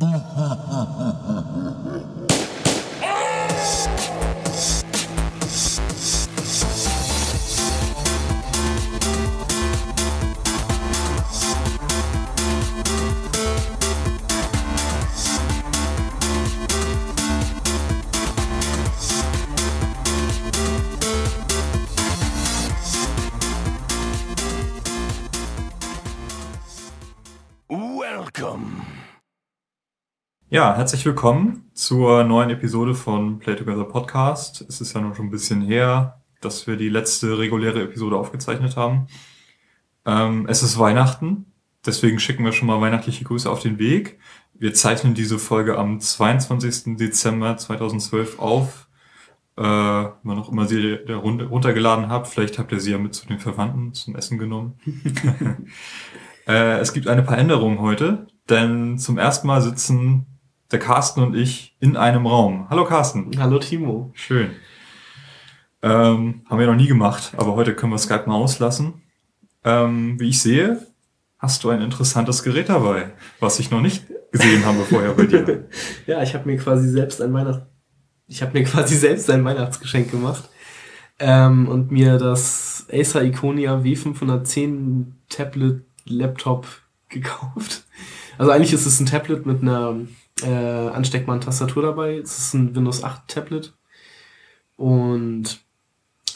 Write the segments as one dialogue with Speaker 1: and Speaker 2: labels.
Speaker 1: Ha ha ha ha!
Speaker 2: Ja, herzlich willkommen zur neuen Episode von Play Together Podcast. Es ist ja noch schon ein bisschen her, dass wir die letzte reguläre Episode aufgezeichnet haben. Ähm, es ist Weihnachten, deswegen schicken wir schon mal weihnachtliche Grüße auf den Weg. Wir zeichnen diese Folge am 22. Dezember 2012 auf. Äh, wann auch immer Sie der runter- runtergeladen habt, vielleicht habt ihr sie ja mit zu den Verwandten zum Essen genommen. äh, es gibt ein paar Änderungen heute, denn zum ersten Mal sitzen der Carsten und ich in einem Raum. Hallo Carsten.
Speaker 3: Hallo Timo.
Speaker 2: Schön. Ähm, haben wir noch nie gemacht, aber heute können wir Skype mal auslassen. Ähm, wie ich sehe, hast du ein interessantes Gerät dabei, was ich noch nicht gesehen habe vorher bei dir.
Speaker 3: Ja, ich habe mir quasi selbst ein Weihnachts ich habe mir quasi selbst ein Weihnachtsgeschenk gemacht ähm, und mir das Acer Iconia W510 Tablet Laptop gekauft. Also eigentlich ist es ein Tablet mit einer äh, ansteckbaren Tastatur dabei. Es ist ein Windows 8 Tablet und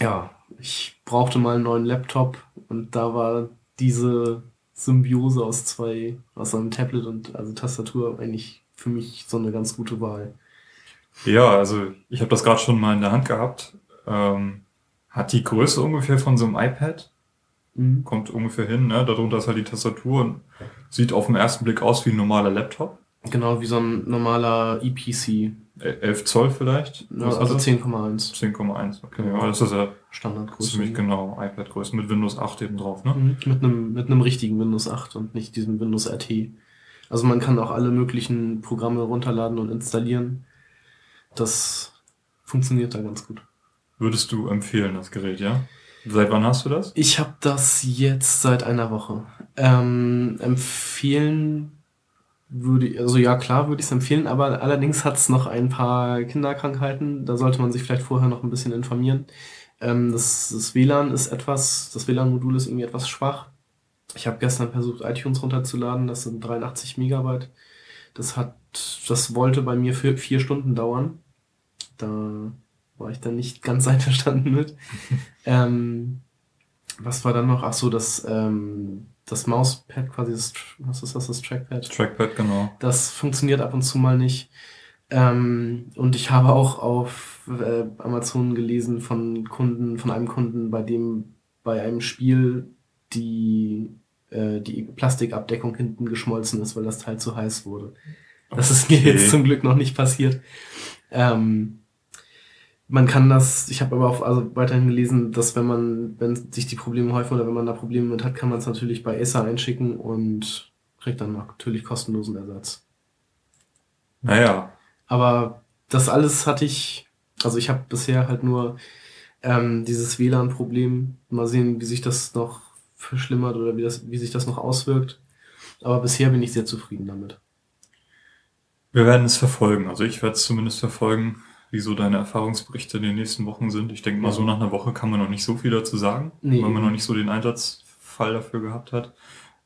Speaker 3: ja, ich brauchte mal einen neuen Laptop und da war diese Symbiose aus zwei, aus einem Tablet und also Tastatur eigentlich für mich so eine ganz gute Wahl.
Speaker 2: Ja, also ich habe das gerade schon mal in der Hand gehabt. Ähm, hat die Größe ungefähr von so einem iPad.
Speaker 3: Mhm.
Speaker 2: Kommt ungefähr hin, ne? Darunter ist halt die Tastatur und sieht auf den ersten Blick aus wie ein normaler Laptop.
Speaker 3: Genau, wie so ein normaler EPC.
Speaker 2: El- 11 Zoll vielleicht.
Speaker 3: Ja, also
Speaker 2: ist das?
Speaker 3: 10,1
Speaker 2: 10,1. Okay,
Speaker 3: Genau.
Speaker 2: ja, das ist ja
Speaker 3: Standardgröße.
Speaker 2: ziemlich genau iPad-Größe mit Windows 8 eben drauf, ne?
Speaker 3: Mhm. Mit einem, mit einem richtigen Windows 8 und nicht diesem Windows RT. Also man kann auch alle möglichen Programme runterladen und installieren. Das funktioniert da ganz gut.
Speaker 2: Würdest du empfehlen, das Gerät, ja? Seit wann hast du das?
Speaker 3: Ich habe das jetzt seit einer Woche. Ähm, empfehlen würde also ja klar würde ich es empfehlen, aber allerdings hat es noch ein paar Kinderkrankheiten. Da sollte man sich vielleicht vorher noch ein bisschen informieren. Ähm, das, das WLAN ist etwas, das WLAN-Modul ist irgendwie etwas schwach. Ich habe gestern versucht, iTunes runterzuladen. Das sind 83 Megabyte. Das hat, das wollte bei mir für vier Stunden dauern. Da war ich dann nicht ganz einverstanden mit. ähm, was war dann noch? Ach so, das, ähm, das Mauspad quasi, das, was ist das, das Trackpad?
Speaker 2: Trackpad, genau.
Speaker 3: Das funktioniert ab und zu mal nicht. Ähm, und ich habe auch auf äh, Amazon gelesen von Kunden, von einem Kunden, bei dem bei einem Spiel die, äh, die Plastikabdeckung hinten geschmolzen ist, weil das Teil zu heiß wurde. Das ist mir
Speaker 2: Okay.
Speaker 3: jetzt zum Glück noch nicht passiert. Ähm, man kann das, ich habe aber auch also weiterhin gelesen, dass wenn man, wenn sich die Probleme häufen oder wenn man da Probleme mit hat, kann man es natürlich bei Acer einschicken und kriegt dann natürlich kostenlosen Ersatz.
Speaker 2: Naja,
Speaker 3: Aber das alles hatte ich, also ich habe bisher halt nur ähm, dieses WLAN-Problem. Mal sehen, wie sich das noch verschlimmert oder wie, das, wie sich das noch auswirkt. Aber bisher bin ich sehr zufrieden damit.
Speaker 2: wir werden es verfolgen. Also ich werde es zumindest verfolgen, wie so deine Erfahrungsberichte in den nächsten Wochen sind. Ich denke mal,
Speaker 3: Ja.
Speaker 2: so nach einer Woche kann man noch nicht so viel dazu sagen,
Speaker 3: Nee.
Speaker 2: weil man noch nicht so den Einsatzfall dafür gehabt hat.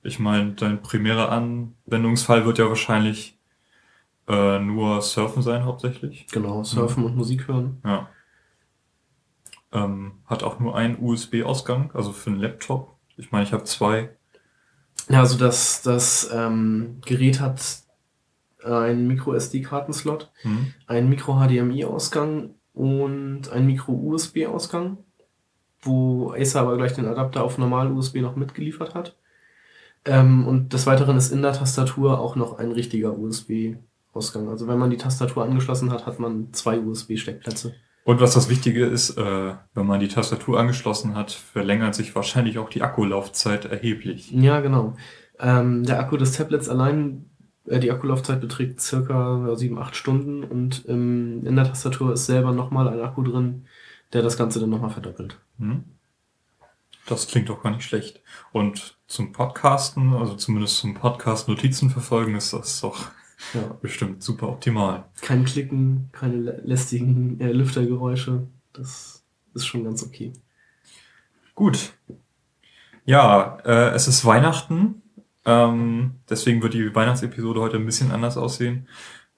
Speaker 2: Ich meine, dein primärer Anwendungsfall wird ja wahrscheinlich äh, nur Surfen sein hauptsächlich.
Speaker 3: Genau, surfen und Musik hören.
Speaker 2: Ja. Ähm, hat auch nur einen USB-Ausgang, also für einen Laptop. Ich meine, ich habe zwei.
Speaker 3: Ja, also das, das ähm, Gerät hat einen Micro-SD-Kartenslot,
Speaker 2: Hm.
Speaker 3: einen Micro-HDMI-Ausgang und einen Micro-USB-Ausgang, wo Acer aber gleich den Adapter auf normal USB noch mitgeliefert hat. Ähm, und des Weiteren ist in der Tastatur auch noch ein richtiger USB-Ausgang. Also wenn man die Tastatur angeschlossen hat, hat man zwei USB-Steckplätze.
Speaker 2: Und was das Wichtige ist, äh, wenn man die Tastatur angeschlossen hat, verlängert sich wahrscheinlich auch die Akkulaufzeit erheblich.
Speaker 3: Ja, genau. Ähm, der Akku des Tablets allein, äh, die Akkulaufzeit beträgt circa 7, 8 Stunden und ähm, in der Tastatur ist selber nochmal ein Akku drin, der das Ganze dann nochmal verdoppelt.
Speaker 2: Hm? Das klingt doch gar nicht schlecht. Und zum Podcasten, also zumindest zum Podcast Notizen verfolgen, ist das doch
Speaker 3: Ja.
Speaker 2: Bestimmt super optimal.
Speaker 3: Kein Klicken, keine lä- lästigen äh, Lüftergeräusche. Das ist schon ganz okay.
Speaker 2: Gut. Ja, äh, es ist Weihnachten. Ähm, deswegen wird die Weihnachtsepisode heute ein bisschen anders aussehen.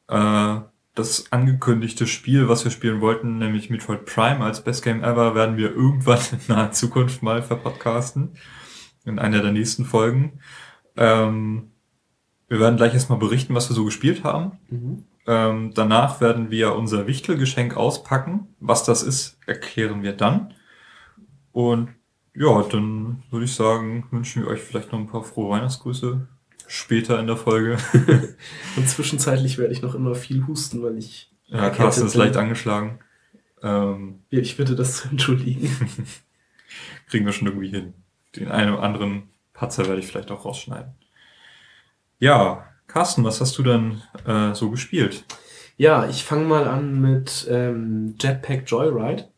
Speaker 2: Äh, das angekündigte Spiel, was wir spielen wollten, nämlich Metroid Prime als Best Game Ever, werden wir irgendwann in naher Zukunft mal verpodcasten. In einer der nächsten Folgen. Ähm, wir werden gleich erstmal berichten, was wir so gespielt haben.
Speaker 3: Mhm.
Speaker 2: Ähm, danach werden wir unser Wichtelgeschenk auspacken. Was das ist, erklären wir dann. Und ja, dann würde ich sagen, wünschen wir euch vielleicht noch ein paar frohe Weihnachtsgrüße später in der Folge.
Speaker 3: Und zwischenzeitlich werde ich noch immer viel husten, weil ich.
Speaker 2: Ja, Carsten ist leicht angeschlagen. Ähm,
Speaker 3: Ich bitte das zu entschuldigen.
Speaker 2: kriegen wir schon irgendwie hin. Den einen oder anderen Patzer werde ich vielleicht auch rausschneiden. Ja, Carsten, was hast du denn äh, so gespielt?
Speaker 3: Ja, ich fange mal an mit ähm, Jetpack Joyride.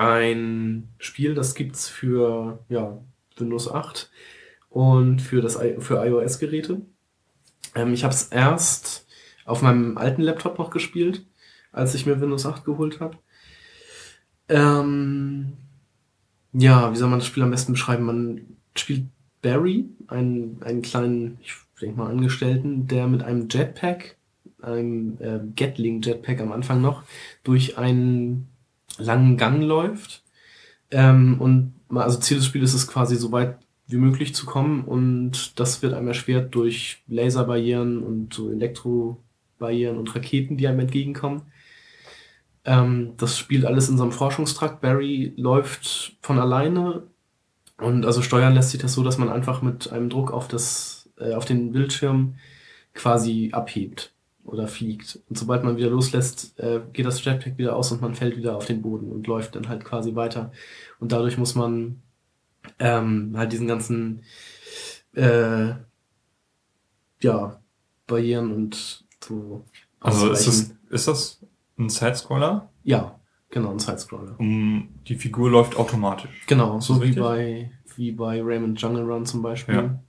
Speaker 3: Ein Spiel, das gibt's für ja, Windows 8 und für, das, für iOS-Geräte. Ähm, ich habe es erst auf meinem alten Laptop noch gespielt, als ich mir Windows 8 geholt habe. Ähm, ja, wie soll man das Spiel am besten beschreiben? Man spielt Barry, einen, einen kleinen, ich denke mal, Angestellten, der mit einem Jetpack einem äh, Gatling Jetpack am Anfang noch durch einen langen Gang läuft. Ähm, und also Ziel des Spiels ist es quasi so weit wie möglich zu kommen und das wird einem erschwert durch Laserbarrieren und so Elektrobarrieren und Raketen, die einem entgegenkommen. Ähm, das spielt alles in so einem Forschungstrakt. Barry läuft von alleine und also steuern lässt sich das so, dass man einfach mit einem Druck auf das, äh, auf den Bildschirm quasi abhebt oder fliegt. Und sobald man wieder loslässt, äh, geht das Jetpack wieder aus und man fällt wieder auf den Boden und läuft dann halt quasi weiter. Und dadurch muss man ähm, halt diesen ganzen äh, ja, Barrieren und so.
Speaker 2: Also ist das, ist das ein Sidescroller?
Speaker 3: Ja, genau, ein Sidescroller.
Speaker 2: Um, die Figur läuft automatisch.
Speaker 3: Genau, so wie
Speaker 2: richtig?
Speaker 3: bei, wie bei Raymond Jungle Run zum Beispiel.
Speaker 2: Ja.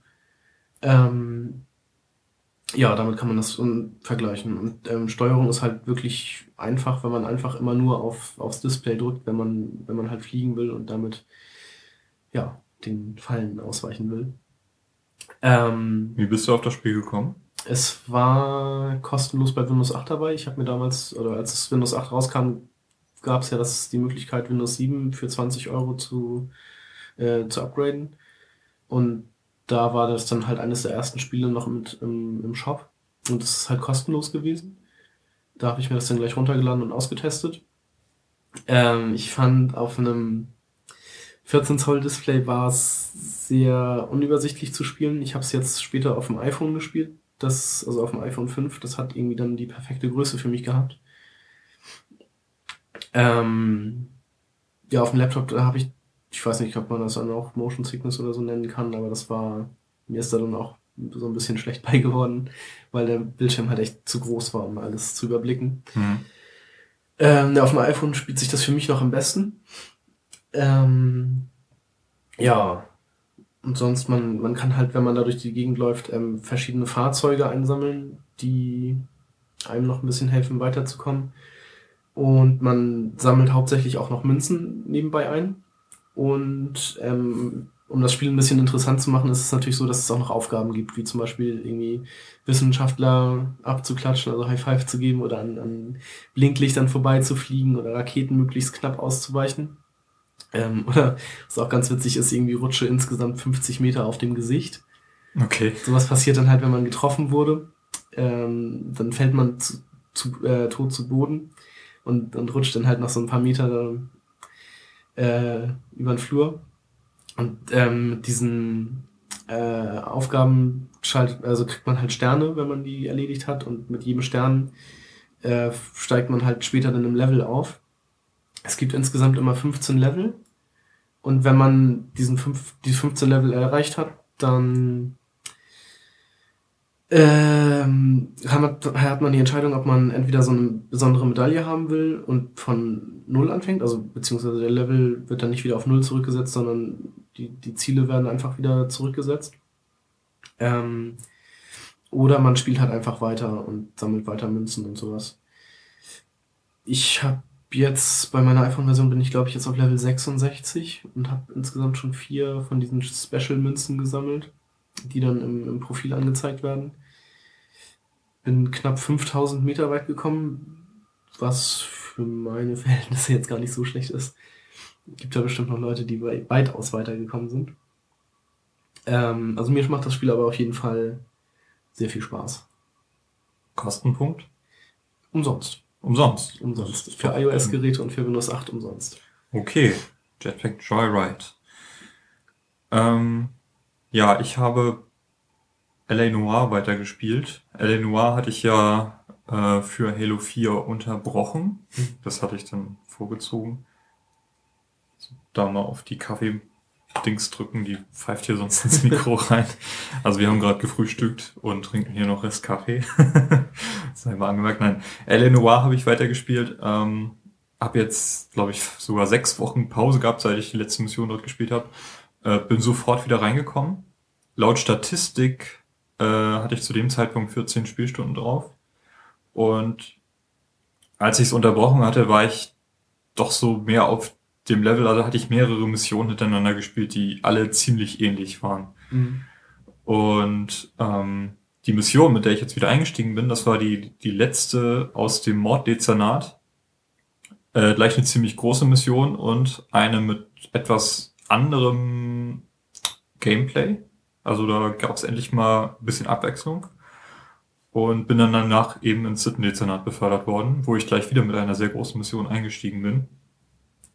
Speaker 3: Ähm, ja, damit kann man das vergleichen. Und ähm, Steuerung ist halt wirklich einfach, wenn man einfach immer nur auf, aufs Display drückt, wenn man, wenn man halt fliegen will und damit ja, den Fallen ausweichen will. Ähm,
Speaker 2: Wie bist du auf das Spiel gekommen?
Speaker 3: es war kostenlos bei Windows 8 dabei. Ich habe mir damals, oder als es Windows 8 rauskam, gab es ja das, die Möglichkeit, Windows 7 für 20 Euro zu, äh, zu upgraden. Und da war das dann halt eines der ersten Spiele noch mit im, im Shop. Und es ist halt kostenlos gewesen. Da habe ich mir das dann gleich runtergeladen und ausgetestet. Ähm, ich fand auf einem 14 Zoll Display war es sehr unübersichtlich zu spielen. Ich habe es jetzt später auf dem iPhone gespielt. Das, also auf dem iPhone 5, das hat irgendwie dann die perfekte Größe für mich gehabt. Ähm, ja, auf dem Laptop habe ich, ich weiß nicht, ob man das dann auch Motion Sickness oder so nennen kann, aber das war, mir ist da dann auch so ein bisschen schlecht bei geworden, weil der Bildschirm halt echt zu groß war, um alles zu überblicken.
Speaker 2: Hm.
Speaker 3: Ähm, auf dem iPhone spielt sich das für mich noch am besten. Ähm, ja, und sonst, man, man kann halt, wenn man da durch die Gegend läuft, ähm, verschiedene Fahrzeuge einsammeln, die einem noch ein bisschen helfen, weiterzukommen. Und man sammelt hauptsächlich auch noch Münzen nebenbei ein. Und ähm, um das Spiel ein bisschen interessant zu machen, ist es natürlich so, dass es auch noch Aufgaben gibt, wie zum Beispiel irgendwie Wissenschaftler abzuklatschen, also High Five zu geben oder an, an Blinklichtern vorbeizufliegen oder Raketen möglichst knapp auszuweichen. Ähm, oder was auch ganz witzig ist, irgendwie rutsche insgesamt 50 Meter auf dem Gesicht.
Speaker 2: Okay.
Speaker 3: Sowas passiert dann halt, wenn man getroffen wurde. Ähm, dann fällt man zu, zu, äh, tot zu Boden und, und rutscht dann halt noch so ein paar Meter äh, über den Flur. Und ähm, mit diesen äh, Aufgaben schaltet, also kriegt man halt Sterne, wenn man die erledigt hat. Und mit jedem Stern äh, steigt man halt später dann im Level auf. Es gibt insgesamt immer 15 Level. Und wenn man diesen fünf, die 15 Level erreicht hat, dann ähm, hat, hat man die Entscheidung, ob man entweder so eine besondere Medaille haben will und von Null anfängt, also beziehungsweise der Level wird dann nicht wieder auf Null zurückgesetzt, sondern die, die Ziele werden einfach wieder zurückgesetzt. Ähm, Oder man spielt halt einfach weiter und sammelt weiter Münzen und sowas. Ich habe jetzt bei meiner iPhone-Version bin ich glaube ich jetzt auf Level 66 und habe insgesamt schon vier von diesen Special-Münzen gesammelt, die dann im, im Profil angezeigt werden. Bin knapp 5000 Meter weit gekommen, was für meine Verhältnisse jetzt gar nicht so schlecht ist. Gibt ja bestimmt noch Leute, die weitaus weitergekommen sind. Ähm, also mir macht das Spiel aber auf jeden Fall sehr viel Spaß.
Speaker 2: Kostenpunkt?
Speaker 3: Umsonst.
Speaker 2: Umsonst.
Speaker 3: Umsonst. Für iOS-Geräte und für Windows 8 umsonst.
Speaker 2: Okay. Jetpack Joyride. Ähm, ja, ich habe L.A. Noir weitergespielt. L.A. Noir hatte ich ja äh, für Halo 4 unterbrochen. Das hatte ich dann vorgezogen. Da mal auf die Kaffee Dings drücken, die pfeift hier sonst ins Mikro rein. Also wir haben gerade gefrühstückt und trinken hier noch Rest Kaffee. Sei mal angemerkt. Nein, L.A. Noir habe ich weitergespielt. Ähm, hab jetzt, glaube ich, sogar sechs Wochen Pause gehabt, seit ich die letzte Mission dort gespielt habe. Äh, bin sofort wieder reingekommen. Laut Statistik äh, hatte ich zu dem Zeitpunkt 14 Spielstunden drauf. Und als ich es unterbrochen hatte, war ich doch so mehr auf dem Level, also hatte ich mehrere Missionen hintereinander gespielt, die alle ziemlich ähnlich waren. Mhm. Und ähm, die Mission, mit der ich jetzt wieder eingestiegen bin, das war die, die letzte aus dem Morddezernat. Äh, gleich eine ziemlich große Mission und eine mit etwas anderem Gameplay. Also da gab es endlich mal ein bisschen Abwechslung. Und bin dann danach eben ins Sittendezernat befördert worden, wo ich gleich wieder mit einer sehr großen Mission eingestiegen bin.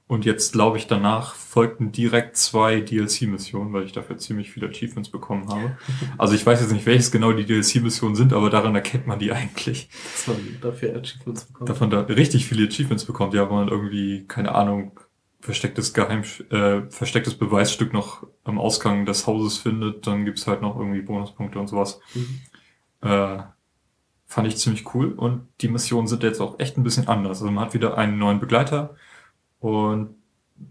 Speaker 2: Und jetzt glaube ich, danach folgten direkt zwei DLC-Missionen, weil ich dafür ziemlich viele Achievements bekommen habe. Also ich weiß jetzt nicht, welches genau die DLC-Missionen sind, aber daran erkennt man die eigentlich.
Speaker 3: Dass man dafür Achievements bekommt.
Speaker 2: Davon da richtig viele Achievements bekommt, ja, wo man irgendwie, keine Ahnung, verstecktes Geheim, äh, verstecktes Beweisstück noch am Ausgang des Hauses findet, dann gibt's halt noch irgendwie Bonuspunkte und sowas. Mhm. Äh, fand ich ziemlich cool und die Missionen sind jetzt auch echt ein bisschen anders. Also man hat wieder einen neuen Begleiter, und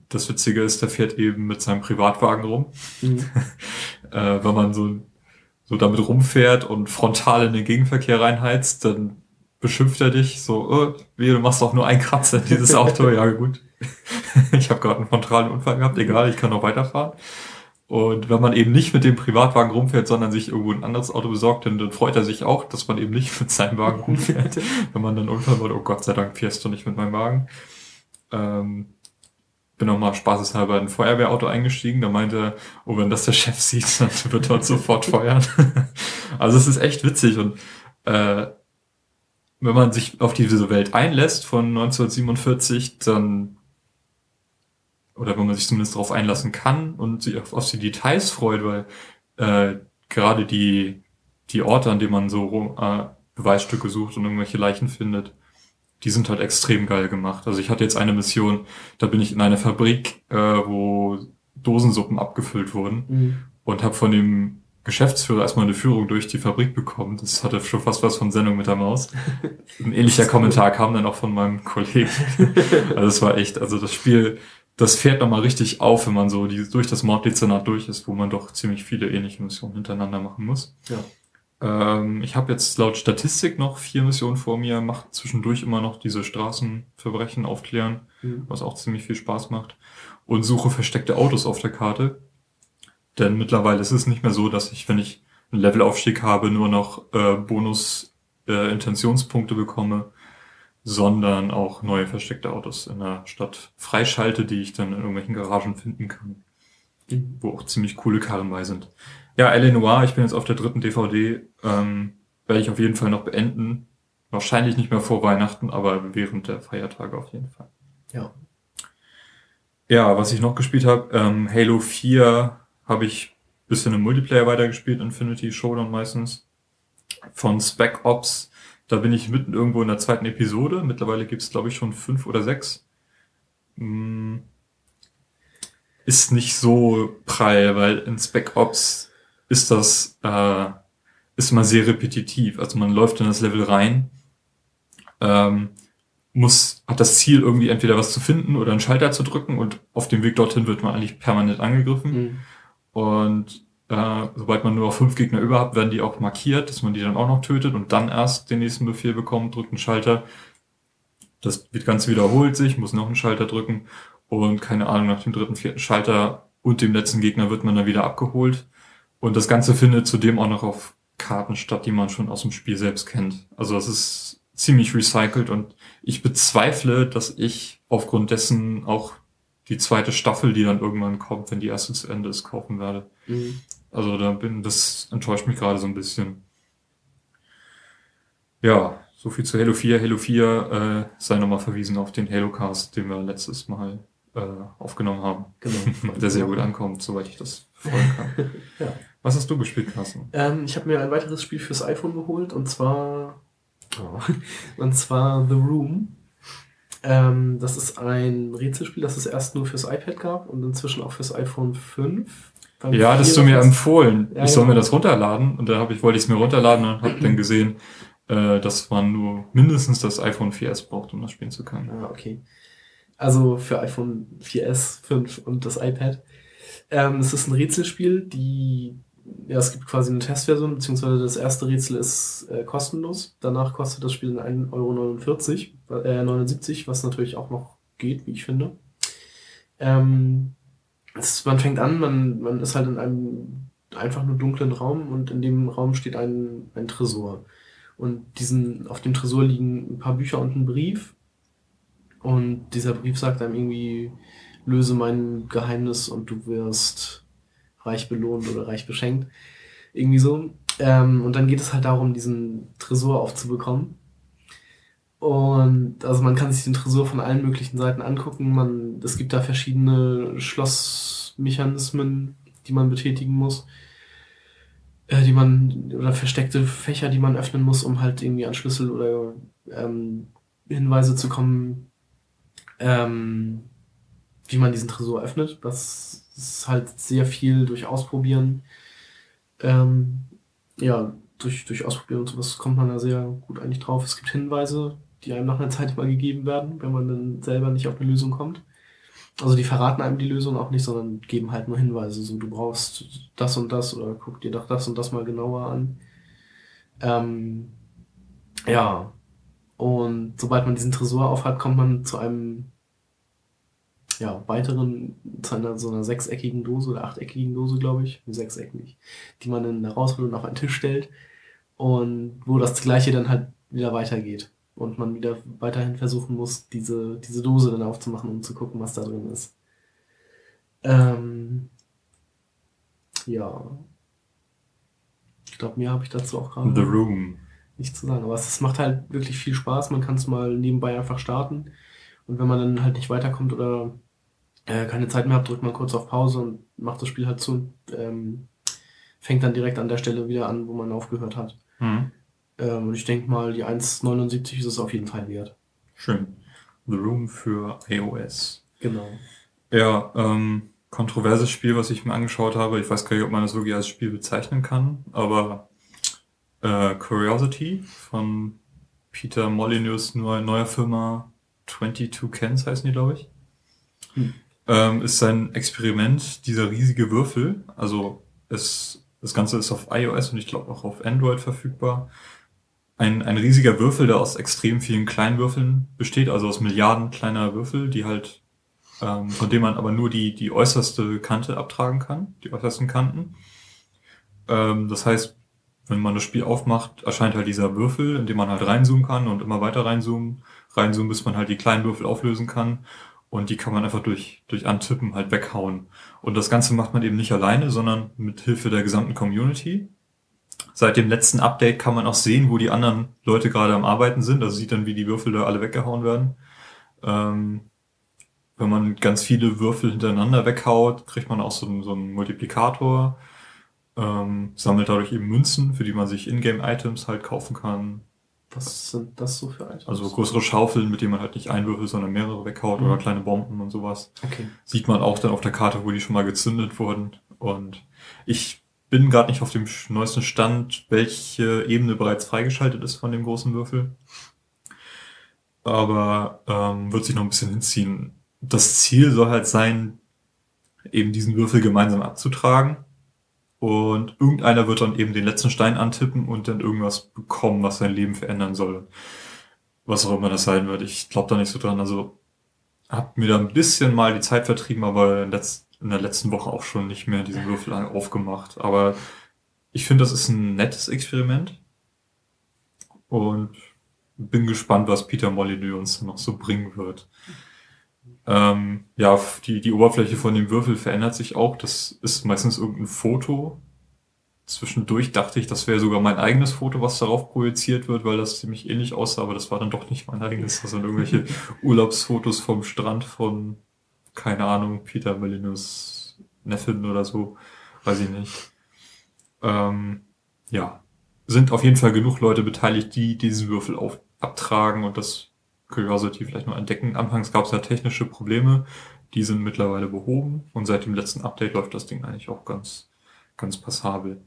Speaker 2: das Witzige ist, der fährt eben mit seinem Privatwagen rum. Mhm. äh, wenn man so, so damit rumfährt und frontal in den Gegenverkehr reinheizt, dann beschimpft er dich so, oh, wie, du machst doch nur einen Kratzer in dieses Auto. ja, gut. ich habe gerade einen frontalen Unfall gehabt, egal, ich kann noch weiterfahren. Und wenn man eben nicht mit dem Privatwagen rumfährt, sondern sich irgendwo ein anderes Auto besorgt, dann, dann freut er sich auch, dass man eben nicht mit seinem Wagen rumfährt. wenn man dann Unfall wird, oh Gott sei Dank fährst du nicht mit meinem Wagen. Ähm, bin auch mal spaßeshalber in ein Feuerwehrauto eingestiegen. Da meinte er, oh, wenn das der Chef sieht, dann wird er sofort feuern. also es ist echt witzig und äh, wenn man sich auf diese Welt einlässt von 1947, dann oder wenn man sich zumindest darauf einlassen kann und sich auf, auf die Details freut, weil äh, gerade die die Orte, an denen man so äh, Beweisstücke sucht und irgendwelche Leichen findet, die sind halt extrem geil gemacht. Also ich hatte jetzt eine Mission, da bin ich in einer Fabrik, äh, wo Dosensuppen abgefüllt wurden mhm. und habe von dem Geschäftsführer erstmal eine Führung durch die Fabrik bekommen. Das hatte schon fast was von Sendung mit der Maus. Ein ähnlicher Kommentar kam dann auch von meinem Kollegen. also es war echt, also das Spiel, das fährt nochmal richtig auf, wenn man so die, durch das Morddezernat durch ist, wo man doch ziemlich viele ähnliche Missionen hintereinander machen muss. Ja. Ähm, ich habe jetzt laut Statistik noch vier Missionen vor mir, macht zwischendurch immer noch diese Straßenverbrechen aufklären, mhm. was auch ziemlich viel Spaß macht. Und suche versteckte Autos auf der Karte. Denn mittlerweile ist es nicht mehr so, dass ich, wenn ich einen Levelaufstieg habe, nur noch äh, Bonus-Intentionspunkte äh, bekomme, sondern auch neue versteckte Autos in der Stadt freischalte, die ich dann in irgendwelchen Garagen finden kann. Mhm. Wo auch ziemlich coole Karren bei sind. Ja, L.A. Noir, ich bin jetzt auf der dritten DVD, ähm, werde ich auf jeden Fall noch beenden. Wahrscheinlich nicht mehr vor Weihnachten, aber während der Feiertage auf jeden Fall.
Speaker 3: Ja.
Speaker 2: Ja, was ich noch gespielt habe, ähm, Halo 4 habe ich bisschen im Multiplayer weitergespielt, Infinity Showdown meistens. Von Spec Ops, da bin ich mitten irgendwo in der zweiten Episode. Mittlerweile gibt's glaube ich, schon fünf oder sechs. Hm. Ist nicht so prall, weil in Spec Ops ist das äh, ist immer sehr repetitiv. Also man läuft in das Level rein, ähm, muss hat das Ziel irgendwie entweder was zu finden oder einen Schalter zu drücken und auf dem Weg dorthin wird man eigentlich permanent angegriffen. Mhm. Und Äh, sobald man nur fünf Gegner über hat, werden die auch markiert, dass man die dann auch noch tötet und dann erst den nächsten Befehl bekommt, drückt einen Schalter. Das Ganze wiederholt sich, muss noch einen Schalter drücken und keine Ahnung, nach dem dritten, vierten Schalter und dem letzten Gegner wird man dann wieder abgeholt. Und das Ganze findet zudem auch noch auf Karten statt, die man schon aus dem Spiel selbst kennt. Also das ist ziemlich recycelt und ich bezweifle, dass ich aufgrund dessen auch die zweite Staffel, die dann irgendwann kommt, wenn die erste zu Ende ist, kaufen werde. Mhm. Also da bin, das enttäuscht mich gerade so ein bisschen. Ja, so viel zu Halo 4. Halo 4 äh, sei nochmal verwiesen auf den Halo Cast, den wir letztes Mal äh, aufgenommen haben. Genau. Der sehr gut ankommt, soweit ich das folgen kann. ja. Was hast du gespielt, Carsten?
Speaker 3: Ähm, ich habe mir ein weiteres Spiel fürs iPhone geholt und zwar oh, und zwar The Room. Ähm, das ist ein Rätselspiel, das es erst nur fürs iPad gab und inzwischen auch fürs iPhone 5.
Speaker 2: Ja, das hast du mir empfohlen. Ja, ich soll ja. mir das runterladen und da hab ich, wollte ich es mir runterladen und habe dann gesehen, äh, dass man nur mindestens das iPhone 4S braucht, um das spielen zu können.
Speaker 3: Ah, okay. Also für iPhone 4S, 5 und das iPad. Ähm, es ist ein Rätselspiel, die ja, es gibt quasi eine Testversion, beziehungsweise das erste Rätsel ist äh, kostenlos. Danach kostet das Spiel 1,49 Euro, äh, 79, was natürlich auch noch geht, wie ich finde. Ähm, es, man fängt an, man, man ist halt in einem einfach nur dunklen Raum und in dem Raum steht ein, ein Tresor. Und diesen, auf dem Tresor liegen ein paar Bücher und ein Brief. Und dieser Brief sagt einem irgendwie, löse mein Geheimnis und du wirst reich belohnt oder reich beschenkt. Irgendwie so. Ähm, und dann geht es halt darum, diesen Tresor aufzubekommen. Und also man kann sich den Tresor von allen möglichen Seiten angucken. Man, es gibt da verschiedene Schlossmechanismen, die man betätigen muss. Äh, die man, oder versteckte Fächer, die man öffnen muss, um halt irgendwie an Schlüssel oder ähm, Hinweise zu kommen, ähm, wie man diesen Tresor öffnet. Das ist halt sehr viel durch Ausprobieren. Ähm, ja, durch, durch Ausprobieren und sowas kommt man da sehr gut eigentlich drauf. Es gibt Hinweise, die einem nach einer Zeit mal gegeben werden, wenn man dann selber nicht auf eine Lösung kommt. Also die verraten einem die Lösung auch nicht, sondern geben halt nur Hinweise. So, du brauchst das und das oder guck dir doch das und das mal genauer an. Ähm, ja. Und sobald man diesen Tresor aufhat, kommt man zu einem ja, weiteren, zu einer so einer sechseckigen Dose oder achteckigen Dose, glaube ich, sechseckig, die man dann rausholt und auf einen Tisch stellt und wo das gleiche dann halt wieder weitergeht und man wieder weiterhin versuchen muss, diese, diese Dose dann aufzumachen, um zu gucken, was da drin ist. Ähm, ja. Ich glaube, mehr habe ich dazu auch gerade.
Speaker 2: The Room.
Speaker 3: Nicht zu sagen, aber es macht halt wirklich viel Spaß. Man kann es mal nebenbei einfach starten. Und wenn man dann halt nicht weiterkommt oder äh, keine Zeit mehr habt, drückt man kurz auf Pause und macht das Spiel halt zu und ähm, fängt dann direkt an der Stelle wieder an, wo man aufgehört hat. Mhm. Ähm, und ich denke mal, die 1,79 ist es auf jeden Fall wert.
Speaker 2: Schön. The Room für iOS.
Speaker 3: Genau.
Speaker 2: Ja, ähm, kontroverses Spiel, was ich mir angeschaut habe. Ich weiß gar nicht, ob man das wirklich als Spiel bezeichnen kann, aber äh, Curiosity von Peter Molyneux neuer Firma 22 Cans heißen die, glaube ich. Hm ähm, ist sein Experiment dieser riesige Würfel. Also es, das Ganze ist auf iOS und ich glaube auch auf Android verfügbar. Ein, ein riesiger Würfel, der aus extrem vielen kleinen Würfeln besteht, also aus Milliarden kleiner Würfel, die halt, ähm, von denen man aber nur die, die äußerste Kante abtragen kann, die äußersten Kanten. Ähm, das heißt, wenn man das Spiel aufmacht, erscheint halt dieser Würfel, in dem man halt reinzoomen kann und immer weiter reinzoomen, reinzoomen, bis man halt die kleinen Würfel auflösen kann. Und die kann man einfach durch, durch Antippen halt weghauen. Und das Ganze macht man eben nicht alleine, sondern mit Hilfe der gesamten Community. Seit dem letzten Update kann man auch sehen, wo die anderen Leute gerade am Arbeiten sind. Also sieht dann, wie die Würfel da alle weggehauen werden. Ähm, wenn man ganz viele Würfel hintereinander weghaut, kriegt man auch so, einen, so einen Multiplikator. Ähm, sammelt dadurch eben Münzen, für die man sich Ingame-Items halt kaufen kann.
Speaker 3: Was sind das so für
Speaker 2: Items? Also größere Schaufeln, mit denen man halt nicht einwürfelt, sondern mehrere weghaut mhm. oder kleine Bomben und sowas.
Speaker 3: Okay.
Speaker 2: Sieht man auch dann auf der Karte, wo die schon mal gezündet wurden. Und ich bin gerade nicht auf dem neuesten Stand, welche Ebene bereits freigeschaltet ist von dem großen Würfel. Aber ähm, wird sich noch ein bisschen hinziehen. Das Ziel soll halt sein, eben diesen Würfel gemeinsam abzutragen. Und irgendeiner wird dann eben den letzten Stein antippen und dann irgendwas bekommen, was sein Leben verändern soll. Was auch immer das sein wird. Ich glaube da nicht so dran. Also hab mir da ein bisschen mal die Zeit vertrieben, aber in, letz in der letzten Woche auch schon nicht mehr diesen Würfel aufgemacht. Aber ich finde, das ist ein nettes Experiment. Und bin gespannt, was Peter Molyneux uns noch so bringen wird. Ähm, ja, die, die Oberfläche von dem Würfel verändert sich auch. Das ist meistens irgendein Foto. Zwischendurch dachte ich, das wäre sogar mein eigenes Foto, was darauf projiziert wird, weil das ziemlich ähnlich aussah, aber das war dann doch nicht mein eigenes. Das sind irgendwelche Urlaubsfotos vom Strand von, keine Ahnung, Peter Molyneux Neffen oder so. Weiß ich nicht. Ähm, ja. Sind auf jeden Fall genug Leute beteiligt, die diesen Würfel auf, abtragen und das Curiosity vielleicht noch entdecken. Anfangs gab es ja technische Probleme, die sind mittlerweile behoben und seit dem letzten Update läuft das Ding eigentlich auch ganz, ganz passabel.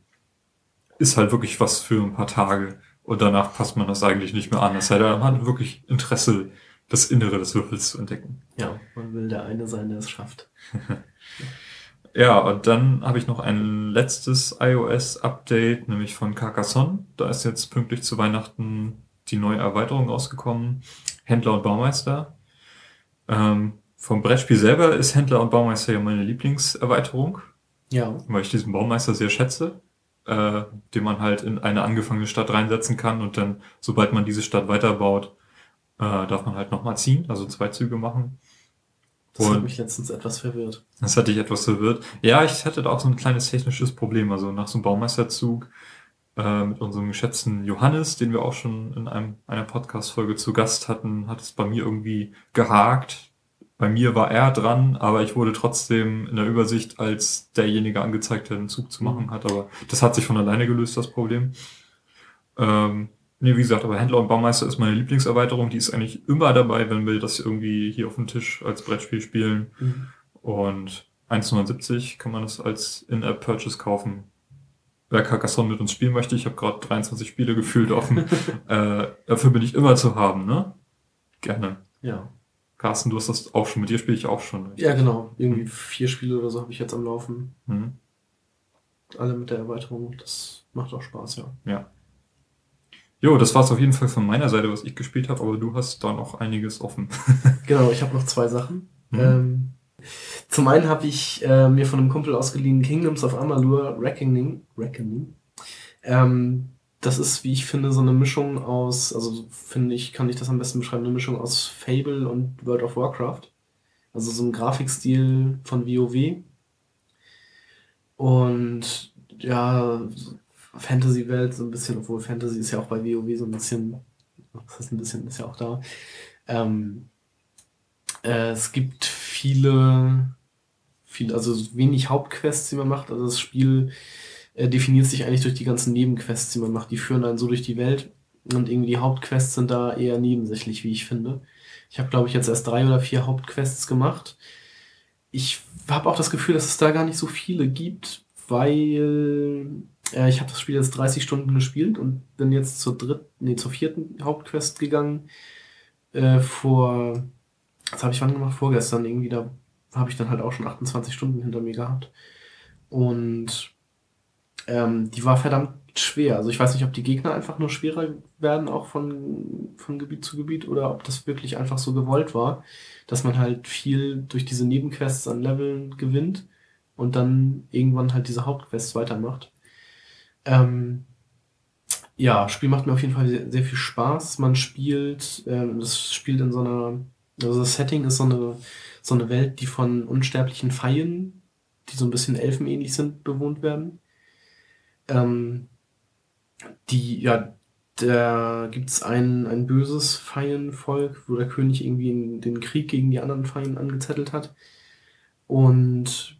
Speaker 2: Ist halt wirklich was für ein paar Tage und danach passt man das eigentlich nicht mehr an. Es sei denn, man hat wirklich Interesse, das Innere des Würfels zu entdecken.
Speaker 3: Ja, man will der eine sein, der es schafft.
Speaker 2: ja, und dann habe ich noch ein letztes iOS-Update, nämlich von Carcassonne. Da ist jetzt pünktlich zu Weihnachten die neue Erweiterung rausgekommen. Händler und Baumeister. Ähm, vom Brettspiel selber ist Händler und Baumeister ja meine Lieblingserweiterung.
Speaker 3: Ja.
Speaker 2: Weil ich diesen Baumeister sehr schätze, äh, den man halt in eine angefangene Stadt reinsetzen kann und dann, sobald man diese Stadt weiterbaut, äh, darf man halt nochmal ziehen, also zwei Züge machen.
Speaker 3: Das und hat mich letztens etwas verwirrt.
Speaker 2: Das hatte ich etwas verwirrt. Ja, ich hatte da auch so ein kleines technisches Problem. Also nach so einem Baumeisterzug äh, mit unserem geschätzten Johannes, den wir auch schon in einem, einer Podcast-Folge zu Gast hatten, hat es bei mir irgendwie gehakt. Bei mir war er dran, aber ich wurde trotzdem in der Übersicht als derjenige angezeigt, der den Zug zu machen hat. Aber das hat sich von alleine gelöst, das Problem. Ähm, nee, wie gesagt, aber Händler und Baumeister ist meine Lieblingserweiterung. Die ist eigentlich immer dabei, wenn wir das irgendwie hier auf dem Tisch als Brettspiel spielen. Mhm. Und 1,79 kann man das als In-App-Purchase kaufen wer Carcassonne mit uns spielen möchte, ich habe gerade 23 Spiele gefühlt offen, äh, dafür bin ich immer zu haben, ne? Gerne.
Speaker 3: Ja.
Speaker 2: Carsten, du hast das auch schon, mit dir spiele ich auch schon.
Speaker 3: Ja, genau. Irgendwie hm. vier Spiele oder so habe ich jetzt am Laufen. Hm. Alle mit der Erweiterung. Das macht auch Spaß, ja.
Speaker 2: Ja. Jo, das war's auf jeden Fall von meiner Seite, was ich gespielt habe, aber du hast da noch einiges offen.
Speaker 3: genau, ich habe noch zwei Sachen. Hm. Ähm, zum einen habe ich äh, mir von einem Kumpel ausgeliehen Kingdoms of Amalur Reckoning. Reckoning. Ähm, das ist, wie ich finde, so eine Mischung aus, also finde ich, kann ich das am besten beschreiben, eine Mischung aus Fable und World of Warcraft. Also so ein Grafikstil von WoW. Und ja, Fantasy-Welt so ein bisschen, obwohl Fantasy ist ja auch bei WoW so ein bisschen, das ist ein bisschen, ist ja auch da. Ähm, äh, es gibt viele, viele, also wenig Hauptquests, die man macht. Also das Spiel äh, definiert sich eigentlich durch die ganzen Nebenquests, die man macht. Die führen einen so durch die Welt. Und irgendwie die Hauptquests sind da eher nebensächlich, wie ich finde. Ich habe, glaube ich, jetzt erst drei oder vier Hauptquests gemacht. Ich habe auch das Gefühl, dass es da gar nicht so viele gibt, weil äh, ich habe das Spiel jetzt 30 Stunden gespielt und bin jetzt zur dritten, nee, zur vierten Hauptquest gegangen. Äh, vor das habe ich wann gemacht? Vorgestern irgendwie. Da habe ich dann halt auch schon 28 Stunden hinter mir gehabt. Und ähm, die war verdammt schwer. Also ich weiß nicht, ob die Gegner einfach nur schwerer werden, auch von, von Gebiet zu Gebiet, oder ob das wirklich einfach so gewollt war, dass man halt viel durch diese Nebenquests an Leveln gewinnt und dann irgendwann halt diese Hauptquests weitermacht. Ähm, ja, Spiel macht mir auf jeden Fall sehr, sehr viel Spaß. Man spielt, ähm, das spielt in so einer also das Setting ist so eine, so eine Welt, die von unsterblichen Feien, die so ein bisschen elfenähnlich sind, bewohnt werden. Ähm, die, ja, da gibt es ein, ein böses Feienvolk, wo der König irgendwie den Krieg gegen die anderen Feien angezettelt hat. Und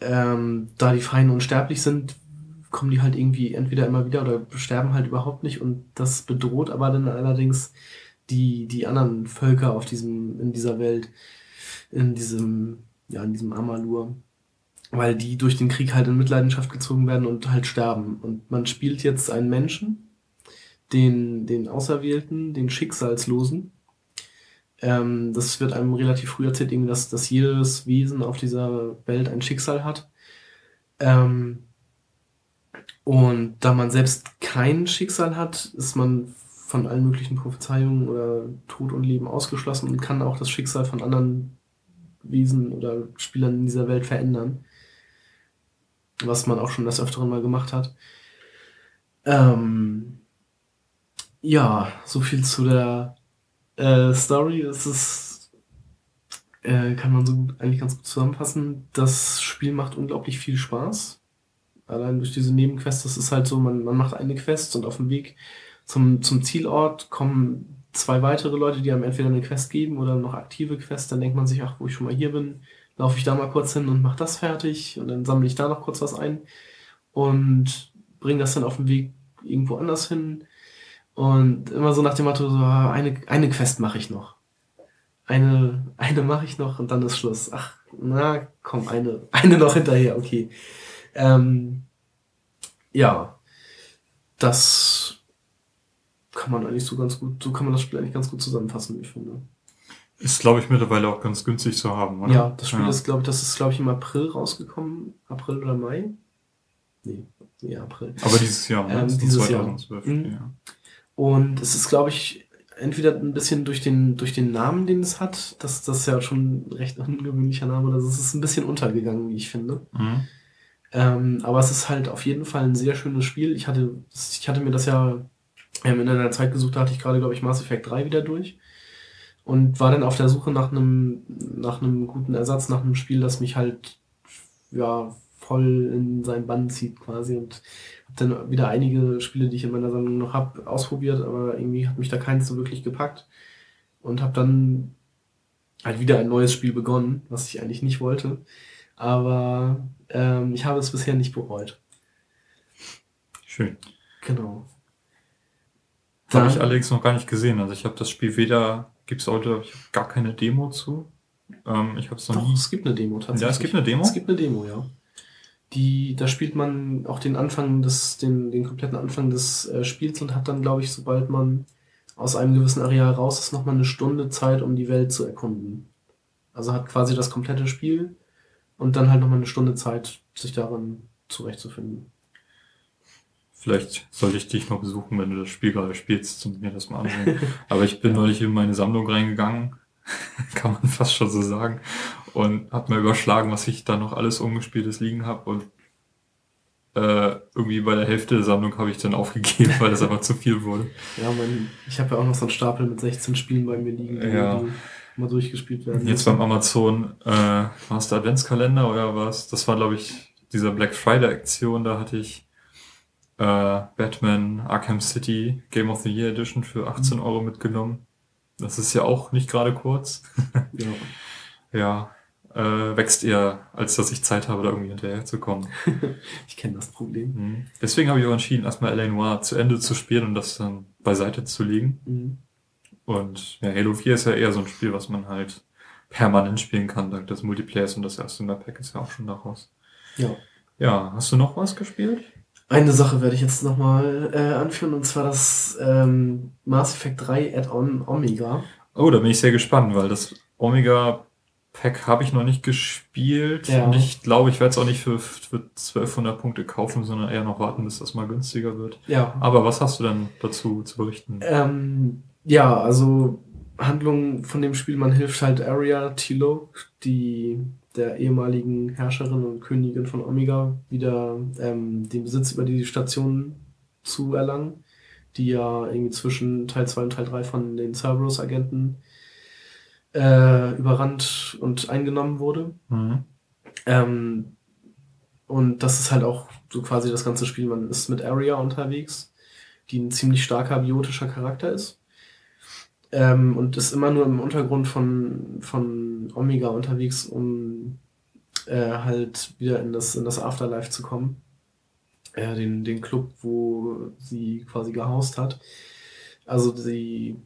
Speaker 3: ähm, da die Feien unsterblich sind, kommen die halt irgendwie entweder immer wieder oder sterben halt überhaupt nicht. Und das bedroht aber dann allerdings die, die anderen Völker auf diesem, in dieser Welt, in diesem, ja, in diesem Amalur, weil die durch den Krieg halt in Mitleidenschaft gezogen werden und halt sterben. Und man spielt jetzt einen Menschen, den, den Auserwählten, den Schicksalslosen. Ähm, das wird einem relativ früh erzählt, dass, dass jedes Wesen auf dieser Welt ein Schicksal hat. Ähm, und da man selbst kein Schicksal hat, ist man von allen möglichen Prophezeiungen oder Tod und Leben ausgeschlossen und kann auch das Schicksal von anderen Wesen oder Spielern in dieser Welt verändern. Was man auch schon das Öfteren mal gemacht hat. Ähm, ja, so viel zu der äh, Story. Es ist, äh, kann man so eigentlich ganz gut zusammenfassen. Das Spiel macht unglaublich viel Spaß. Allein durch diese Nebenquests, das ist halt so, man, man macht eine Quest und auf dem Weg zum, zum Zielort kommen zwei weitere Leute, die einem entweder eine Quest geben oder noch aktive Quests. Dann denkt man sich, ach, wo ich schon mal hier bin, laufe ich da mal kurz hin und mache das fertig und dann sammle ich da noch kurz was ein und bringe das dann auf dem Weg irgendwo anders hin. Und immer so nach dem Motto, so, ah, eine, eine Quest mache ich noch. Eine, eine mache ich noch und dann ist Schluss. Ach, na, komm, eine, eine noch hinterher, okay. Ähm, ja, das kann man eigentlich so ganz gut, so kann man das Spiel eigentlich ganz gut zusammenfassen, wie ich finde.
Speaker 2: Ist, glaube ich, mittlerweile auch ganz günstig zu haben, oder?
Speaker 3: Ja, das Spiel ja. ist, glaube ich, das ist, glaube ich, im April rausgekommen. April oder Mai? Nee, nee April.
Speaker 2: Aber dieses Jahr,
Speaker 3: ne? Ähm, dieses 2012, Jahr. Mhm. Ja. Und es ist, glaube ich, entweder ein bisschen durch den, durch den Namen, den es hat, das, das ist ja schon ein recht ungewöhnlicher Name, oder es ist ein bisschen untergegangen, wie ich finde. Mhm. Ähm, aber es ist halt auf jeden Fall ein sehr schönes Spiel. Ich hatte, ich hatte mir das ja ähm, in einer Zeit gesucht, da hatte ich gerade, glaube ich, Mass Effect 3 wieder durch. Und war dann auf der Suche nach einem, nach einem guten Ersatz, nach einem Spiel, das mich halt, ja, voll in seinen Bann zieht quasi. Und habe dann wieder einige Spiele, die ich in meiner Sammlung noch habe, ausprobiert, aber irgendwie hat mich da keins so wirklich gepackt. Und habe dann halt wieder ein neues Spiel begonnen, was ich eigentlich nicht wollte. Aber ähm, ich habe es bisher nicht bereut.
Speaker 2: Schön.
Speaker 3: Genau.
Speaker 2: Habe ich allerdings noch gar nicht gesehen. Also ich habe das Spiel weder, gibt es heute ich hab gar keine Demo zu. Ähm, ich habe es noch Doch, nie.
Speaker 3: Es gibt eine Demo tatsächlich.
Speaker 2: Ja, es gibt eine Demo.
Speaker 3: Es gibt eine Demo, ja. Die, da spielt man auch den Anfang des, den, den kompletten Anfang des äh, Spiels und hat dann, glaube ich, sobald man aus einem gewissen Areal raus ist, nochmal eine Stunde Zeit, um die Welt zu erkunden. Also hat quasi das komplette Spiel und dann halt nochmal eine Stunde Zeit, sich daran zurechtzufinden.
Speaker 2: Vielleicht sollte ich dich mal besuchen, wenn du das Spiel gerade spielst und mir das mal ansehen. Aber ich bin neulich in meine Sammlung reingegangen, kann man fast schon so sagen, und habe mir überschlagen, was ich da noch alles ungespieltes liegen habe und äh, irgendwie bei der Hälfte der Sammlung habe ich dann aufgegeben, weil das einfach zu viel wurde.
Speaker 3: Ja, mein, ich habe ja auch noch so einen Stapel mit 16 Spielen bei mir liegen,
Speaker 2: ja.
Speaker 3: die mal durchgespielt werden.
Speaker 2: Jetzt beim Amazon äh, Master Adventskalender oder was? Das war, glaube ich, dieser Black Friday Aktion, da hatte ich äh, Batman Arkham City Game of the Year Edition für 18 Euro mitgenommen. Das ist ja auch nicht gerade kurz.
Speaker 3: ja.
Speaker 2: ja. Äh, wächst eher, als dass ich Zeit habe, da irgendwie hinterher zu kommen.
Speaker 3: ich kenne das Problem.
Speaker 2: Mhm. Deswegen habe ich auch entschieden, erstmal L.A. Noir zu Ende zu spielen und das dann beiseite zu legen.
Speaker 3: Mhm.
Speaker 2: Und ja, Halo 4 ist ja eher so ein Spiel, was man halt permanent spielen kann, dank des Multiplayers und das erste Map-Pack ist ja auch schon daraus.
Speaker 3: Ja.
Speaker 2: Ja, hast du noch was gespielt?
Speaker 3: Eine Sache werde ich jetzt nochmal äh, anführen, und zwar das ähm, Mass Effect 3 Add-on Omega.
Speaker 2: Oh, da bin ich sehr gespannt, weil das Omega Pack habe ich noch nicht gespielt.
Speaker 3: Ja.
Speaker 2: Und ich glaube, ich werde es auch nicht für, für 1200 Punkte kaufen, sondern eher noch warten, bis das mal günstiger wird.
Speaker 3: Ja.
Speaker 2: Aber was hast du denn dazu zu berichten?
Speaker 3: Ähm, ja, also Handlung von dem Spiel, man hilft halt Arya Tilo, die der ehemaligen Herrscherin und Königin von Omega wieder ähm, den Besitz über die Station zu erlangen, die ja irgendwie zwischen Teil 2 und Teil 3 von den Cerberus-Agenten äh, überrannt und eingenommen wurde.
Speaker 2: Mhm.
Speaker 3: Ähm, und das ist halt auch so quasi das ganze Spiel. Man ist mit Arya unterwegs, die ein ziemlich starker biotischer Charakter ist. Ähm, und ist immer nur im Untergrund von, von Omega unterwegs, um äh, halt wieder in das, in das Afterlife zu kommen. Äh, den, den Club, wo sie quasi gehaust hat. Also die,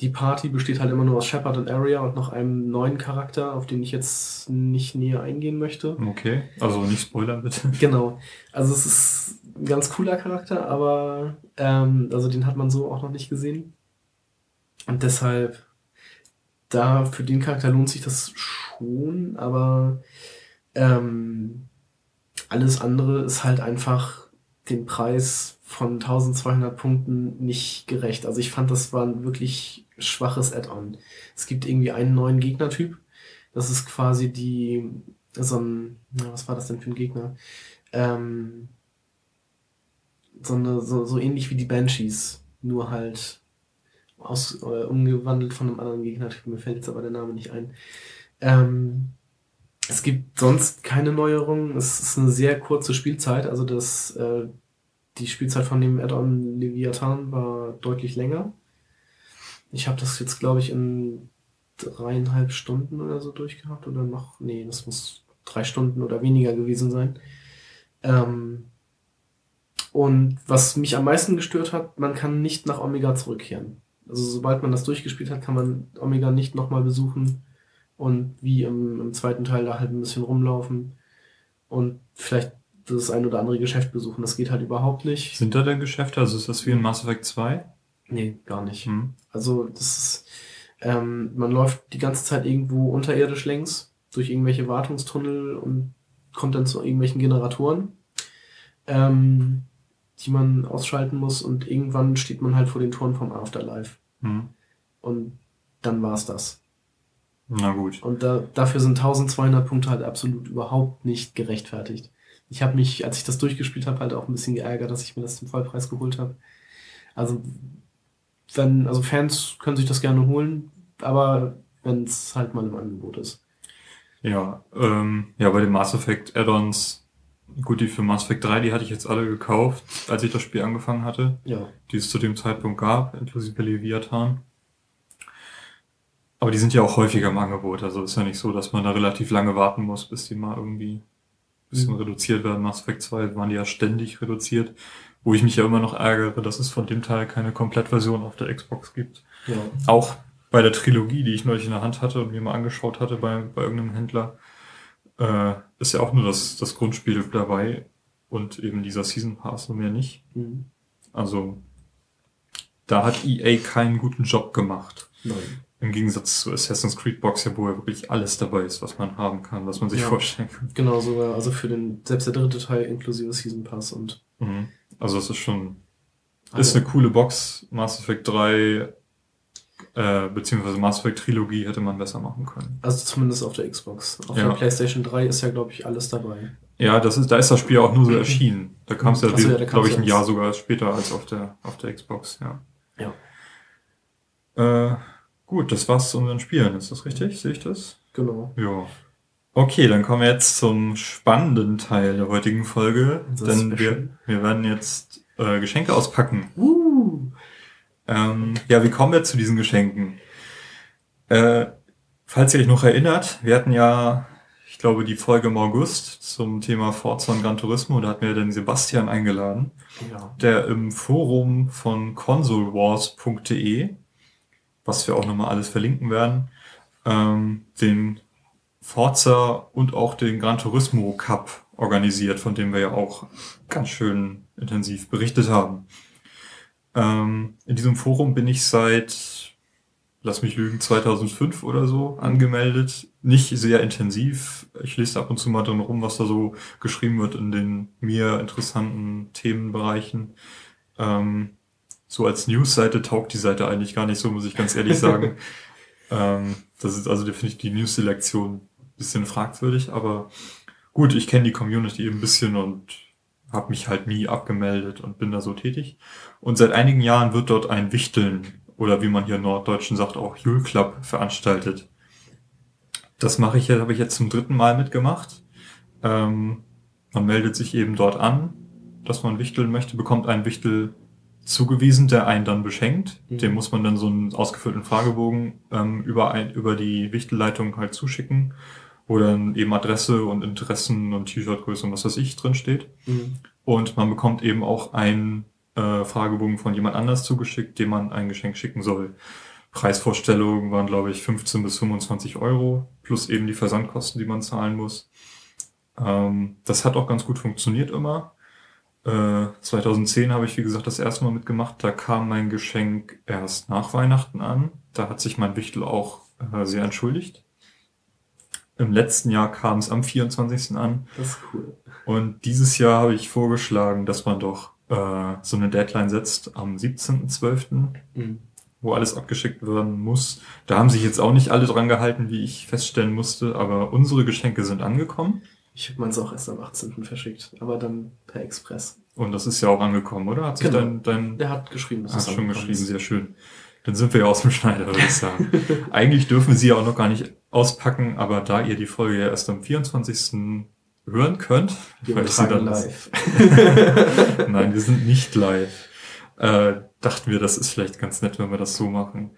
Speaker 3: die Party besteht halt immer nur aus Shepard und Arya und noch einem neuen Charakter, auf den ich jetzt nicht näher eingehen möchte.
Speaker 2: Okay, also nicht spoilern bitte.
Speaker 3: Genau. Also es ist ein ganz cooler Charakter, aber ähm, also den hat man so auch noch nicht gesehen. Und deshalb, da für den Charakter lohnt sich das schon, aber ähm, alles andere ist halt einfach den Preis von 1200 Punkten nicht gerecht. Also ich fand, das war ein wirklich schwaches Add-on. Es gibt irgendwie einen neuen Gegnertyp. Das ist quasi die, so ein, na, was war das denn für ein Gegner? Ähm, so, eine, so, so ähnlich wie die Banshees, nur halt aus, äh, umgewandelt von einem anderen Gegnertyp. Mir fällt jetzt aber der Name nicht ein. Ähm, es gibt sonst keine Neuerungen. Es ist eine sehr kurze Spielzeit. Also das, äh, die Spielzeit von dem Add-on Leviathan war deutlich länger. Ich habe das jetzt, glaube ich, in dreieinhalb Stunden oder so durchgehabt. Oder noch, nee, das muss drei Stunden oder weniger gewesen sein. Ähm, und was mich am meisten gestört hat, man kann nicht nach Omega zurückkehren. Also sobald man das durchgespielt hat, kann man Omega nicht nochmal besuchen und wie im, im zweiten Teil da halt ein bisschen rumlaufen und vielleicht das ein oder andere Geschäft besuchen. Das geht halt überhaupt nicht.
Speaker 2: Sind da denn Geschäfte? Also ist das wie in Mass Effect 2?
Speaker 3: Nee, gar nicht.
Speaker 2: Hm.
Speaker 3: Also das ist, ähm, man läuft die ganze Zeit irgendwo unterirdisch längs, durch irgendwelche Wartungstunnel und kommt dann zu irgendwelchen Generatoren, ähm, die man ausschalten muss und irgendwann steht man halt vor den Toren vom Afterlife.
Speaker 2: Hm.
Speaker 3: Und dann war's das.
Speaker 2: Na gut.
Speaker 3: Und da, dafür sind 1200 Punkte halt absolut überhaupt nicht gerechtfertigt. Ich habe mich, als ich das durchgespielt habe, halt auch ein bisschen geärgert, dass ich mir das zum Vollpreis geholt habe. Also, wenn, also Fans können sich das gerne holen, aber wenn es halt mal im Angebot ist.
Speaker 2: Ja, ähm, ja, bei den Mass Effect Add-ons, gut, die für Mass Effect 3, die hatte ich jetzt alle gekauft, als ich das Spiel angefangen hatte,
Speaker 3: Ja.
Speaker 2: die es zu dem Zeitpunkt gab, inklusive Leviathan. Aber die sind ja auch häufiger im Angebot, also ist ja nicht so, dass man da relativ lange warten muss, bis die mal irgendwie ein bisschen
Speaker 3: Mhm.
Speaker 2: reduziert werden. Mass Effect 2 waren die ja ständig reduziert, wo ich mich ja immer noch ärgere, dass es von dem Teil keine Komplettversion auf der Xbox gibt.
Speaker 3: Ja.
Speaker 2: Auch bei der Trilogie, die ich neulich in der Hand hatte und mir mal angeschaut hatte bei, bei irgendeinem Händler, äh, ist ja auch nur das, das Grundspiel dabei und eben dieser Season Pass und mehr nicht.
Speaker 3: Mhm.
Speaker 2: Also da hat EA keinen guten Job gemacht.
Speaker 3: Nein.
Speaker 2: Im Gegensatz zu Assassin's Creed Box, ja, wo ja wirklich alles dabei ist, was man haben kann, was man sich
Speaker 3: Ja.
Speaker 2: vorstellen kann.
Speaker 3: Genau, sogar, also für den, selbst der dritte Teil inklusive Season Pass und
Speaker 2: Mhm. Also es ist schon,
Speaker 3: alle-
Speaker 2: ist eine coole Box. Mass Effect 3, äh, beziehungsweise Mass Effect Trilogie hätte man besser machen können.
Speaker 3: Also zumindest auf der Xbox. Auf
Speaker 2: Ja.
Speaker 3: der PlayStation 3 ist ja, glaube ich, alles dabei.
Speaker 2: Ja, das ist, da ist das Spiel auch nur so erschienen. Da kam es ja,
Speaker 3: so, ja,
Speaker 2: glaube ich, ein. Jahr sogar später als auf der, auf der Xbox, ja.
Speaker 3: Ja.
Speaker 2: Äh, gut, das war's zu unseren Spielen. Ist das richtig? Sehe ich das?
Speaker 3: Genau.
Speaker 2: Ja. Okay, dann kommen wir jetzt zum spannenden Teil der heutigen Folge.
Speaker 3: Unser
Speaker 2: denn wir, wir werden jetzt äh, Geschenke auspacken.
Speaker 3: Uh.
Speaker 2: Ähm, ja, wie kommen wir zu diesen Geschenken? Äh, falls ihr euch noch erinnert, wir hatten ja, ich glaube, die Folge im August zum Thema Forza und Gran Turismo. Da hatten wir den Sebastian eingeladen,
Speaker 3: Ja.
Speaker 2: der im Forum von consolewars.de, was wir auch nochmal alles verlinken werden, ähm, den Forza und auch den Gran Turismo Cup organisiert, von dem wir ja auch ganz schön intensiv berichtet haben. Ähm, in diesem Forum bin ich seit, lass mich lügen, 2005 oder so angemeldet. Nicht sehr intensiv. Ich lese ab und zu mal drin rum, was da so geschrieben wird in den mir interessanten Themenbereichen. Ähm, so als Newsseite taugt die Seite eigentlich gar nicht so, muss ich ganz ehrlich sagen. ähm, das ist also definitiv die News-Selektion ein bisschen fragwürdig, aber gut, ich kenne die Community ein bisschen und habe mich halt nie abgemeldet und bin da so tätig. Und seit einigen Jahren wird dort ein Wichteln oder wie man hier im Norddeutschen sagt, auch Jule Club veranstaltet. Das mache ich, habe ich jetzt zum dritten Mal mitgemacht. Ähm, man meldet sich eben dort an, dass man wichteln möchte, bekommt einen Wichtel zugewiesen, der einen dann beschenkt.
Speaker 3: Mhm.
Speaker 2: Dem muss man dann so einen ausgefüllten Fragebogen ähm, über, ein, über die Wichtelleitung halt zuschicken, wo dann eben Adresse und Interessen und T-Shirt-Größe und was weiß ich drin steht.
Speaker 3: Mhm.
Speaker 2: Und man bekommt eben auch einen äh, Fragebogen von jemand anders zugeschickt, dem man ein Geschenk schicken soll. Preisvorstellungen waren, glaube ich, 15 bis 25 Euro, plus eben die Versandkosten, die man zahlen muss. Ähm, das hat auch ganz gut funktioniert immer. Äh, 2010 habe ich, wie gesagt, das erste Mal mitgemacht. Da kam mein Geschenk erst nach Weihnachten an. Da hat sich mein Wichtel auch äh, sehr entschuldigt. Im letzten Jahr kam es am 24. an.
Speaker 3: Das ist cool.
Speaker 2: Und dieses Jahr habe ich vorgeschlagen, dass man doch äh, so eine Deadline setzt am 17.12.,
Speaker 3: Mhm.
Speaker 2: wo alles abgeschickt werden muss. Da haben sich jetzt auch nicht alle dran gehalten, wie ich feststellen musste, aber unsere Geschenke sind angekommen.
Speaker 3: Ich habe meins auch erst am 18. verschickt, aber dann per Express.
Speaker 2: Und das ist ja auch angekommen, oder? Hat sich
Speaker 3: Genau.
Speaker 2: dein, dein
Speaker 3: Der hat geschrieben, dass
Speaker 2: Hast
Speaker 3: es
Speaker 2: schon geschrieben,
Speaker 3: ist.
Speaker 2: sehr schön. Dann sind wir ja aus dem Schneider, würde ich sagen. Eigentlich dürfen wir sie ja auch noch gar nicht auspacken, aber da ihr die Folge ja erst am 24. hören könnt,
Speaker 3: Wir
Speaker 2: weil sie dann
Speaker 3: live.
Speaker 2: Nein, wir sind nicht live. Äh, dachten wir, das ist vielleicht ganz nett, wenn wir das so machen.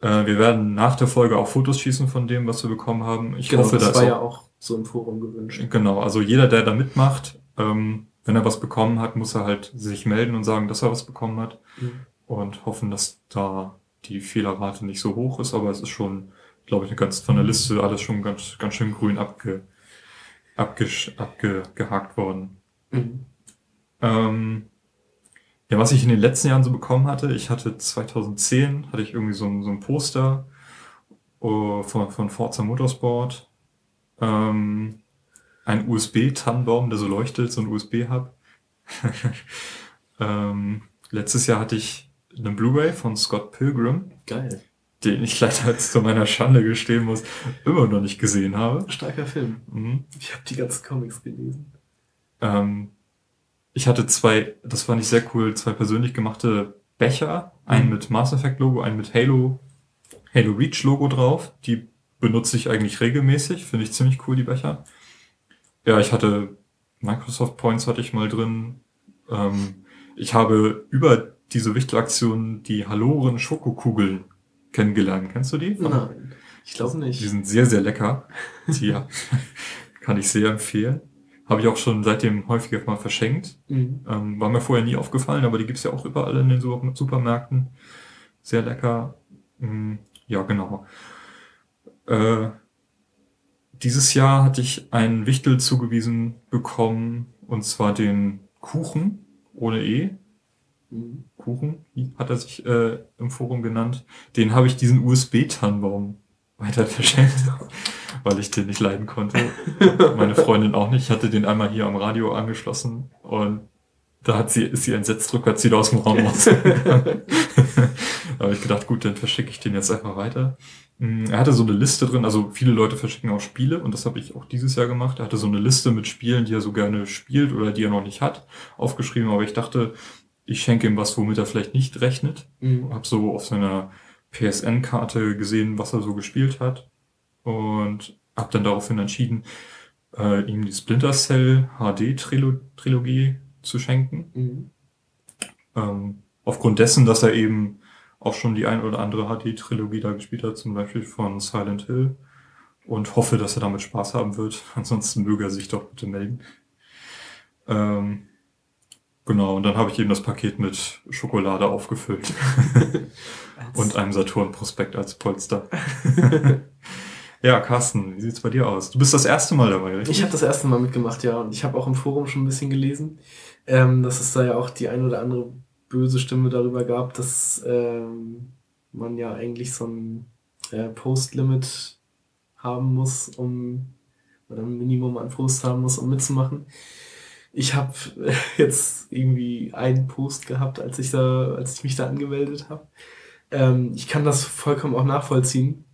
Speaker 2: Äh, wir werden nach der Folge auch Fotos schießen von dem, was wir bekommen haben. Ich
Speaker 3: genau,
Speaker 2: hoffe,
Speaker 3: das
Speaker 2: da
Speaker 3: war
Speaker 2: ist
Speaker 3: ja
Speaker 2: auch,
Speaker 3: auch so im Forum gewünscht.
Speaker 2: genau, also jeder, der da mitmacht, ähm, wenn er was bekommen hat, muss er halt sich melden und sagen, dass er was bekommen hat
Speaker 3: Mhm.
Speaker 2: und hoffen, dass da die Fehlerrate nicht so hoch ist, aber es ist schon, glaube ich, eine ganz von der Liste alles schon ganz, ganz schön grün abge, abgesch, abgehakt worden.
Speaker 3: Mhm.
Speaker 2: Ähm, ja, was ich in den letzten Jahren so bekommen hatte, ich hatte 2010, hatte ich irgendwie so ein, so ein Poster äh, von, von Forza Motorsport, ähm, ein USB-Tannenbaum, der so leuchtet, so ein USB-Hub. ähm, letztes Jahr hatte ich einen Blu-ray von Scott Pilgrim,
Speaker 3: Geil.
Speaker 2: Den ich leider jetzt zu meiner Schande gestehen muss, immer noch nicht gesehen habe.
Speaker 3: Starker Film.
Speaker 2: Mhm.
Speaker 3: Ich habe die ganzen Comics gelesen.
Speaker 2: Ähm, ich hatte zwei, das fand ich sehr cool, zwei persönlich gemachte Becher. Einen
Speaker 3: Mhm.
Speaker 2: mit Mass Effect Logo, einen mit Halo, Halo Reach Logo drauf. Die benutze ich eigentlich regelmäßig. Finde ich ziemlich cool, die Becher. Ja, ich hatte Microsoft Points hatte ich mal drin. Ähm, ich habe über diese Wichtelaktion die Haloren Schokokugeln kennengelernt. Kennst du die?
Speaker 3: Nein, ich glaube
Speaker 2: Die
Speaker 3: nicht.
Speaker 2: sind sehr, sehr lecker. Die kann ich sehr empfehlen. Habe ich auch schon seitdem häufiger mal verschenkt.
Speaker 3: Mhm.
Speaker 2: Ähm, war mir vorher nie aufgefallen, aber die gibt's ja auch überall in den Super- Supermärkten. Sehr lecker. Mm, Ja, genau. Äh, dieses Jahr hatte ich einen Wichtel zugewiesen bekommen, und zwar den Kuchen ohne E. Kuchen hat er sich äh, im Forum genannt. Den habe ich diesen USB-Tannenbaum weiter verschenkt, weil ich den nicht leiden konnte. Meine Freundin auch nicht. Ich hatte den einmal hier am Radio angeschlossen und da hat sie, ist sie entsetzt rückwärts wieder aus dem Raum rausgegangen. da habe ich gedacht, gut, dann verschicke ich den jetzt einfach weiter. Mm, Er hatte so eine Liste drin, also viele Leute verschicken auch Spiele und das habe ich auch dieses Jahr gemacht. Er hatte so eine Liste mit Spielen, die er so gerne spielt oder die er noch nicht hat, aufgeschrieben, aber ich dachte, ich schenke ihm was, womit er vielleicht nicht rechnet.
Speaker 3: Mhm.
Speaker 2: Hab so auf seiner PSN-Karte gesehen, was er so gespielt hat und hab dann daraufhin entschieden, äh, ihm die Splinter Cell HD-Trilogie zu schenken.
Speaker 3: Mhm.
Speaker 2: Ähm, aufgrund dessen, dass er eben auch schon die ein oder andere HD-Trilogie da gespielt hat, zum Beispiel von Silent Hill. Und hoffe, dass er damit Spaß haben wird. Ansonsten möge er sich doch bitte melden. Ähm, genau, und dann habe ich eben das Paket mit Schokolade aufgefüllt und einem Saturn-Prospekt als Polster. ja, Carsten, wie sieht's bei dir aus? Du bist das erste Mal dabei, richtig?
Speaker 3: Ich habe das erste Mal mitgemacht, ja. Und ich habe auch im Forum schon ein bisschen gelesen, ähm, dass es da ja auch die ein oder andere böse Stimme darüber gab, dass ähm, man ja eigentlich so ein äh, Post-Limit haben muss, um oder ein Minimum an Post haben muss, um mitzumachen. Ich habe jetzt irgendwie einen Post gehabt, als ich da, als ich mich da angemeldet habe. Ähm, ich kann das vollkommen auch nachvollziehen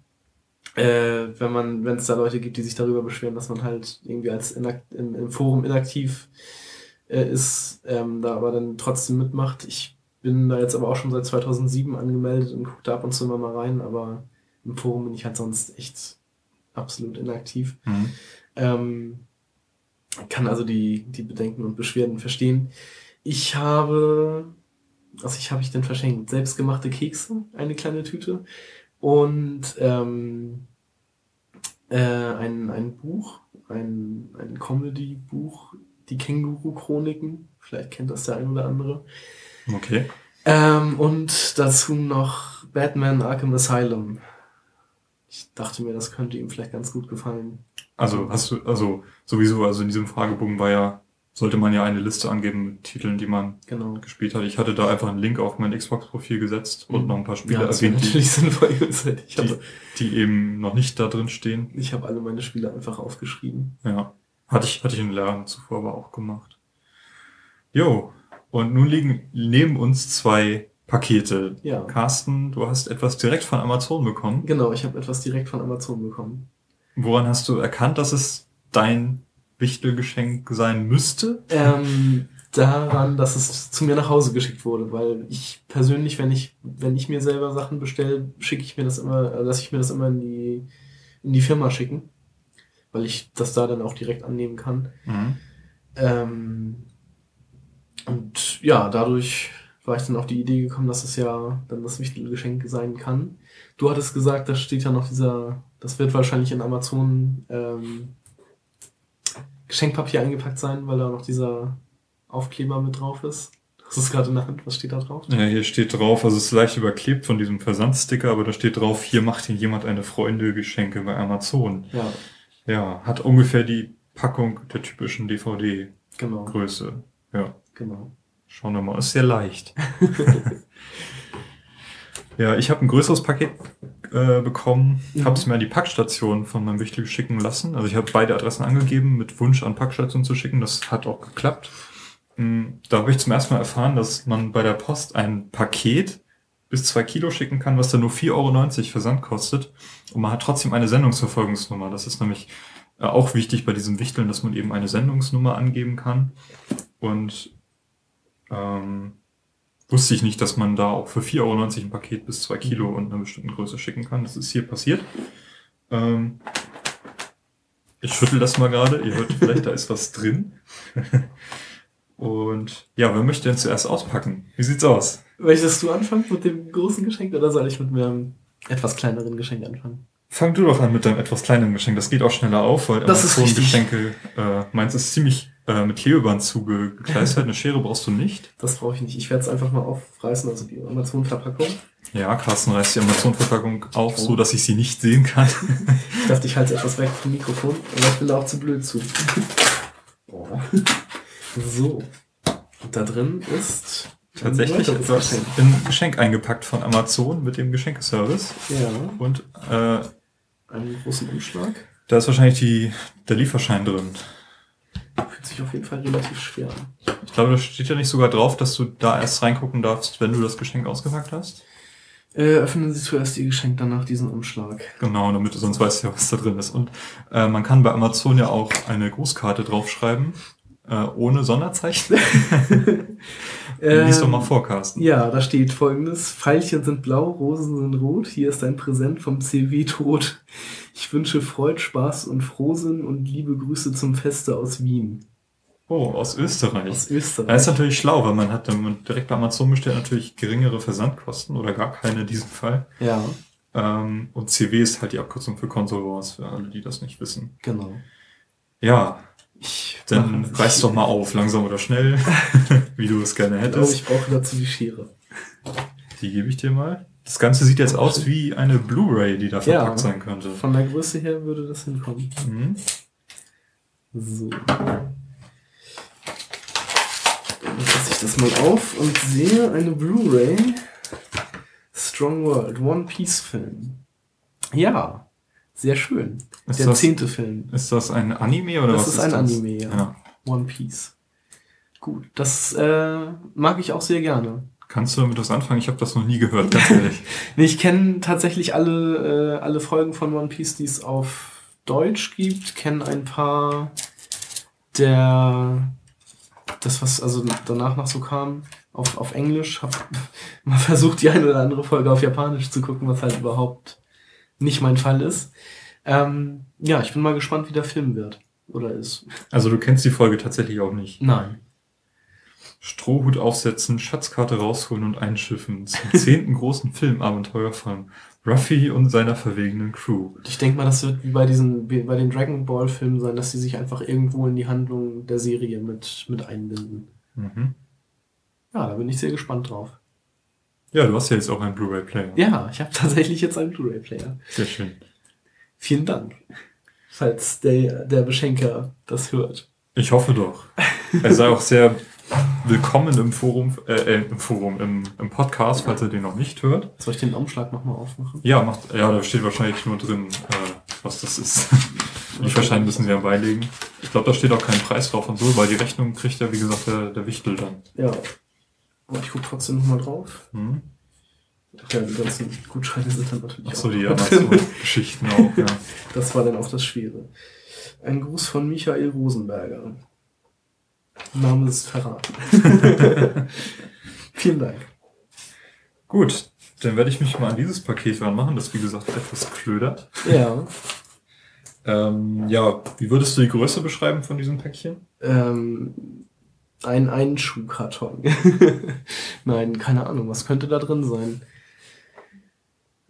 Speaker 3: äh, wenn man, wenn es da Leute gibt, die sich darüber beschweren, dass man halt irgendwie als im, im Forum inaktiv äh, ist, ähm, da aber dann trotzdem mitmacht. Ich bin da jetzt aber auch schon seit 2007 angemeldet und gucke da ab und zu immer mal rein, aber im Forum bin ich halt sonst echt absolut inaktiv.
Speaker 2: Mhm.
Speaker 3: Ähm, kann also die, die Bedenken und Beschwerden verstehen. Ich habe, also ich habe ich denn verschenkt? Selbstgemachte Kekse, eine kleine Tüte und ähm, äh, ein, ein Buch, ein, ein Comedy-Buch, die Känguru-Chroniken. Vielleicht kennt das der ein oder andere.
Speaker 2: Okay.
Speaker 3: Ähm, und dazu noch Batman Arkham Asylum. Ich dachte mir, das könnte ihm vielleicht ganz gut gefallen.
Speaker 2: Also hast du, also sowieso, also in diesem Fragebogen war ja sollte man ja eine Liste angeben mit Titeln, die man
Speaker 3: Genau.
Speaker 2: gespielt hat. Ich hatte da einfach einen Link auf mein Xbox-Profil gesetzt und noch ein paar Spiele
Speaker 3: ja,
Speaker 2: erwähnt, die,
Speaker 3: natürlich sinnvoll.
Speaker 2: die,
Speaker 3: habe
Speaker 2: die eben noch nicht da drin stehen.
Speaker 3: ich hab alle meine Spiele einfach aufgeschrieben.
Speaker 2: Ja. Hatte ich, hatte ich in Lernen zuvor aber auch gemacht. Jo. Und nun liegen neben uns zwei Pakete.
Speaker 3: Ja.
Speaker 2: Carsten, du hast etwas direkt von Amazon bekommen.
Speaker 3: Genau, ich habe etwas direkt von Amazon bekommen.
Speaker 2: Woran hast du erkannt, dass es dein Wichtelgeschenk sein müsste?
Speaker 3: Ähm, daran, dass es zu mir nach Hause geschickt wurde, weil ich persönlich, wenn ich, wenn ich mir selber Sachen bestelle, schicke ich mir das immer, äh, lasse ich mir das immer in die, in die Firma schicken, weil ich das da dann auch direkt annehmen kann.
Speaker 2: Mhm.
Speaker 3: Ähm, und ja, dadurch war ich dann auf die Idee gekommen, dass es ja dann das wichtige Geschenk sein kann. Du hattest gesagt, da steht ja noch dieser, das wird wahrscheinlich in Amazon ähm, Geschenkpapier eingepackt sein, weil da noch dieser Aufkleber mit drauf ist. Das ist gerade in der Hand, was steht da drauf?
Speaker 2: Ja, hier steht drauf, also es ist leicht überklebt von diesem Versandsticker, aber da steht drauf, hier macht Ihnen jemand eine Freunde Geschenke bei Amazon.
Speaker 3: Ja,
Speaker 2: Ja, hat ungefähr die Packung der typischen DVD-Größe.
Speaker 3: genau,
Speaker 2: Ja,
Speaker 3: genau.
Speaker 2: Schauen wir mal, ist sehr leicht. ja, ich habe ein größeres Paket äh, bekommen,
Speaker 3: Mhm.
Speaker 2: habe es mir an die Packstation von meinem Wichtel schicken lassen. Also ich habe beide Adressen angegeben, mit Wunsch an Packstation zu schicken. Das hat auch geklappt. Mm, Da habe ich zum ersten Mal erfahren, dass man bei der Post ein Paket bis zwei Kilo schicken kann, was dann nur 4,90 Euro Versand kostet. Und man hat trotzdem eine Sendungsverfolgungsnummer. Das ist nämlich äh, auch wichtig bei diesem Wichteln, dass man eben eine Sendungsnummer angeben kann. Und ähm, wusste ich nicht, dass man da auch für 4,90 Euro ein Paket bis zwei Kilo und einer bestimmten Größe schicken kann. Das ist hier passiert. Ähm, ich schüttel das mal gerade. Ihr hört vielleicht, da ist was drin. Und ja, wer möchte denn zuerst auspacken? Wie sieht's aus?
Speaker 3: Möchtest du anfangen mit dem großen Geschenk oder soll ich mit meinem etwas kleineren Geschenk anfangen?
Speaker 2: Fang du doch an mit deinem etwas kleineren Geschenk. Das geht auch schneller auf, weil
Speaker 3: Das ist.
Speaker 2: Geschenke, äh, meins ist ziemlich äh, mit Klebeband zugekleistert. Eine Schere brauchst du nicht.
Speaker 3: Das brauche ich nicht. Ich werde es einfach mal aufreißen, also die Amazon-Verpackung.
Speaker 2: Ja, Carsten reißt die Amazon-Verpackung auf, so dass ich sie nicht sehen kann.
Speaker 3: Ich dachte, ich halte etwas weg vom Mikrofon, aber ich bin da auch zu blöd zu. Boah. So. Und da drin ist
Speaker 2: Tatsächlich
Speaker 3: ein Geschenk.
Speaker 2: in Geschenk eingepackt von Amazon mit dem Geschenkeservice.
Speaker 3: Ja,
Speaker 2: Und äh,
Speaker 3: einen großen Umschlag.
Speaker 2: da ist wahrscheinlich die, der Lieferschein drin.
Speaker 3: Fühlt sich auf jeden Fall relativ schwer an.
Speaker 2: Ich glaube, da steht ja nicht sogar drauf, dass du da erst reingucken darfst, wenn du das Geschenk ausgepackt hast.
Speaker 3: Äh, öffnen Sie zuerst Ihr Geschenk, danach diesen Umschlag.
Speaker 2: Genau, damit du sonst weißt ja, was da drin ist. Und äh, man kann bei Amazon ja auch eine Grußkarte draufschreiben, äh, ohne Sonderzeichen. Lies doch mal vor, Carsten.
Speaker 3: Ähm, Ja, da steht folgendes. Pfeilchen sind blau, Rosen sind rot. Hier ist ein Präsent vom CW Tod. Ich wünsche Freud, Spaß und Frohsinn und liebe Grüße zum Feste aus Wien.
Speaker 2: Oh, aus Österreich.
Speaker 3: Aus
Speaker 2: Das
Speaker 3: Österreich.
Speaker 2: ist natürlich schlau, weil man hat, wenn man direkt bei Amazon bestellt, natürlich geringere Versandkosten oder gar keine in diesem Fall.
Speaker 3: Ja,
Speaker 2: Ähm, und CW ist halt die Abkürzung für Console Wars, für alle, die das nicht wissen.
Speaker 3: genau.
Speaker 2: Ja,
Speaker 3: Ich
Speaker 2: dann reiß doch mal auf, langsam oder schnell, wie du es gerne
Speaker 3: Ich glaube,
Speaker 2: hättest.
Speaker 3: ich brauche dazu die Schere.
Speaker 2: Die gebe ich dir mal. Das Ganze sieht jetzt aus wie eine Blu-ray, die da verpackt sein könnte.
Speaker 3: Von der Größe her würde das hinkommen.
Speaker 2: Mhm.
Speaker 3: So. Dann lasse ich das mal auf und sehe eine Blu-ray. Strong World, One Piece Film. Ja, sehr schön.
Speaker 2: Ist
Speaker 3: Der
Speaker 2: das-
Speaker 3: zehnte Film.
Speaker 2: Ist das ein Anime oder
Speaker 3: Das
Speaker 2: was
Speaker 3: ist ein Anime, ja.
Speaker 2: ja.
Speaker 3: One Piece. Gut, das äh, mag ich auch sehr gerne.
Speaker 2: Kannst du damit was anfangen? Ich habe das noch nie gehört, ganz ehrlich.
Speaker 3: Nee, ich kenne tatsächlich alle, äh, alle Folgen von One Piece, die es auf Deutsch gibt, kenne ein paar der das, was also danach noch so kam, auf, auf Englisch, hab mal versucht, die eine oder andere Folge auf Japanisch zu gucken, was halt überhaupt nicht mein Fall ist. Ähm, ja, ich bin mal gespannt, wie der Film wird. Oder ist.
Speaker 2: Also du kennst die Folge tatsächlich auch nicht.
Speaker 3: Nein.
Speaker 2: Strohhut aufsetzen, Schatzkarte rausholen und einschiffen zum zehnten großen Filmabenteuer von Ruffy und seiner verwegenen Crew.
Speaker 3: Ich denke mal, das wird wie bei diesen, wie bei den Dragon Ball Filmen sein, dass sie sich einfach irgendwo in die Handlung der Serie mit, mit einbinden.
Speaker 2: Mhm.
Speaker 3: Ja, da bin ich sehr gespannt drauf.
Speaker 2: Ja, du hast ja jetzt auch einen Blu-ray-Player.
Speaker 3: Ja, ich habe tatsächlich jetzt einen Blu-ray-Player.
Speaker 2: Sehr schön.
Speaker 3: Vielen Dank. Falls der, der Beschenker das hört.
Speaker 2: Ich hoffe doch. Er sei auch sehr willkommen im Forum, äh, äh, im Forum, im, im Podcast, falls er den noch nicht hört.
Speaker 3: Soll ich den Umschlag nochmal aufmachen?
Speaker 2: Ja, macht, ja, da steht wahrscheinlich nur drin, äh, was das ist. Die Verschein müssen wir beilegen. Ich glaube, da steht auch kein Preis drauf und so, weil die Rechnung kriegt ja, wie gesagt, der, der Wichtel dann.
Speaker 3: Ja. Aber ich gucke trotzdem nochmal drauf.
Speaker 2: Hm?
Speaker 3: Ach ja, die ganzen Gutscheine sind dann natürlich
Speaker 2: Achso,
Speaker 3: auch
Speaker 2: die
Speaker 3: noch drin.
Speaker 2: Amazon-Geschichten auch, ja.
Speaker 3: Das war dann auch das Schwere. Ein Gruß von Michael Rosenberger. Name ist verraten. Vielen Dank.
Speaker 2: Gut, dann werde ich mich mal an dieses Paket ranmachen, das wie gesagt etwas klödert.
Speaker 3: Ja.
Speaker 2: Ähm, ja, wie würdest du die Größe beschreiben von diesem Päckchen?
Speaker 3: Ähm, ein Einschuhkarton. Nein, keine Ahnung, was könnte da drin sein?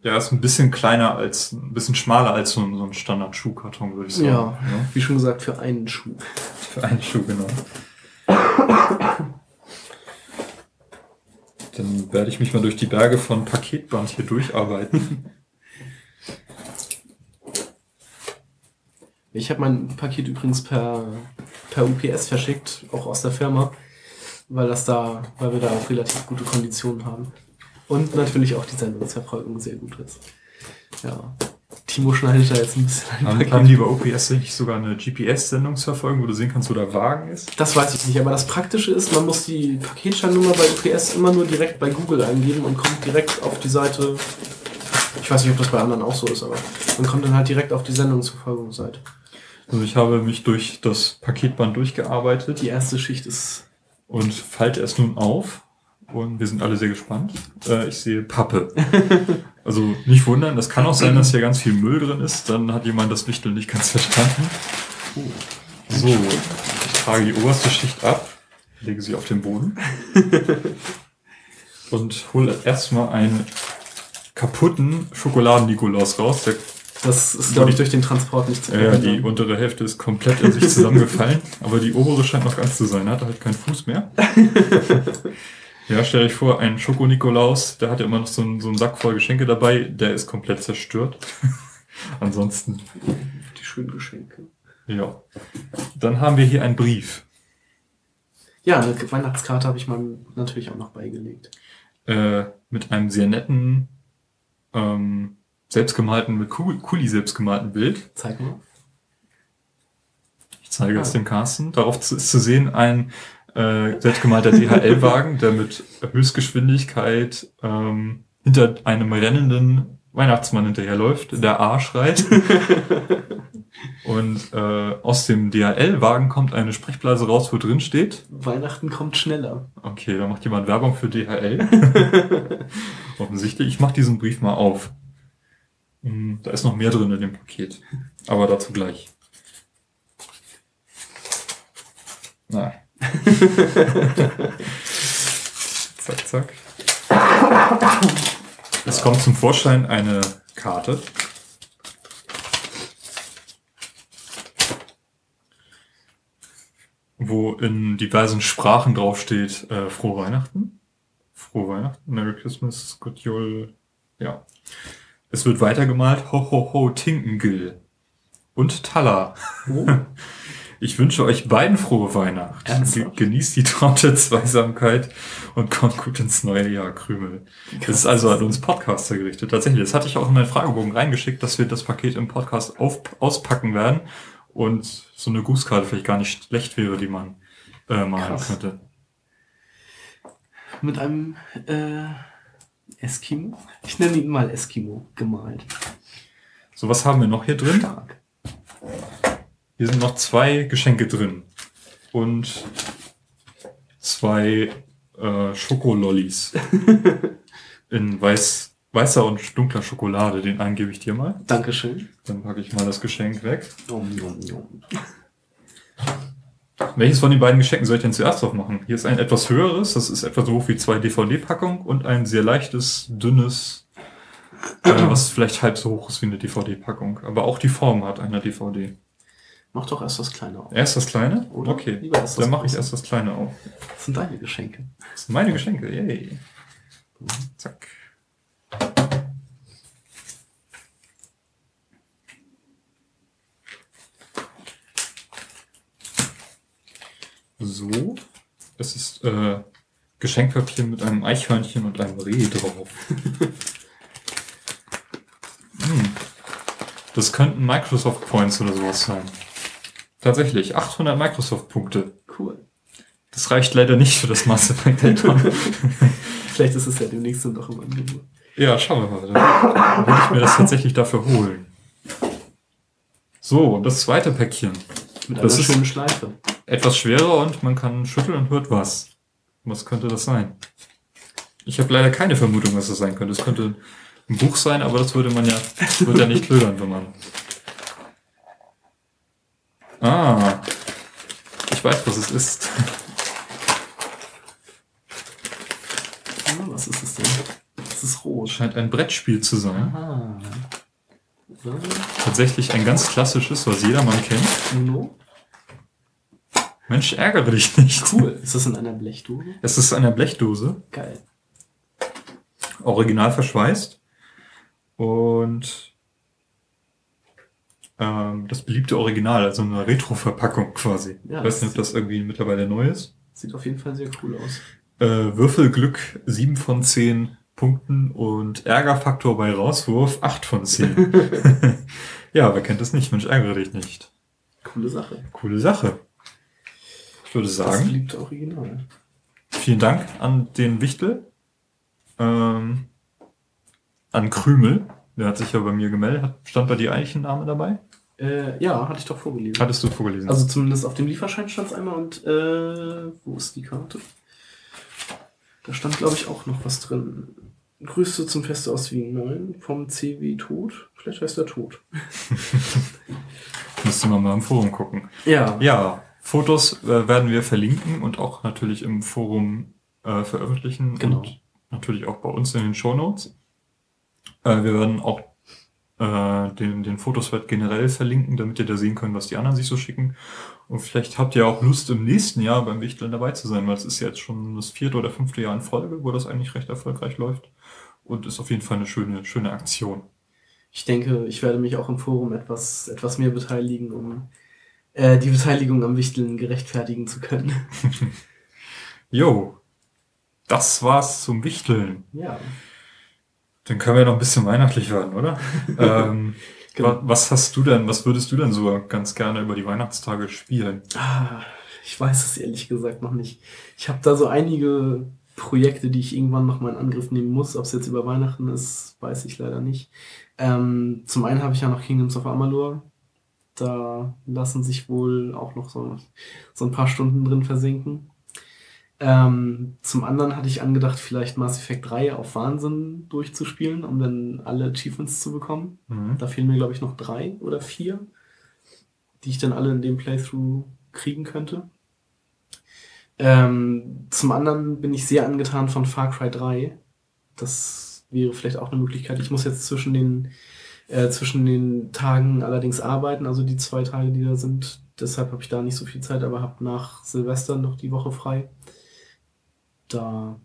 Speaker 2: Ja, ist ein bisschen kleiner als, ein bisschen schmaler als so ein, so ein Standard-Schuhkarton, würde ich sagen.
Speaker 3: Ja, wie schon gesagt, für einen Schuh.
Speaker 2: Für einen Schuh, genau. Dann werde ich mich mal durch die Berge von Paketband hier durcharbeiten.
Speaker 3: Ich habe mein Paket übrigens per, per UPS verschickt, auch aus der Firma, weil das da, weil wir da auch relativ gute Konditionen haben. Und natürlich auch die Sendungsverfolgung sehr gut ist. Ja. Timo schneidet da jetzt ein bisschen ein
Speaker 2: Haben, haben die bei OPS nicht sogar eine GPS-Sendungsverfolgung, wo du sehen kannst, wo der Wagen ist?
Speaker 3: Das weiß ich nicht, aber das Praktische ist, man muss die Paketscheinnummer bei UPS immer nur direkt bei Google eingeben und kommt direkt auf die Seite. Ich weiß nicht, ob das bei anderen auch so ist, aber man kommt dann halt direkt auf die Sendungsverfolgungsseite.
Speaker 2: Also ich habe mich durch das Paketband durchgearbeitet
Speaker 3: Die erste Schicht ist.
Speaker 2: und falte es nun auf. Und wir sind alle sehr gespannt. Äh, ich sehe Pappe. Also nicht wundern, es kann auch sein, dass hier ganz viel Müll drin ist. Dann hat jemand das Wichtel nicht ganz verstanden. So, ich trage die oberste Schicht ab, lege sie auf den Boden und hole erstmal einen kaputten Schokoladen-Nikolaus raus. Der,
Speaker 3: Das ist, glaube ich, durch den Transport nicht zu
Speaker 2: äh, die
Speaker 3: verhindern.
Speaker 2: untere Hälfte ist komplett in sich zusammengefallen, aber die obere scheint noch ganz zu sein. Er hat halt keinen Fuß mehr. Ja, stell euch vor, ein Schoko-Nikolaus, der hatte immer noch so einen, so einen Sack voll Geschenke dabei, der ist komplett zerstört. Ansonsten,
Speaker 3: Die schönen Geschenke.
Speaker 2: ja. Dann haben wir hier einen Brief.
Speaker 3: Ja, eine Weihnachtskarte habe ich mal natürlich auch noch beigelegt.
Speaker 2: Äh, mit einem sehr netten, ähm, selbstgemalten, mit Kuli selbstgemalten Bild.
Speaker 3: Zeig mal.
Speaker 2: Ich zeige es
Speaker 3: Ah.
Speaker 2: dem Carsten. Darauf ist zu sehen ein äh, selbstgemalter DHL-Wagen, der mit Höchstgeschwindigkeit ähm, hinter einem rennenden Weihnachtsmann hinterherläuft, der A schreit. Und äh, aus dem DHL-Wagen kommt eine Sprechblase raus, wo drin steht.
Speaker 3: Weihnachten kommt schneller.
Speaker 2: Okay, da macht jemand Werbung für DHL. Offensichtlich. Ich mache diesen Brief mal auf. Hm, Da ist noch mehr drin in dem Paket. Aber dazu gleich. Na. zack, zack. Es kommt zum Vorschein eine Karte. Wo in diversen Sprachen draufsteht, äh, frohe Weihnachten. Frohe Weihnachten, Merry Christmas, Good Yule. Ja. Es wird weitergemalt, ho ho ho, Tinkengill. Und Talla.
Speaker 3: Oh.
Speaker 2: Ich wünsche euch beiden frohe Weihnacht.
Speaker 3: Ernsthaft?
Speaker 2: Ge genießt die Traute Zweisamkeit und kommt gut ins neue Jahr, Krümel. Das ist also an uns Podcaster gerichtet. Tatsächlich, das hatte ich auch in meinen Fragebogen reingeschickt, dass wir das Paket im Podcast auf, auspacken werden und so eine Grußkarte vielleicht gar nicht schlecht wäre, die man äh, malen
Speaker 3: Krass.
Speaker 2: könnte.
Speaker 3: Mit einem äh, Eskimo. Ich nenne ihn mal Eskimo gemalt.
Speaker 2: So, was haben wir noch hier drin?
Speaker 3: Stark.
Speaker 2: Hier sind noch zwei Geschenke drin. Und zwei äh, Schokolollis. In weiß, weißer und dunkler Schokolade. Den einen gebe ich dir mal.
Speaker 3: Dankeschön.
Speaker 2: Dann packe ich mal das Geschenk weg.
Speaker 3: Nom, nom, nom.
Speaker 2: Welches von den beiden Geschenken soll ich denn zuerst aufmachen? Hier ist ein etwas höheres, das ist etwa so hoch wie zwei DVD-Packungen und ein sehr leichtes, dünnes, äh, was vielleicht halb so hoch ist wie eine DVD-Packung. Aber auch die Form hat einer DVD.
Speaker 3: Mach doch erst das Kleine auf.
Speaker 2: Erst das kleine?
Speaker 3: Oder?
Speaker 2: Okay,
Speaker 3: Lieber erst das
Speaker 2: dann mache ich erst das kleine auf.
Speaker 3: Das sind deine Geschenke.
Speaker 2: Das sind meine Geschenke, yay. Zack. So. Es ist äh, Geschenkpapier mit einem Eichhörnchen und einem Reh drauf. hm. Das könnten Microsoft Points oder sowas sein. Tatsächlich, 800 Microsoft-Punkte.
Speaker 3: Cool.
Speaker 2: Das reicht leider nicht für das Mass Effect.
Speaker 3: Vielleicht ist es ja demnächst dann doch im Angebot.
Speaker 2: ja, schauen wir mal. Dann würde ich mir das tatsächlich dafür holen. So, und das zweite Päckchen.
Speaker 3: Mit
Speaker 2: Das
Speaker 3: einer
Speaker 2: ist-
Speaker 3: schönen Schleife.
Speaker 2: Etwas schwerer und man kann schütteln und hört was. Was könnte das sein? Ich habe leider keine Vermutung, was das sein könnte. Es könnte ein Buch sein, aber das würde man ja, würde ja nicht lödern, wenn man. Ah. Ich weiß, was es ist.
Speaker 3: Ah, was ist es denn? Es ist rot.
Speaker 2: Scheint ein Brettspiel zu sein.
Speaker 3: Aha. So,
Speaker 2: Tatsächlich ein ganz klassisches, was jedermann kennt.
Speaker 3: Uno.
Speaker 2: Mensch, ärgere dich nicht.
Speaker 3: Cool. Ist das in einer Blechdose?
Speaker 2: Es ist eine Blechdose.
Speaker 3: Geil.
Speaker 2: original verschweißt. Und ähm, das beliebte Original, also eine Retro-Verpackung quasi.
Speaker 3: Ja,
Speaker 2: ich weiß nicht, ob
Speaker 3: das-
Speaker 2: das irgendwie mittlerweile neu ist.
Speaker 3: Sieht auf jeden Fall sehr cool aus.
Speaker 2: Äh, Würfelglück 7 von 10 Punkten und Ärgerfaktor bei Rauswurf 8 von 10. ja, wer kennt das nicht? Mensch, ärgere dich nicht.
Speaker 3: Coole Sache.
Speaker 2: Coole Sache. Ich würde
Speaker 3: Das
Speaker 2: sagen,
Speaker 3: beliebte Original.
Speaker 2: vielen Dank an den Wichtel. Ähm, an Krümel. Der hat sich ja bei mir gemeldet. Hat- Stand bei dir eigentlich ein Name dabei?
Speaker 3: Äh, ja, hatte ich doch vorgelesen.
Speaker 2: Hattest du vorgelesen?
Speaker 3: Also zumindest auf dem Lieferschein stand es einmal und äh, wo ist die Karte? Da stand, glaube ich, auch noch was drin. Grüße zum Feste aus Wien 9 vom CW Tod. Vielleicht heißt er Tod.
Speaker 2: Müsste man mal im Forum gucken.
Speaker 3: Ja.
Speaker 2: Ja, Fotos äh, werden wir verlinken und auch natürlich im Forum äh, veröffentlichen
Speaker 3: Genau.
Speaker 2: und natürlich auch bei uns in den Shownotes. Äh, wir werden auch äh, den, den Fotoswert generell verlinken, damit ihr da sehen könnt, was die anderen sich so schicken. Und vielleicht habt ihr auch Lust, im nächsten Jahr beim Wichteln dabei zu sein, weil es ist jetzt schon das vierte oder fünfte Jahr in Folge, wo das eigentlich recht erfolgreich läuft. Und ist auf jeden Fall eine schöne, schöne Aktion.
Speaker 3: Ich denke, ich werde mich auch im Forum etwas, etwas mehr beteiligen, um äh, die Beteiligung am Wichteln gerechtfertigen zu können.
Speaker 2: Jo, das war's zum Wichteln.
Speaker 3: ja.
Speaker 2: Dann können wir noch ein bisschen weihnachtlich werden, oder? ähm,
Speaker 3: Genau.
Speaker 2: wa- Was hast du denn, was würdest du denn so ganz gerne über die Weihnachtstage spielen?
Speaker 3: Ah, ich weiß es ehrlich gesagt noch nicht. Ich habe da so einige Projekte, die ich irgendwann noch mal in Angriff nehmen muss. Ob es jetzt über Weihnachten ist, weiß ich leider nicht. Ähm, zum einen habe ich ja noch Kingdoms of Amalur. Da lassen sich wohl auch noch so, so ein paar Stunden drin versinken. Ähm, zum anderen hatte ich angedacht, vielleicht Mass Effect 3 auf Wahnsinn durchzuspielen, um dann alle Achievements zu bekommen.
Speaker 2: Mhm.
Speaker 3: Da fehlen mir, glaube ich, noch drei oder vier, die ich dann alle in dem Playthrough kriegen könnte. Ähm, zum anderen bin ich sehr angetan von Far Cry 3. Das wäre vielleicht auch eine Möglichkeit. Ich muss jetzt zwischen den, äh, zwischen den Tagen allerdings arbeiten, also die zwei Tage, die da sind. Deshalb habe ich da nicht so viel Zeit, aber habe nach Silvester noch die Woche frei. Da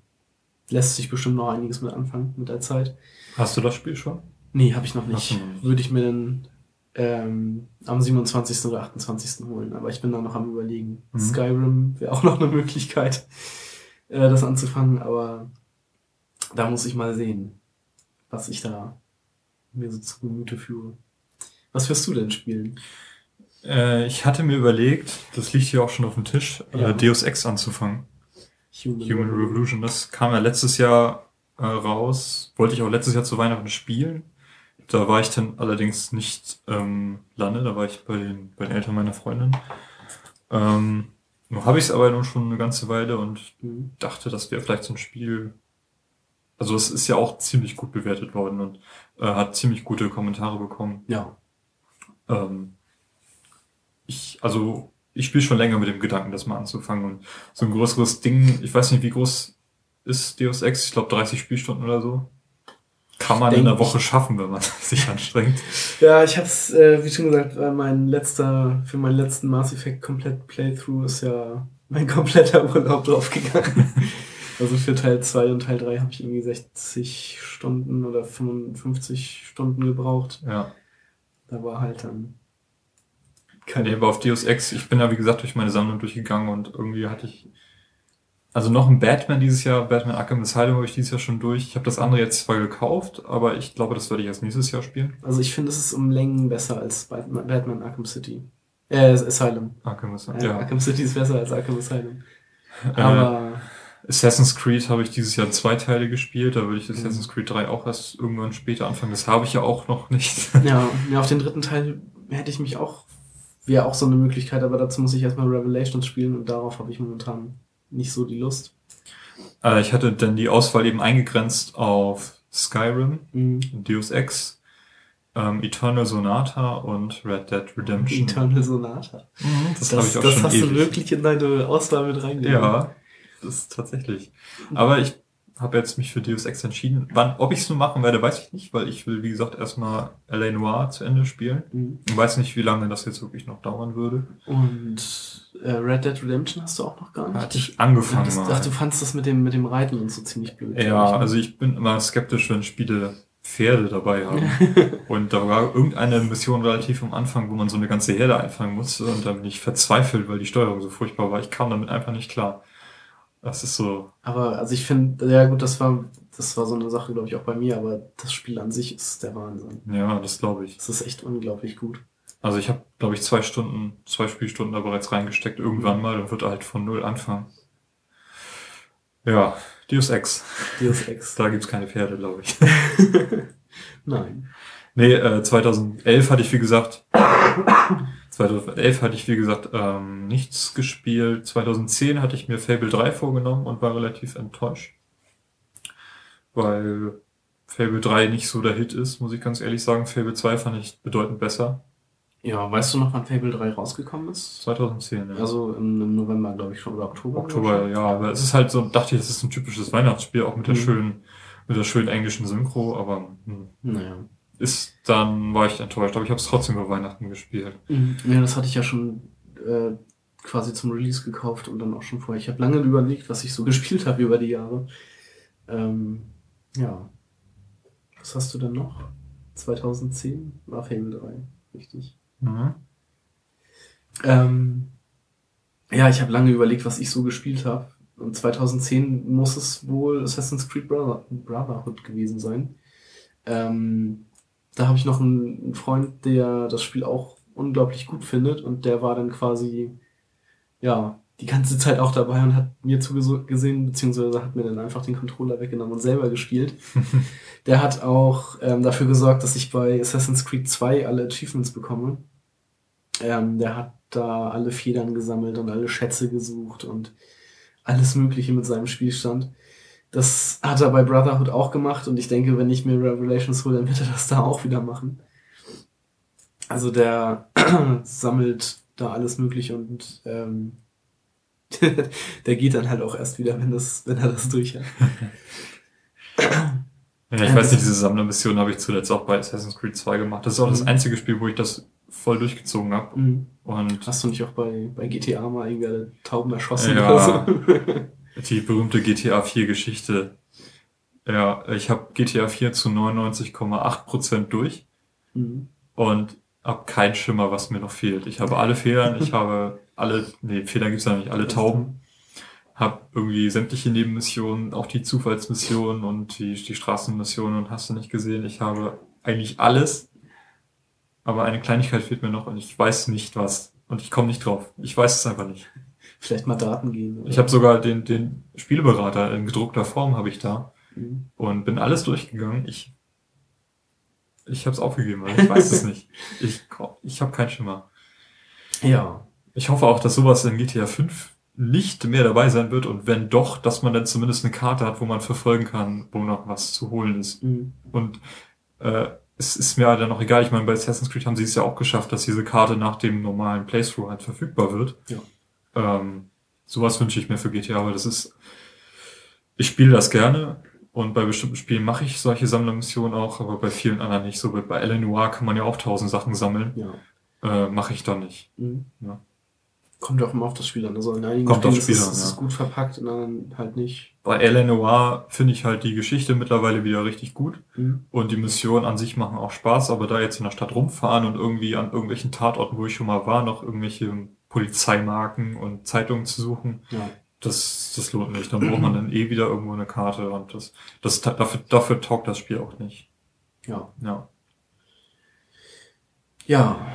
Speaker 3: lässt sich bestimmt noch einiges mit anfangen mit der Zeit.
Speaker 2: Hast du das Spiel schon?
Speaker 3: Nee, habe ich noch nicht.
Speaker 2: nicht.
Speaker 3: Würde ich mir dann ähm, am 27. oder 28. holen. Aber ich bin da noch am überlegen.
Speaker 2: Mhm.
Speaker 3: Skyrim wäre auch noch eine Möglichkeit, äh, das anzufangen. Aber da muss ich mal sehen, was ich da mir so zu Gemüte führe. Was wirst du denn spielen?
Speaker 2: Äh, ich hatte mir überlegt, das liegt hier auch schon auf dem Tisch,
Speaker 3: Ja.
Speaker 2: äh, Deus Ex anzufangen.
Speaker 3: Human,
Speaker 2: Human Revolution, das kam ja letztes Jahr äh, raus. Wollte ich auch letztes Jahr zu Weihnachten spielen. Da war ich dann allerdings nicht ähm, lange, da war ich bei den, bei den Eltern meiner Freundin. Ähm, nun habe ich es aber nun schon eine ganze Weile und
Speaker 3: Mhm.
Speaker 2: dachte, das wäre vielleicht so ein Spiel. Also es ist ja auch ziemlich gut bewertet worden und äh, hat ziemlich gute Kommentare bekommen.
Speaker 3: Ja.
Speaker 2: Ähm, ich, also ich spiele schon länger mit dem Gedanken, das mal anzufangen und so ein größeres Ding, ich weiß nicht, wie groß ist Deus Ex, ich glaube 30 Spielstunden oder so. Kann man in
Speaker 3: Denk
Speaker 2: einer Woche schaffen, wenn man sich anstrengt.
Speaker 3: Ja, ich hab's, äh, wie schon gesagt, äh, mein letzter, für meinen letzten Mass Effect komplett Playthrough ist ja mein kompletter Urlaub draufgegangen. also für Teil 2 und Teil 3 habe ich irgendwie 60 Stunden oder 55 Stunden gebraucht.
Speaker 2: Ja.
Speaker 3: Da war halt dann
Speaker 2: Nee, aber auf Deus Ex, ich bin ja wie gesagt durch meine Sammlung durchgegangen und irgendwie hatte ich also noch ein Batman dieses Jahr, Batman Arkham Asylum habe ich dieses Jahr schon durch. Ich habe das andere jetzt zwar gekauft, aber ich glaube, das werde ich erst nächstes Jahr spielen.
Speaker 3: Also ich finde, es ist um Längen besser als Batman, Batman Arkham City. Äh, Asylum.
Speaker 2: Arkham Asylum,
Speaker 3: Äh,
Speaker 2: ja.
Speaker 3: Arkham City ist besser als Arkham Asylum.
Speaker 2: Äh,
Speaker 3: Aber
Speaker 2: Assassin's Creed habe ich dieses Jahr zwei Teile gespielt, da würde ich
Speaker 3: Mhm.
Speaker 2: Assassin's Creed 3 auch erst irgendwann später anfangen. Das habe ich ja auch noch nicht.
Speaker 3: ja, ja, auf den dritten Teil hätte ich mich auch, wäre auch so eine Möglichkeit, aber dazu muss ich erstmal Revelations spielen und darauf habe ich momentan nicht so die Lust.
Speaker 2: äh, ich hatte dann die Auswahl eben eingegrenzt auf Skyrim,
Speaker 3: Mhm.
Speaker 2: Deus Ex, ähm, Eternal Sonata und Red Dead Redemption.
Speaker 3: Eternal Sonata.
Speaker 2: Mhm, das,
Speaker 3: Das,
Speaker 2: habe ich auch
Speaker 3: das
Speaker 2: schon
Speaker 3: hast
Speaker 2: ewig.
Speaker 3: du wirklich in deine Auswahl mit reingenommen.
Speaker 2: Ja, das ist tatsächlich. Aber ich habe jetzt mich für Deus Ex entschieden. Wann, ob ich es nur machen werde, weiß ich nicht, weil ich will, wie gesagt, erstmal L.A. Noir zu Ende spielen.
Speaker 3: Mhm.
Speaker 2: Ich weiß nicht, wie lange das jetzt wirklich noch dauern würde.
Speaker 3: Und äh, Red Dead Redemption hast du auch noch gar nicht?
Speaker 2: Hatte ich angefangen
Speaker 3: das,
Speaker 2: mal.
Speaker 3: ach, du fandst das mit dem, mit dem Reiten und so ziemlich blöd.
Speaker 2: ja,
Speaker 3: ich, ne?
Speaker 2: also ich bin immer skeptisch, wenn Spiele Pferde dabei haben. und da war irgendeine Mission relativ am Anfang, wo man so eine ganze Herde einfangen musste und dann bin ich verzweifelt, weil die Steuerung so furchtbar war. Ich kam damit einfach nicht klar. Das ist so,
Speaker 3: Aber also ich finde, ja gut, das war, das war so eine Sache, glaube ich, auch bei mir, aber das Spiel an sich ist der Wahnsinn.
Speaker 2: ja, das glaube ich.
Speaker 3: Das ist echt unglaublich gut.
Speaker 2: Also ich habe, glaube ich, zwei Stunden, zwei Spielstunden da bereits reingesteckt, irgendwann mal und wird halt von null anfangen. Ja, Deus Ex.
Speaker 3: Deus Ex.
Speaker 2: Da gibt's keine Pferde, glaube ich.
Speaker 3: Nein.
Speaker 2: Nee, äh, 2011 hatte ich, wie gesagt, 2011 hatte ich, wie gesagt, ähm, nichts gespielt. 2010 hatte ich mir Fable 3 vorgenommen und war relativ enttäuscht. Weil Fable 3 nicht so der Hit ist, muss ich ganz ehrlich sagen. Fable 2 fand ich bedeutend besser.
Speaker 3: Ja, weißt du noch, wann Fable 3 rausgekommen ist?
Speaker 2: 2010, ja.
Speaker 3: Also im, im November, glaube ich, schon, oder Oktober.
Speaker 2: Oktober, ja, aber es ist halt so, dachte ich, das ist ein typisches Weihnachtsspiel, auch mit der
Speaker 3: Mhm.
Speaker 2: schönen, mit der schönen englischen Synchro, aber hm,
Speaker 3: Naja.
Speaker 2: Ist, dann war ich enttäuscht, aber ich habe es trotzdem über Weihnachten gespielt.
Speaker 3: Mhm. Ja, das hatte ich ja schon äh, quasi zum Release gekauft und dann auch schon vorher. Ich habe lange überlegt, was ich so gespielt habe über die Jahre. Ähm, ja. Was hast du denn noch? 2010 war Fable 3, richtig.
Speaker 2: Mhm.
Speaker 3: Ähm, ja, ich habe lange überlegt, was ich so gespielt habe. Und 2010 muss es wohl Assassin's Creed Brother Brotherhood gewesen sein. Ähm, da habe ich noch einen, Freund, der das Spiel auch unglaublich gut findet und der war dann quasi, ja, die ganze Zeit auch dabei und hat mir zugesehen, beziehungsweise hat mir dann einfach den Controller weggenommen und selber gespielt. der hat auch ähm, dafür gesorgt, dass ich bei Assassin's Creed 2 alle Achievements bekomme. Ähm, der hat da alle Federn gesammelt und alle Schätze gesucht und alles Mögliche mit seinem Spielstand. Das hat er bei Brotherhood auch gemacht und ich denke, wenn ich mir Revelations hole, dann wird er das da auch wieder machen. Also der sammelt da alles Mögliche und ähm, der geht dann halt auch erst wieder, wenn, das, wenn er das durch hat.
Speaker 2: Ja, ich weiß
Speaker 3: das-
Speaker 2: nicht, diese Sammlermission habe ich zuletzt auch bei Assassin's Creed 2 gemacht. Das ist auch das
Speaker 3: Mhm.
Speaker 2: einzige Spiel, wo ich das voll durchgezogen habe.
Speaker 3: Mhm.
Speaker 2: Und
Speaker 3: Hast du nicht auch bei, bei GTA mal irgendwie alle Tauben erschossen
Speaker 2: Ja.
Speaker 3: oder so?
Speaker 2: die berühmte GTA 4 Geschichte. Ja, ich habe GTA 4 zu 99,8% durch
Speaker 3: Mhm.
Speaker 2: und hab keinen Schimmer, was mir noch fehlt. Ich habe alle Federn, ich habe alle, nee, Federn gibt's ja nicht, alle Tauben. Hab irgendwie sämtliche Nebenmissionen, auch die Zufallsmissionen und die, die Straßenmissionen und hast du nicht gesehen. Ich habe eigentlich alles, aber eine Kleinigkeit fehlt mir noch und ich weiß nicht was. Und ich komme nicht drauf. Ich weiß es einfach nicht.
Speaker 3: Vielleicht mal Daten gehen. oder?
Speaker 2: Ich habe sogar den, den Spieleberater in gedruckter Form habe ich da
Speaker 3: Mhm.
Speaker 2: und bin alles durchgegangen. Ich ich habe es aufgegeben, weil ich weiß es nicht. Ich ich habe keinen Schimmer.
Speaker 3: Ja.
Speaker 2: Ich hoffe auch, dass sowas in GTA 5 nicht mehr dabei sein wird und wenn doch, dass man dann zumindest eine Karte hat, wo man verfolgen kann, wo noch was zu holen ist.
Speaker 3: Mhm.
Speaker 2: Und äh, es ist mir dann noch egal. Ich meine, bei Assassin's Creed haben sie es ja auch geschafft, dass diese Karte nach dem normalen Playthrough halt verfügbar wird.
Speaker 3: Ja.
Speaker 2: Ähm, sowas wünsche ich mir für GTA, weil das ist, ich spiele das gerne und bei bestimmten Spielen mache ich solche Sammlermissionen auch, aber bei vielen anderen nicht. So bei, bei L.A. Noir kann man ja auch tausend Sachen sammeln.
Speaker 3: Ja.
Speaker 2: Äh, mache ich da nicht.
Speaker 3: Mhm.
Speaker 2: Ja.
Speaker 3: Kommt ja auch immer auf das Spiel an. Also in einigen
Speaker 2: Kommt
Speaker 3: Spielen ist,
Speaker 2: Spiel
Speaker 3: es,
Speaker 2: an,
Speaker 3: ist es
Speaker 2: ja.
Speaker 3: gut verpackt, in anderen halt nicht.
Speaker 2: Bei L.A. Noir finde ich halt die Geschichte mittlerweile wieder richtig gut.
Speaker 3: Mhm.
Speaker 2: Und die Missionen an sich machen auch Spaß, aber da jetzt in der Stadt rumfahren und irgendwie an irgendwelchen Tatorten, wo ich schon mal war, noch irgendwelche Polizeimarken und Zeitungen zu suchen,
Speaker 3: Ja.
Speaker 2: das, das lohnt nicht. Dann braucht man dann eh wieder irgendwo eine Karte und das, das dafür, dafür taugt das Spiel auch nicht.
Speaker 3: Ja.
Speaker 2: Ja.
Speaker 3: Ja.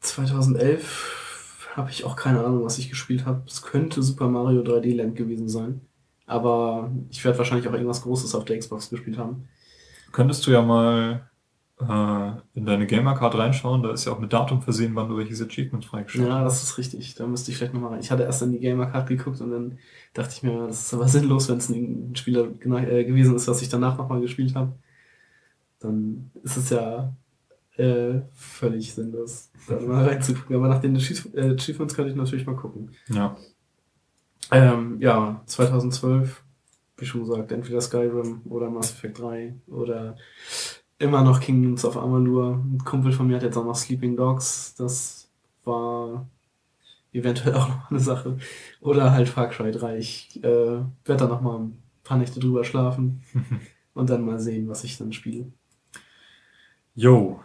Speaker 3: 2011 habe ich auch keine Ahnung, was ich gespielt habe. Es könnte Super Mario 3D Land gewesen sein. Aber ich werde wahrscheinlich auch irgendwas Großes auf der Xbox gespielt haben.
Speaker 2: Könntest du ja mal äh, in deine Gamercard reinschauen, da ist ja auch mit Datum versehen, wann du welches Achievement freigeschaltet
Speaker 3: Ja,
Speaker 2: hast.
Speaker 3: das ist richtig. Da müsste ich vielleicht nochmal rein. Ich hatte erst in die Gamercard geguckt und dann dachte ich mir, das ist aber sinnlos, wenn es ein Spieler äh, gewesen ist, was ich danach nochmal gespielt habe. Dann ist es ja äh, völlig sinnlos, da mal reinzugucken. Aber nach den äh, Achievements könnte ich natürlich mal gucken.
Speaker 2: Ja.
Speaker 3: Ähm, ja, 2012, wie schon gesagt, entweder Skyrim oder Mass Effect 3 oder immer noch Kingdoms of Amalur. Ein Kumpel von mir hat jetzt auch noch Sleeping Dogs. Das war eventuell auch noch eine Sache. Oder halt Far Cry 3. Ich äh, werde da noch mal ein paar Nächte drüber schlafen und dann mal sehen, was ich dann spiele.
Speaker 2: Jo.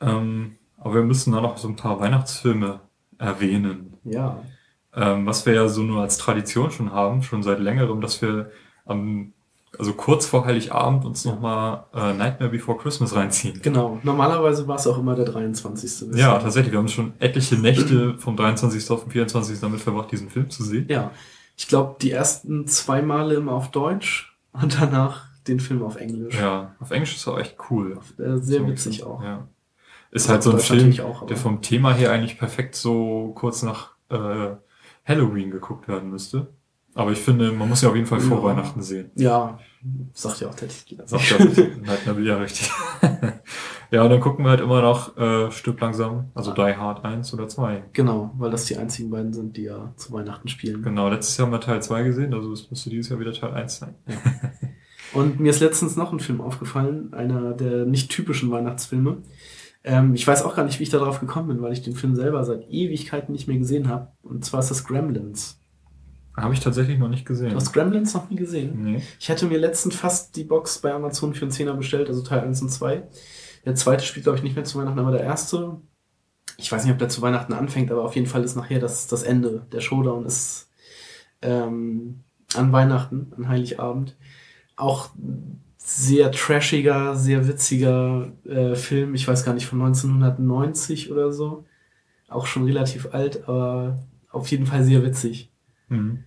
Speaker 2: Ähm, aber wir müssen da noch so ein paar Weihnachtsfilme erwähnen.
Speaker 3: Ja,
Speaker 2: Ähm, was wir ja so nur als Tradition schon haben, schon seit längerem, dass wir am, also kurz vor Heiligabend uns nochmal äh, Nightmare Before Christmas reinziehen.
Speaker 3: genau. Normalerweise war es auch immer der 23. bisher.
Speaker 2: Ja, tatsächlich. Wir haben schon etliche Nächte vom 23. auf den 24. damit verbracht, diesen Film zu sehen.
Speaker 3: Ja, ich glaube, die ersten zwei Male immer auf Deutsch und danach den Film auf Englisch.
Speaker 2: Ja, auf Englisch ist er echt cool.
Speaker 3: Äh, sehr
Speaker 2: So,
Speaker 3: witzig auch.
Speaker 2: Ja. Ist
Speaker 3: Also
Speaker 2: halt so ein
Speaker 3: Deutsch
Speaker 2: Film,
Speaker 3: auch,
Speaker 2: der vom Thema her eigentlich perfekt so kurz nach äh, Halloween geguckt werden müsste. Aber ich finde, man muss ja auf jeden Fall vor
Speaker 3: Ja.
Speaker 2: Weihnachten sehen.
Speaker 3: Ja, sagt ja auch der Titel.
Speaker 2: Sagt ja Nightmare ja richtig. ja, und dann gucken wir halt immer noch äh, Stück langsam, also Die Hard 1 oder 2.
Speaker 3: Genau, weil das die einzigen beiden sind, die ja zu Weihnachten spielen.
Speaker 2: Genau, letztes Jahr haben wir Teil 2 gesehen, also es müsste dieses Jahr wieder Teil 1 sein.
Speaker 3: Und mir ist letztens noch ein Film aufgefallen, einer der nicht typischen Weihnachtsfilme. Ähm, ich weiß auch gar nicht, wie ich darauf gekommen bin, weil ich den Film selber seit Ewigkeiten nicht mehr gesehen habe. Und zwar ist das Gremlins.
Speaker 2: Habe ich tatsächlich noch nicht gesehen.
Speaker 3: Du hast Gremlins noch nie gesehen?
Speaker 2: Nee.
Speaker 3: Ich hätte mir letztens fast die Box bei Amazon für einen Zehner bestellt, also Teil 1 und 2. Der zweite spielt, glaube ich, nicht mehr zu Weihnachten, aber der erste, ich weiß nicht, ob der zu Weihnachten anfängt, aber auf jeden Fall ist nachher das, das Ende. Der Showdown ist ähm, an Weihnachten, an Heiligabend. Auch sehr trashiger, sehr witziger äh, Film, ich weiß gar nicht, von 1990 oder so. Auch schon relativ alt, aber auf jeden Fall sehr witzig.
Speaker 2: Mhm.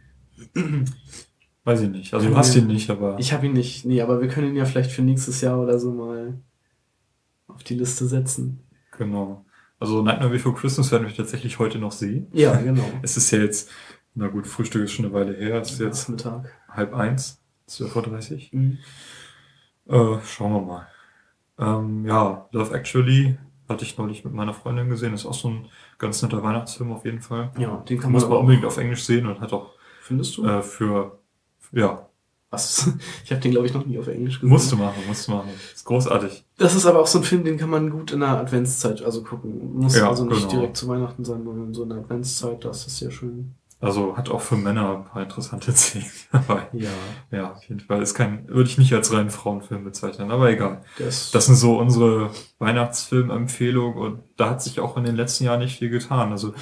Speaker 2: Weiß ich nicht. Also du hast ihn nicht, aber
Speaker 3: Ich habe ihn nicht, nee, aber wir können ihn ja vielleicht für nächstes Jahr oder so mal auf die Liste setzen.
Speaker 2: genau. Also Nightmare Before Christmas werden wir tatsächlich heute noch sehen.
Speaker 3: Ja, genau.
Speaker 2: Es ist ja jetzt, na gut, Frühstück ist schon eine Weile her, es ist jetzt
Speaker 3: Mittag.
Speaker 2: halb eins, 12.30
Speaker 3: Mhm.
Speaker 2: Uhr. Äh, schauen wir mal. Ähm, ja, Love Actually hatte ich neulich mit meiner Freundin gesehen. Ist auch so ein ganz netter Weihnachtsfilm auf jeden Fall.
Speaker 3: Ja, den kann
Speaker 2: Muss
Speaker 3: man
Speaker 2: man
Speaker 3: aber
Speaker 2: unbedingt auf Englisch sehen und hat auch
Speaker 3: Findest du?
Speaker 2: äh, für, ja,
Speaker 3: Was? Ich habe den, glaube ich, noch nie auf Englisch gesehen.
Speaker 2: musst du machen, musst du machen. Ist großartig.
Speaker 3: Das ist aber auch so ein Film, den kann man gut in der Adventszeit also gucken. Muss
Speaker 2: Ja,
Speaker 3: also nicht
Speaker 2: genau.
Speaker 3: direkt zu Weihnachten sein, sondern so in der Adventszeit, das ist sehr schön.
Speaker 2: Also hat auch für Männer ein paar interessante Szenen dabei.
Speaker 3: Ja,
Speaker 2: Ja, auf jeden Fall. Ist kein, würde ich nicht als reinen Frauenfilm bezeichnen, aber egal.
Speaker 3: ist
Speaker 2: Das sind so unsere Weihnachtsfilmempfehlungen und da hat sich auch in den letzten Jahren nicht viel getan. Also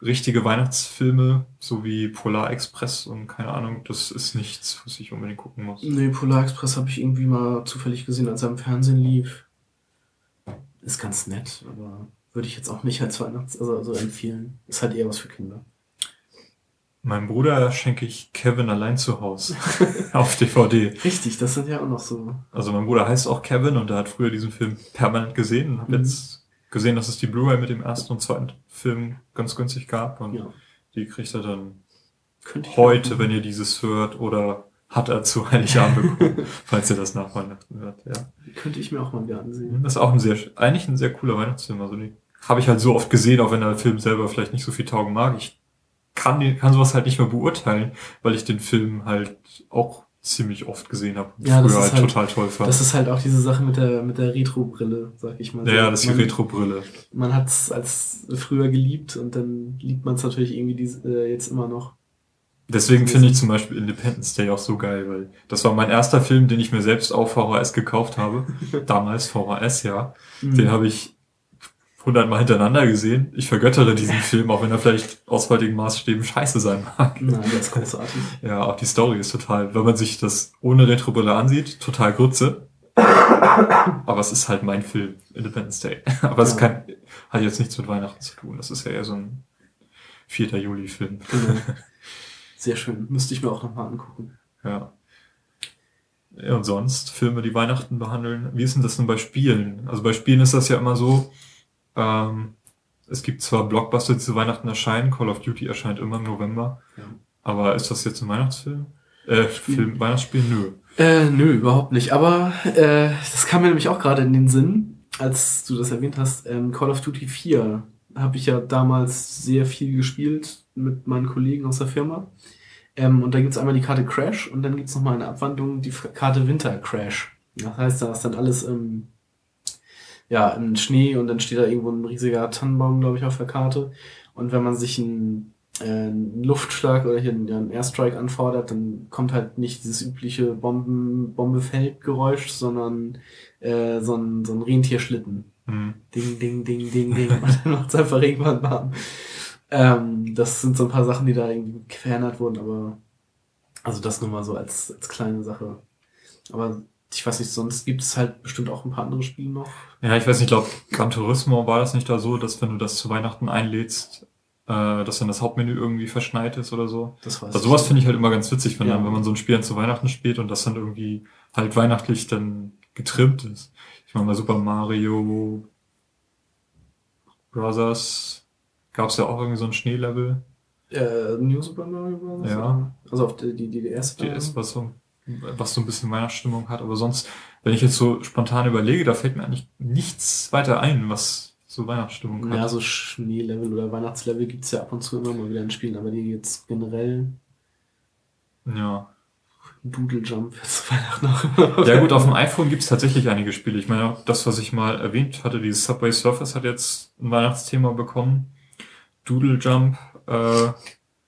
Speaker 2: richtige Weihnachtsfilme, so wie Polar Express und keine Ahnung, das ist nichts, was ich unbedingt gucken muss.
Speaker 3: Nee, Polar Express habe ich irgendwie mal zufällig gesehen, als er im Fernsehen lief. Ist ganz nett, aber würde ich jetzt auch nicht als Weihnachts-, also, also empfehlen. Ist halt eher was für Kinder.
Speaker 2: Meinem Bruder schenke ich Kevin allein zu Hause auf DVD.
Speaker 3: Richtig, das sind ja auch noch so.
Speaker 2: Also mein Bruder heißt auch Kevin und er hat früher diesen Film permanent gesehen und habe
Speaker 3: Mhm.
Speaker 2: jetzt gesehen, dass es die Blu-ray mit dem ersten und zweiten Film ganz günstig gab und
Speaker 3: Ja,
Speaker 2: die kriegt er dann heute, wenn ihr dieses hört, oder hat er zu Heiligabend bekommen, falls ihr das nach Weihnachten hört. Ja.
Speaker 3: Könnte ich mir auch mal wieder ansehen.
Speaker 2: Das ist auch ein sehr, eigentlich ein sehr cooler Weihnachtsfilm. Also die habe ich halt so oft gesehen, auch wenn der Film selber vielleicht nicht so viel taugen mag. Ich kann, kann sowas halt nicht mehr beurteilen, weil ich den Film halt auch ziemlich oft gesehen habe
Speaker 3: Ja, das
Speaker 2: früher
Speaker 3: ist
Speaker 2: halt,
Speaker 3: halt-
Speaker 2: total toll fand.
Speaker 3: Das ist halt auch diese Sache mit der, mit der Retro-Brille, sag ich mal.
Speaker 2: ja, ja, das ist die Retro-Brille.
Speaker 3: Man hat es als früher geliebt und dann liebt man es natürlich irgendwie diese, äh, jetzt immer noch.
Speaker 2: Deswegen finde ich zum Beispiel Independence Day auch so geil, weil das war mein erster Film, den ich mir selbst auf VHS gekauft habe. Damals VHS, ja.
Speaker 3: Mhm.
Speaker 2: Den habe ich hundertmal hintereinander gesehen. Ich vergöttere diesen Film, auch wenn er vielleicht aus heutigen Maßstäben scheiße sein mag.
Speaker 3: Nein, der ist großartig.
Speaker 2: Ja, auch die Story ist total, wenn man sich das ohne Retrobrille ansieht, total Grütze. Aber es ist halt mein Film, Independence Day. Aber es
Speaker 3: Ja.
Speaker 2: kann, hat jetzt nichts mit Weihnachten zu tun. Das ist ja eher so ein 4. Juli-Film.
Speaker 3: Genau. Sehr schön. Müsste ich mir auch nochmal angucken.
Speaker 2: Ja. ja. Und sonst Filme, die Weihnachten behandeln. Wie ist denn das denn bei Spielen? Also bei Spielen ist das ja immer so, ähm, es gibt zwar Blockbuster, die zu Weihnachten erscheinen, Call of Duty erscheint immer im November,
Speaker 3: Ja.
Speaker 2: aber ist das jetzt ein Weihnachtsfilm? Äh, Film, Weihnachtsspiel? Nö.
Speaker 3: Äh, nö, überhaupt nicht. Aber äh, das kam mir nämlich auch gerade in den Sinn, als du das erwähnt hast. Ähm, Call of Duty 4 habe ich ja damals sehr viel gespielt mit meinen Kollegen aus der Firma. Ähm, und da gibt's einmal die Karte Crash und dann gibt's noch mal eine Abwandlung, die Karte Winter Crash. Das heißt, da ist dann alles im, ja, im Schnee und dann steht da irgendwo ein riesiger Tannenbaum, glaube ich, auf der Karte. Und wenn man sich einen, äh, einen Luftschlag oder hier einen, einen Airstrike anfordert, dann kommt halt nicht dieses übliche Bomben, Bombe fällt Geräusch, sondern äh, so, ein, so ein Rentierschlitten.
Speaker 2: Hm.
Speaker 3: Ding, ding, ding, ding, ding. Und dann macht's einfach irgendwann warm. Ähm, das sind so ein paar Sachen, die da irgendwie verändert wurden, aber also das nur mal so als, als kleine Sache. Aber ich weiß nicht, sonst gibt es halt bestimmt auch ein paar andere Spiele noch.
Speaker 2: Ja, ich weiß nicht, ich glaube, Gran Turismo war das nicht da so, dass wenn du das zu Weihnachten einlädst, äh, dass dann das Hauptmenü irgendwie verschneit ist oder so.
Speaker 3: Das weiß
Speaker 2: Also sowas finde ich halt immer ganz witzig, wenn,
Speaker 3: Ja.
Speaker 2: dann, wenn man so ein Spiel dann zu Weihnachten spielt und das dann irgendwie halt weihnachtlich dann getrimmt ist. Ich meine, bei Super Mario Brothers gab es ja auch irgendwie so ein Schneelevel.
Speaker 3: Äh, New Super Mario Bros.
Speaker 2: Ja.
Speaker 3: Also auf die, die, die DS.
Speaker 2: Die so, was so ein bisschen Weihnachtsstimmung hat. Aber sonst, wenn ich jetzt so spontan überlege, da fällt mir eigentlich nichts weiter ein, was so Weihnachtsstimmung hat.
Speaker 3: Ja, so Schneelevel oder Weihnachtslevel gibt's ja ab und zu immer mal wieder in Spielen, aber die jetzt generell
Speaker 2: ja.
Speaker 3: Doodle Jump jetzt Weihnachten auch immer.
Speaker 2: Ja gut, auf dem iPhone gibt es tatsächlich einige Spiele. Ich meine, das, was ich mal erwähnt hatte, dieses Subway Surfers hat jetzt ein Weihnachtsthema bekommen. Doodle Jump, äh,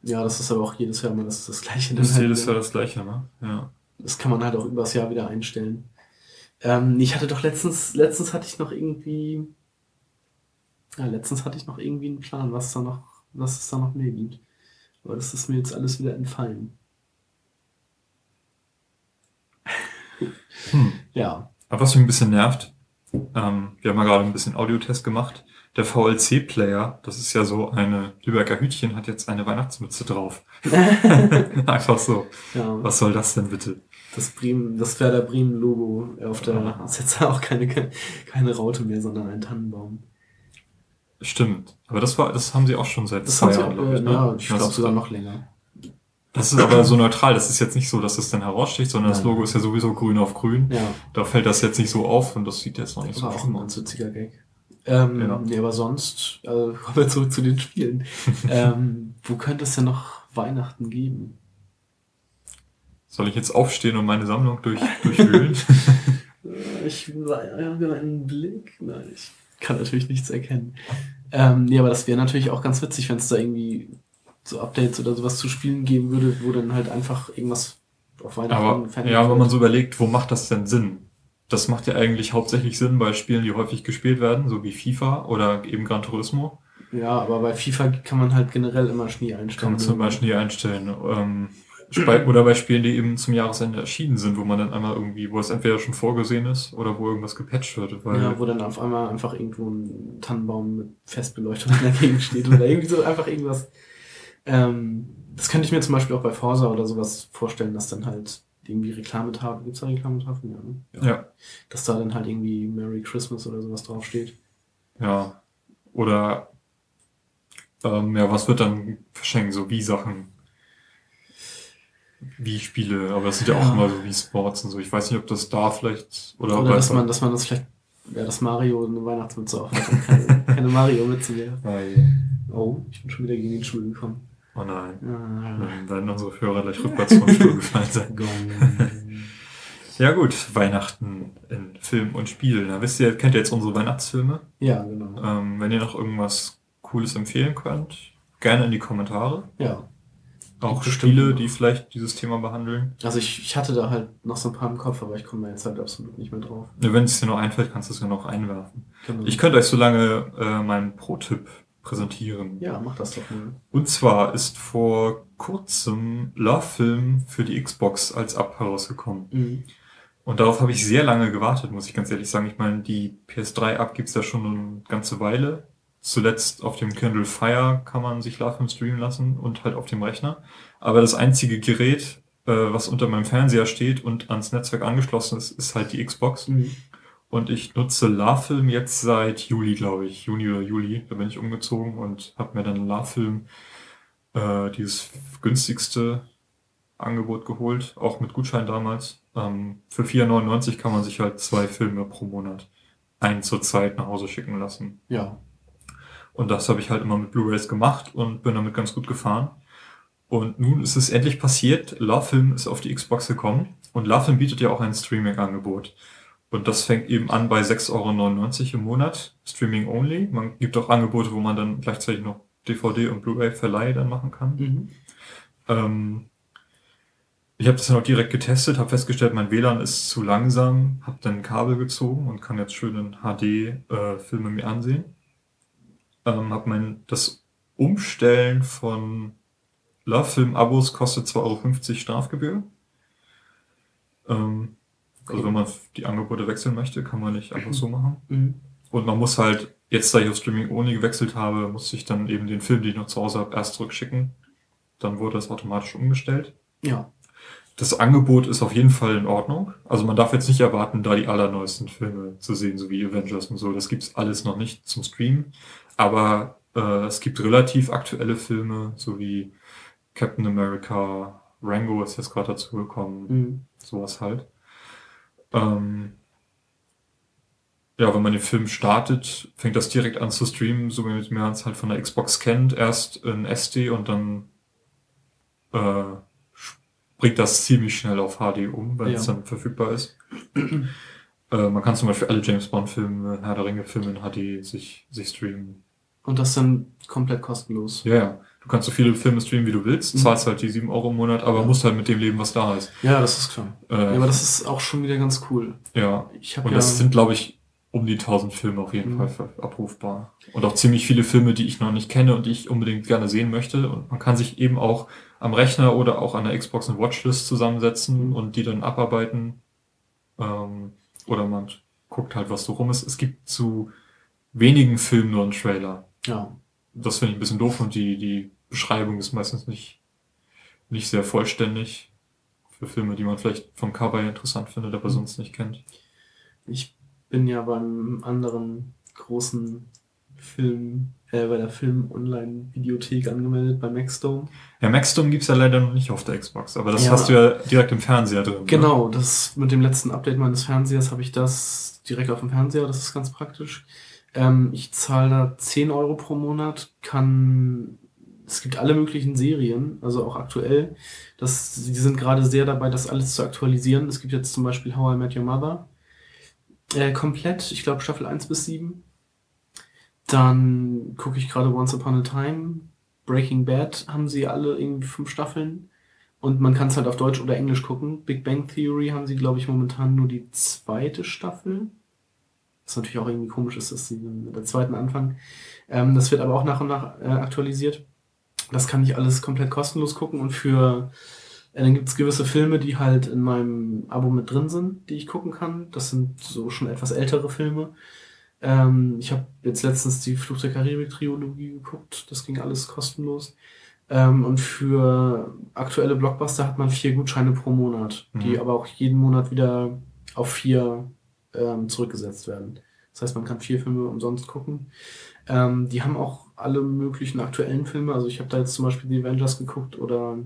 Speaker 3: Ja, das ist aber auch jedes Jahr immer das, das gleiche.
Speaker 2: das ist jedes. Jahr das gleiche, ne? Ja.
Speaker 3: Das kann man halt auch übers Jahr wieder einstellen. Ähm, ich hatte doch letztens, letztens hatte ich noch irgendwie, ja, letztens hatte ich noch irgendwie einen Plan, was da noch, was es da noch mehr gibt. Aber das ist mir jetzt alles wieder entfallen.
Speaker 2: Hm.
Speaker 3: Ja.
Speaker 2: Aber was mich ein bisschen nervt, ähm, wir haben ja gerade ein bisschen Audiotest gemacht. Der VLC-Player, das ist ja so eine Lübecker Hütchen, hat jetzt eine Weihnachtsmütze drauf. Einfach so.
Speaker 3: Ja,
Speaker 2: Was soll das denn bitte?
Speaker 3: das Bremen, das Werder Bremen Logo auf der, ist jetzt auch keine, keine Raute mehr, sondern ein Tannenbaum.
Speaker 2: Stimmt. Aber das war, das haben sie auch schon seit
Speaker 3: Das
Speaker 2: zwei Jahren,
Speaker 3: auch,
Speaker 2: glaub
Speaker 3: äh,
Speaker 2: ich, ne?
Speaker 3: ja, ich
Speaker 2: Das-
Speaker 3: glaube sogar noch länger.
Speaker 2: Das ist aber so neutral. Das ist jetzt nicht so, dass es dann heraussticht, sondern das
Speaker 3: Nein.
Speaker 2: Logo ist ja sowieso grün auf grün.
Speaker 3: Ja.
Speaker 2: Da fällt das jetzt nicht so auf und das sieht jetzt noch nicht
Speaker 3: Das
Speaker 2: so
Speaker 3: war auch ein
Speaker 2: aus.
Speaker 3: ganz witziger Gag. Ähm,
Speaker 2: Ja.
Speaker 3: Nee, aber sonst, äh, kommen wir zurück zu den Spielen. ähm, wo könnte es denn noch Weihnachten geben?
Speaker 2: Soll ich jetzt aufstehen und meine Sammlung durch, durchwühlen?
Speaker 3: Ich habe einen Blick. Nein, ich kann natürlich nichts erkennen. Ähm, nee, aber das wäre natürlich auch ganz witzig, wenn es da irgendwie so Updates oder sowas zu spielen geben würde, wo dann halt einfach irgendwas auf Weihnachten
Speaker 2: Aber ja, wenn
Speaker 3: wird.
Speaker 2: man so überlegt, wo macht das denn Sinn? Das macht ja eigentlich hauptsächlich Sinn bei Spielen, die häufig gespielt werden, so wie FIFA oder eben Gran Turismo.
Speaker 3: Ja, aber bei FIFA kann man halt generell immer Schnee einstellen.
Speaker 2: Kann man zum Beispiel einstellen. Ähm, oder bei Spielen, die eben zum Jahresende erschienen sind, wo man dann einmal irgendwie, wo es entweder schon vorgesehen ist oder wo irgendwas gepatcht wird. Weil
Speaker 3: Ja, wo dann auf einmal einfach irgendwo ein Tannenbaum mit Festbeleuchtung dagegen steht oder irgendwie so einfach irgendwas. Ähm, das könnte ich mir zum Beispiel auch bei Forsa oder sowas vorstellen, dass dann halt irgendwie Reklametafeln, gibt's da Reklametafeln? Ja, ne?
Speaker 2: ja,
Speaker 3: Dass da dann halt irgendwie Merry Christmas oder sowas draufsteht.
Speaker 2: ja. Oder ähm, ja, was wird dann verschenkt? So wie Sachen. Wie Spiele, aber das sind ja auch
Speaker 3: Ja.
Speaker 2: immer so wie Sports und so. Ich weiß nicht, ob das da vielleicht oder,
Speaker 3: Oder
Speaker 2: ob
Speaker 3: dass man, dass man das vielleicht, ja, dass Mario eine Weihnachtsmütze auf hat und keine, keine Mario-Mütze mehr.
Speaker 2: Weil-
Speaker 3: Oh, ich bin schon wieder gegen den Stuhl gekommen.
Speaker 2: Oh nein.
Speaker 3: Ah,
Speaker 2: Dann werden unsere Hörer gleich rückwärts vom Stuhl gefallen sein. Ja gut, Weihnachten in Film und Spiel. Na, wisst ihr, kennt ihr jetzt unsere Weihnachtsfilme?
Speaker 3: ja, genau.
Speaker 2: Ähm, wenn ihr noch irgendwas Cooles empfehlen könnt, gerne in die Kommentare.
Speaker 3: Ja.
Speaker 2: Auch Spiele, die vielleicht dieses Thema behandeln.
Speaker 3: Also ich, ich hatte da halt noch so ein paar im Kopf, aber ich komme da jetzt halt absolut nicht mehr drauf.
Speaker 2: Ja, Wenn es dir noch einfällt, kannst du es ja noch einwerfen.
Speaker 3: Genau.
Speaker 2: Ich könnte euch so lange äh, meinen Pro-Tipp präsentieren.
Speaker 3: ja, mach das doch mal.
Speaker 2: Und zwar ist vor kurzem Love Film für die Xbox als App herausgekommen.
Speaker 3: Mhm.
Speaker 2: Und darauf habe ich sehr lange gewartet, muss ich ganz ehrlich sagen. Ich meine, die PS3-App gibt's ja schon eine ganze Weile. Zuletzt auf dem Kindle Fire kann man sich Love Film streamen lassen und halt auf dem Rechner. Aber das einzige Gerät, äh, was unter meinem Fernseher steht und ans Netzwerk angeschlossen ist, ist halt die Xbox.
Speaker 3: Mhm.
Speaker 2: Und ich nutze LaFilm jetzt seit Juli, glaube ich. Juni oder Juli. Da bin ich umgezogen und habe mir dann LaFilm äh, dieses günstigste Angebot geholt, auch mit Gutschein damals. Ähm, für 4,99 kann man sich halt zwei Filme pro Monat ein zur Zeit nach Hause schicken lassen.
Speaker 3: Ja.
Speaker 2: Und das habe ich halt immer mit Blu-rays gemacht und bin damit ganz gut gefahren. Und nun ist es endlich passiert. LaFilm ist auf die Xbox gekommen und LaFilm bietet ja auch ein Streaming-Angebot. Und das fängt eben an bei 6,99 Euro im Monat, Streaming only. Man gibt auch Angebote, wo man dann gleichzeitig noch DVD und Blu-ray-Verleih dann machen kann.
Speaker 3: Mhm.
Speaker 2: Ähm, ich habe das dann auch direkt getestet, habe festgestellt, mein WLAN ist zu langsam, habe dann ein Kabel gezogen und kann jetzt schön in HD äh, Filme mir ansehen. Ähm, habe mein das Umstellen von Love Film Abos kostet 2,50 Euro Strafgebühr. Ähm, also wenn man die Angebote wechseln möchte, kann man nicht einfach so machen.
Speaker 3: Mhm.
Speaker 2: Und man muss halt, jetzt da ich auf Streaming ohne gewechselt habe, musste ich dann eben den Film, den ich noch zu Hause habe, erst zurückschicken. Dann wurde das automatisch umgestellt.
Speaker 3: Ja.
Speaker 2: Das Angebot ist auf jeden Fall in Ordnung. Also man darf jetzt nicht erwarten, da die allerneuesten Filme zu sehen, so wie Avengers und so. Das gibt's alles noch nicht zum Streamen. Aber äh, es gibt relativ aktuelle Filme, so wie Captain America, Rango ist jetzt gerade dazu gekommen,
Speaker 3: Mhm.
Speaker 2: sowas halt. Ähm, ja, wenn man den Film startet, fängt das direkt an zu streamen, so wie man es halt von der Xbox kennt. Erst in SD und dann äh, springt das ziemlich schnell auf HD um, wenn
Speaker 3: Ja.
Speaker 2: es dann verfügbar ist. äh, man kann zum Beispiel alle James Bond-Filme, Herr der Ringe-Filme in HD sich, sich streamen.
Speaker 3: Und das dann komplett kostenlos.
Speaker 2: Ja, ja. Du kannst so viele Filme streamen, wie du willst,
Speaker 3: Mhm.
Speaker 2: zahlst halt die 7 Euro im Monat, aber
Speaker 3: Ja.
Speaker 2: musst halt mit dem leben, was da ist.
Speaker 3: Ja, das ist klar.
Speaker 2: Äh,
Speaker 3: Ja, aber das ist auch schon wieder ganz cool.
Speaker 2: ja,
Speaker 3: Ich habe
Speaker 2: Und
Speaker 3: ja.
Speaker 2: das sind, glaube ich, um die 1000 Filme auf jeden
Speaker 3: Mhm.
Speaker 2: Fall abrufbar. Und auch ziemlich viele Filme, die ich noch nicht kenne und die ich unbedingt gerne sehen möchte. Und man kann sich eben auch am Rechner oder auch an der Xbox eine Watchlist zusammensetzen
Speaker 3: Mhm.
Speaker 2: und die dann abarbeiten. Ähm, oder man guckt halt, was so rum ist. Es gibt zu wenigen Filmen nur einen Trailer.
Speaker 3: ja.
Speaker 2: Das finde ich ein bisschen doof und die, die Beschreibung ist meistens nicht, nicht sehr vollständig. Für Filme, die man vielleicht vom Cover her interessant findet, aber
Speaker 3: Mhm.
Speaker 2: sonst nicht kennt.
Speaker 3: Ich bin ja beim anderen großen Film, äh, bei der Film-Online-Videothek angemeldet, bei Maxdome.
Speaker 2: Ja, Maxdome gibt's ja leider noch nicht auf der Xbox, aber das
Speaker 3: Ja.
Speaker 2: hast du ja direkt im Fernseher drin. ne?
Speaker 3: Genau, das mit dem letzten Update meines Fernsehers habe ich das direkt auf dem Fernseher, das ist ganz praktisch. Ähm, ich zahle da 10 Euro pro Monat, kann, es gibt alle möglichen Serien, also auch aktuell. Das, die sind gerade sehr dabei, das alles zu aktualisieren. Es gibt jetzt zum Beispiel How I Met Your Mother. Äh, komplett, ich glaube Staffel 1 bis 7. Dann gucke ich gerade Once Upon a Time. Breaking Bad haben sie alle irgendwie fünf Staffeln. Und man kann es halt auf Deutsch oder Englisch gucken. Big Bang Theory haben sie, glaube ich, momentan nur die zweite Staffel. Was natürlich auch irgendwie komisch ist, dass sie mit der zweiten anfangen. Ähm, das wird aber auch nach und nach äh, aktualisiert. Das kann ich alles komplett kostenlos gucken und für äh, dann gibt es gewisse Filme, die halt in meinem Abo mit drin sind, die ich gucken kann. Das sind so schon etwas ältere Filme. Ähm, ich habe jetzt letztens die Fluch der Karibik-Trilogie geguckt. Das ging alles kostenlos. Ähm, und für aktuelle Blockbuster hat man vier Gutscheine pro Monat, die
Speaker 2: Mhm.
Speaker 3: aber auch jeden Monat wieder auf vier ähm, zurückgesetzt werden. Das heißt, man kann vier Filme umsonst gucken. Ähm, die haben auch alle möglichen aktuellen Filme. Also ich habe da jetzt zum Beispiel die Avengers geguckt oder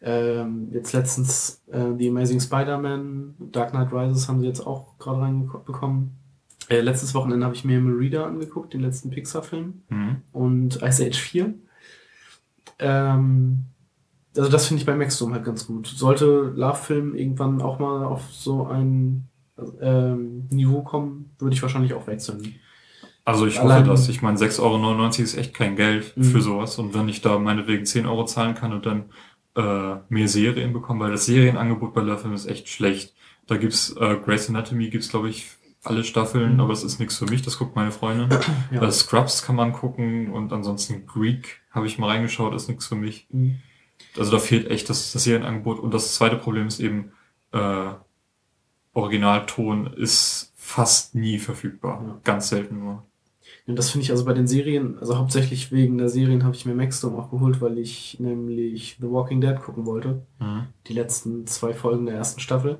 Speaker 3: ähm, jetzt letztens äh, The Amazing Spider-Man, Dark Knight Rises haben sie jetzt auch gerade reinbekommen. Äh, letztes Wochenende habe ich mir Merida angeguckt, den letzten Pixar-Film
Speaker 2: Mhm.
Speaker 3: und Ice Age 4. Ähm, also das finde ich bei Maxdome halt ganz gut. Sollte Love-Film irgendwann auch mal auf so ein ähm, Niveau kommen, würde ich wahrscheinlich auch wechseln.
Speaker 2: Also ich
Speaker 3: Allein-
Speaker 2: hoffe das. Ich meine, 6,99 Euro ist echt kein Geld
Speaker 3: Mhm.
Speaker 2: für sowas. Und wenn ich da meinetwegen 10 Euro zahlen kann und dann äh, mehr Serien bekomme, weil das Serienangebot bei Love ist echt schlecht. Da gibt's äh, Grey's Anatomy, gibt's glaube ich alle Staffeln,
Speaker 3: Mhm.
Speaker 2: aber es ist nichts für mich, das guckt meine Freundin.
Speaker 3: Ja.
Speaker 2: Äh, Scrubs kann man gucken und ansonsten Greek habe ich mal reingeschaut, ist nichts für mich.
Speaker 3: Mhm.
Speaker 2: Also da fehlt echt das, das Serienangebot. Und das zweite Problem ist eben, äh, Originalton ist fast nie verfügbar.
Speaker 3: Ja.
Speaker 2: Ganz selten nur.
Speaker 3: Und das finde ich also bei den Serien, also hauptsächlich wegen der Serien habe ich mir Maxdome auch geholt, weil ich nämlich The Walking Dead gucken wollte.
Speaker 2: Mhm.
Speaker 3: Die letzten zwei Folgen der ersten Staffel.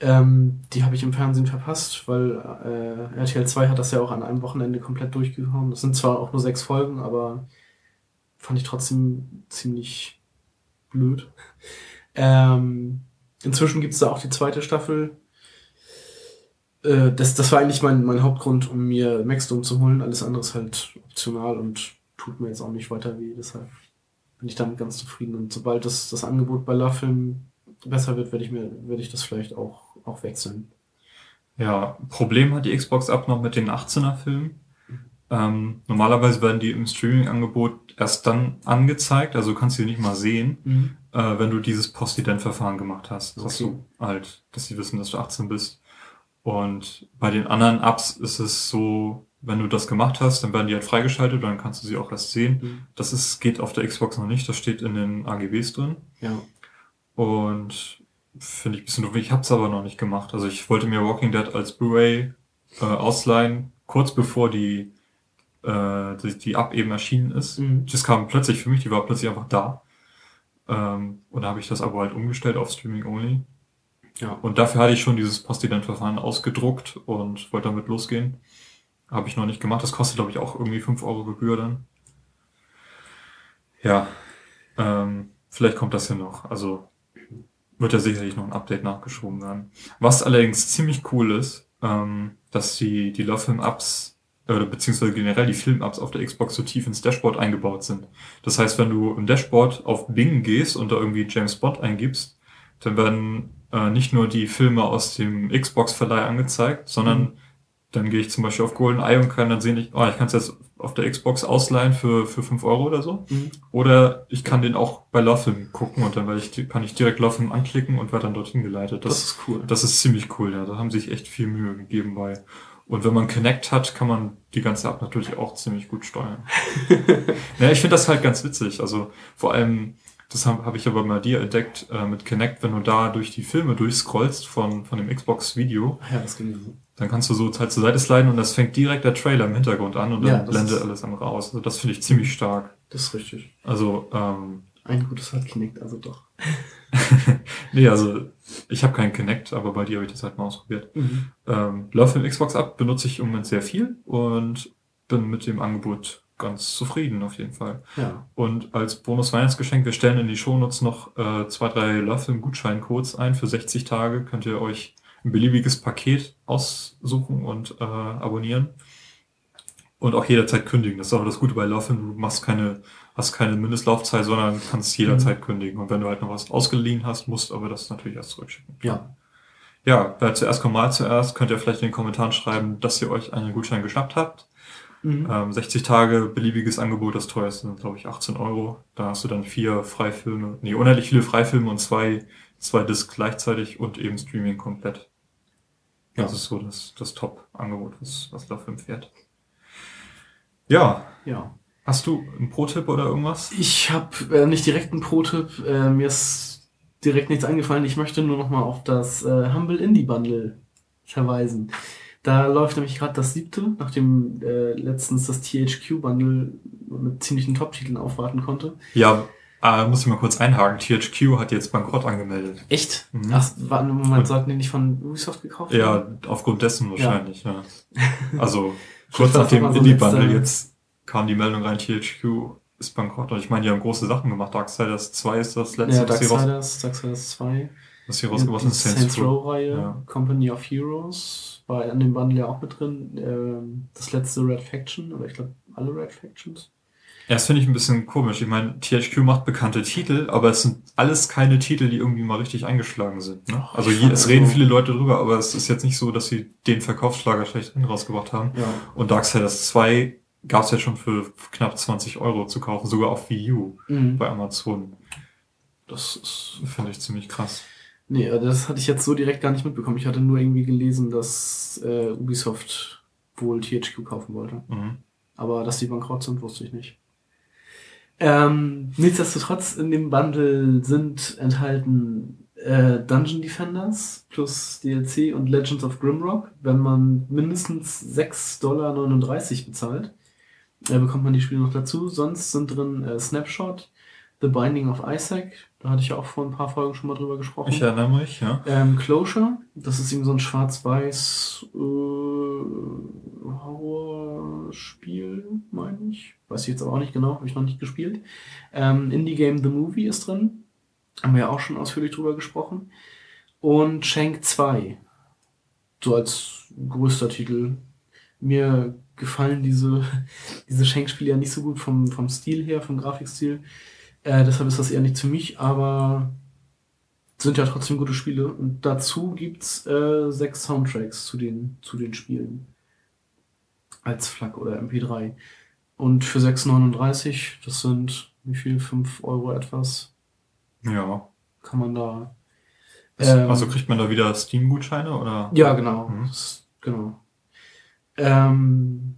Speaker 3: Ähm, die habe ich im Fernsehen verpasst, weil äh, RTL 2 hat das ja auch an einem Wochenende komplett durchgehauen. Das sind zwar auch nur sechs Folgen, aber fand ich trotzdem ziemlich blöd. Ähm, inzwischen gibt es da auch die zweite Staffel. Äh, das, das war eigentlich mein, mein Hauptgrund, um mir Maxdome zu holen. Alles andere ist halt optional und tut mir jetzt auch nicht weiter weh. Deshalb bin ich damit ganz zufrieden. Und sobald das, das Angebot bei Love Film besser wird, werde ich mir, werde ich das vielleicht auch, auch wechseln.
Speaker 2: Ja, Problem hat die Xbox Up noch mit den 18er Filmen. Ähm, normalerweise werden die im Streaming-Angebot erst dann angezeigt, also du kannst sie nicht mal sehen, äh, wenn du dieses Postident-Verfahren gemacht hast.
Speaker 3: Okay.
Speaker 2: du halt, dass sie wissen, dass du 18 bist. Und bei den anderen Apps ist es so, wenn du das gemacht hast, dann werden die halt freigeschaltet und dann kannst du sie auch erst sehen.
Speaker 3: Mhm.
Speaker 2: Das ist, geht auf der Xbox noch nicht, das steht in den AGBs drin.
Speaker 3: Ja.
Speaker 2: Und finde ich ein bisschen doof. Ich habe es aber noch nicht gemacht. Also ich wollte mir Walking Dead als Blu-ray äh, ausleihen, kurz bevor die, äh, die, die App eben erschienen ist.
Speaker 3: Mhm.
Speaker 2: Das kam plötzlich für mich, die war plötzlich einfach da. Ähm, und da habe ich das Abo halt umgestellt auf Streaming Only.
Speaker 3: Ja.
Speaker 2: Und dafür hatte ich schon dieses Postident-Verfahren ausgedruckt und wollte damit losgehen. Habe ich noch nicht gemacht. Das kostet, glaube ich, auch irgendwie 5 Euro Gebühr dann. Ja, ähm, vielleicht kommt das ja noch. Also wird ja sicherlich noch ein Update nachgeschoben werden. Was allerdings ziemlich cool ist, ähm, dass die, die Love Film Apps oder beziehungsweise generell die Film-Apps auf der Xbox so tief ins Dashboard eingebaut sind. Das heißt, wenn du im Dashboard auf Bing gehst und da irgendwie James Bond eingibst, dann werden äh, nicht nur die Filme aus dem Xbox-Verleih angezeigt, sondern dann gehe ich zum Beispiel auf GoldenEye und kann dann sehen, ich, oh, ich kann es jetzt auf der Xbox ausleihen für, für 5 Euro oder so.
Speaker 3: Mhm.
Speaker 2: Oder ich kann den auch bei Lovefilm gucken und dann werde ich, kann ich direkt Lovefilm anklicken und werde dann dorthin geleitet.
Speaker 3: Das ist cool.
Speaker 2: Das ist ziemlich cool, ja. Da haben sie sich echt viel Mühe gegeben bei. Und wenn man Connect hat, kann man die ganze App natürlich auch ziemlich gut steuern. ja, ich finde das halt ganz witzig. Also vor allem, das habe hab ich aber bei dir entdeckt äh, mit Connect, wenn du da durch die Filme durchscrollst von, von dem Xbox-Video,
Speaker 3: Ja, das ging so.
Speaker 2: dann kannst du so halt zur Seite sliden und das fängt direkt der Trailer im Hintergrund an und
Speaker 3: Ja,
Speaker 2: dann blendet alles andere aus. Also das finde ich ziemlich stark.
Speaker 3: Das ist richtig.
Speaker 2: Also, ähm,
Speaker 3: Ein gutes hat knickt, also doch.
Speaker 2: nee, also ich habe keinen Connect, aber bei dir habe ich das halt mal ausprobiert.
Speaker 3: Mhm.
Speaker 2: Ähm, Love im Xbox App benutze ich im Moment sehr viel und bin mit dem Angebot ganz zufrieden auf jeden Fall.
Speaker 3: Ja.
Speaker 2: Und als Bonus-Weihnachtsgeschenk, wir stellen in die Shownotes noch äh, zwei, drei Love im Gutscheincodes ein. Für 60 Tage könnt ihr euch ein beliebiges Paket aussuchen und äh, abonnieren. Und auch jederzeit kündigen. Das ist auch das Gute bei Love. Du machst keine, hast keine Mindestlaufzeit, sondern kannst jederzeit kündigen. Und wenn du halt noch was ausgeliehen hast, musst aber das natürlich erst zurückschicken.
Speaker 3: Ja.
Speaker 2: Ja, wer zuerst kommt mal zuerst, könnt ihr vielleicht in den Kommentaren schreiben, dass ihr euch einen Gutschein geschnappt habt.
Speaker 3: Mhm.
Speaker 2: Ähm, 60 Tage beliebiges Angebot, das teuerste sind, glaube ich, 18 Euro. Da hast du dann vier Freifilme, nee, unendlich viele Freifilme und zwei, zwei Discs gleichzeitig und eben Streaming komplett.
Speaker 3: Ja.
Speaker 2: Das ist so das, das Top-Angebot, was, was dafür fährt. Ja,
Speaker 3: Ja.
Speaker 2: hast du einen Pro-Tipp oder irgendwas?
Speaker 3: Ich habe äh, nicht direkt einen Pro-Tipp. Äh, mir ist direkt nichts eingefallen. Ich möchte nur noch mal auf das äh, Humble Indie Bundle verweisen. Da läuft nämlich gerade das siebte, nachdem äh, letztens das THQ Bundle mit ziemlichen Top-Titeln aufwarten konnte.
Speaker 2: Ja, äh, muss ich mal kurz einhaken. THQ hat jetzt Bankrott angemeldet.
Speaker 3: Echt?
Speaker 2: Mhm.
Speaker 3: Ach, warte, Moment, sollten die nicht von Ubisoft gekauft werden?
Speaker 2: Ja, aufgrund dessen wahrscheinlich, ja. Also
Speaker 3: Ich
Speaker 2: kurz nach dem
Speaker 3: war so
Speaker 2: Indie-Bundle jetzt kam die Meldung rein, THQ ist bankrott. Und ich meine, die haben große Sachen gemacht. Darksiders 2 ist das letzte,
Speaker 3: Ja,
Speaker 2: was, sie raus,
Speaker 3: Darksiders 2.
Speaker 2: was
Speaker 3: Die
Speaker 2: rausgebracht haben.
Speaker 3: Saints Row-Reihe,
Speaker 2: Ja.
Speaker 3: Company of Heroes, war an dem Bundle ja auch mit drin. Ähm, das letzte Red Faction, oder ich glaube alle Red Factions.
Speaker 2: Ja, das finde ich ein bisschen komisch. Ich meine, THQ macht bekannte Titel, aber es sind alles keine Titel, die irgendwie mal richtig eingeschlagen sind. Ne? Also je, es reden viele Leute drüber, aber es ist jetzt nicht so, dass sie den Verkaufsschlager schlechthin rausgebracht haben.
Speaker 3: Ja.
Speaker 2: Und Darksiders 2 gab es ja schon für knapp 20 Euro zu kaufen, sogar auf Wii U
Speaker 3: Mhm.
Speaker 2: bei Amazon.
Speaker 3: Das ist.
Speaker 2: Finde ich ziemlich krass.
Speaker 3: Nee, äh, das hatte ich jetzt so direkt gar nicht mitbekommen. Ich hatte nur irgendwie gelesen, dass äh, Ubisoft wohl THQ kaufen wollte.
Speaker 2: Mhm.
Speaker 3: Aber dass die bankrott sind, wusste ich nicht. Ähm, nichtsdestotrotz in dem Bundle sind enthalten äh, Dungeon Defenders plus DLC und Legends of Grimrock. Wenn man mindestens 6,39 Dollar bezahlt, äh, bekommt man die Spiele noch dazu. Sonst sind drin äh, Snapshot, The Binding of Isaac, da hatte ich ja auch vor ein paar Folgen schon mal drüber gesprochen.
Speaker 2: Ich erinnere mich, ja.
Speaker 3: Ähm, Closure, das ist eben so ein schwarz-weiß äh, Horrorspiel, meine ich. Weiß ich jetzt aber auch nicht genau, habe ich noch nicht gespielt. Ähm, Indie Game The Movie ist drin. Haben wir ja auch schon ausführlich drüber gesprochen. Und Shank 2. So als größter Titel. Mir gefallen diese, diese Shank-Spiele ja nicht so gut vom, vom Stil her, vom Grafikstil. Äh, deshalb ist das eher nicht für mich, aber sind ja trotzdem gute Spiele. Und dazu gibt's äh, sechs Soundtracks zu den, zu den Spielen. Als FLAC oder MP3. Und für 6,39, das sind wie viel? 5 Euro etwas,
Speaker 2: Ja.
Speaker 3: kann man da.
Speaker 2: Also,
Speaker 3: Ähm,
Speaker 2: also kriegt man da wieder Steam-Gutscheine oder?
Speaker 3: Ja, genau.
Speaker 2: Mhm.
Speaker 3: Das, genau. Ähm,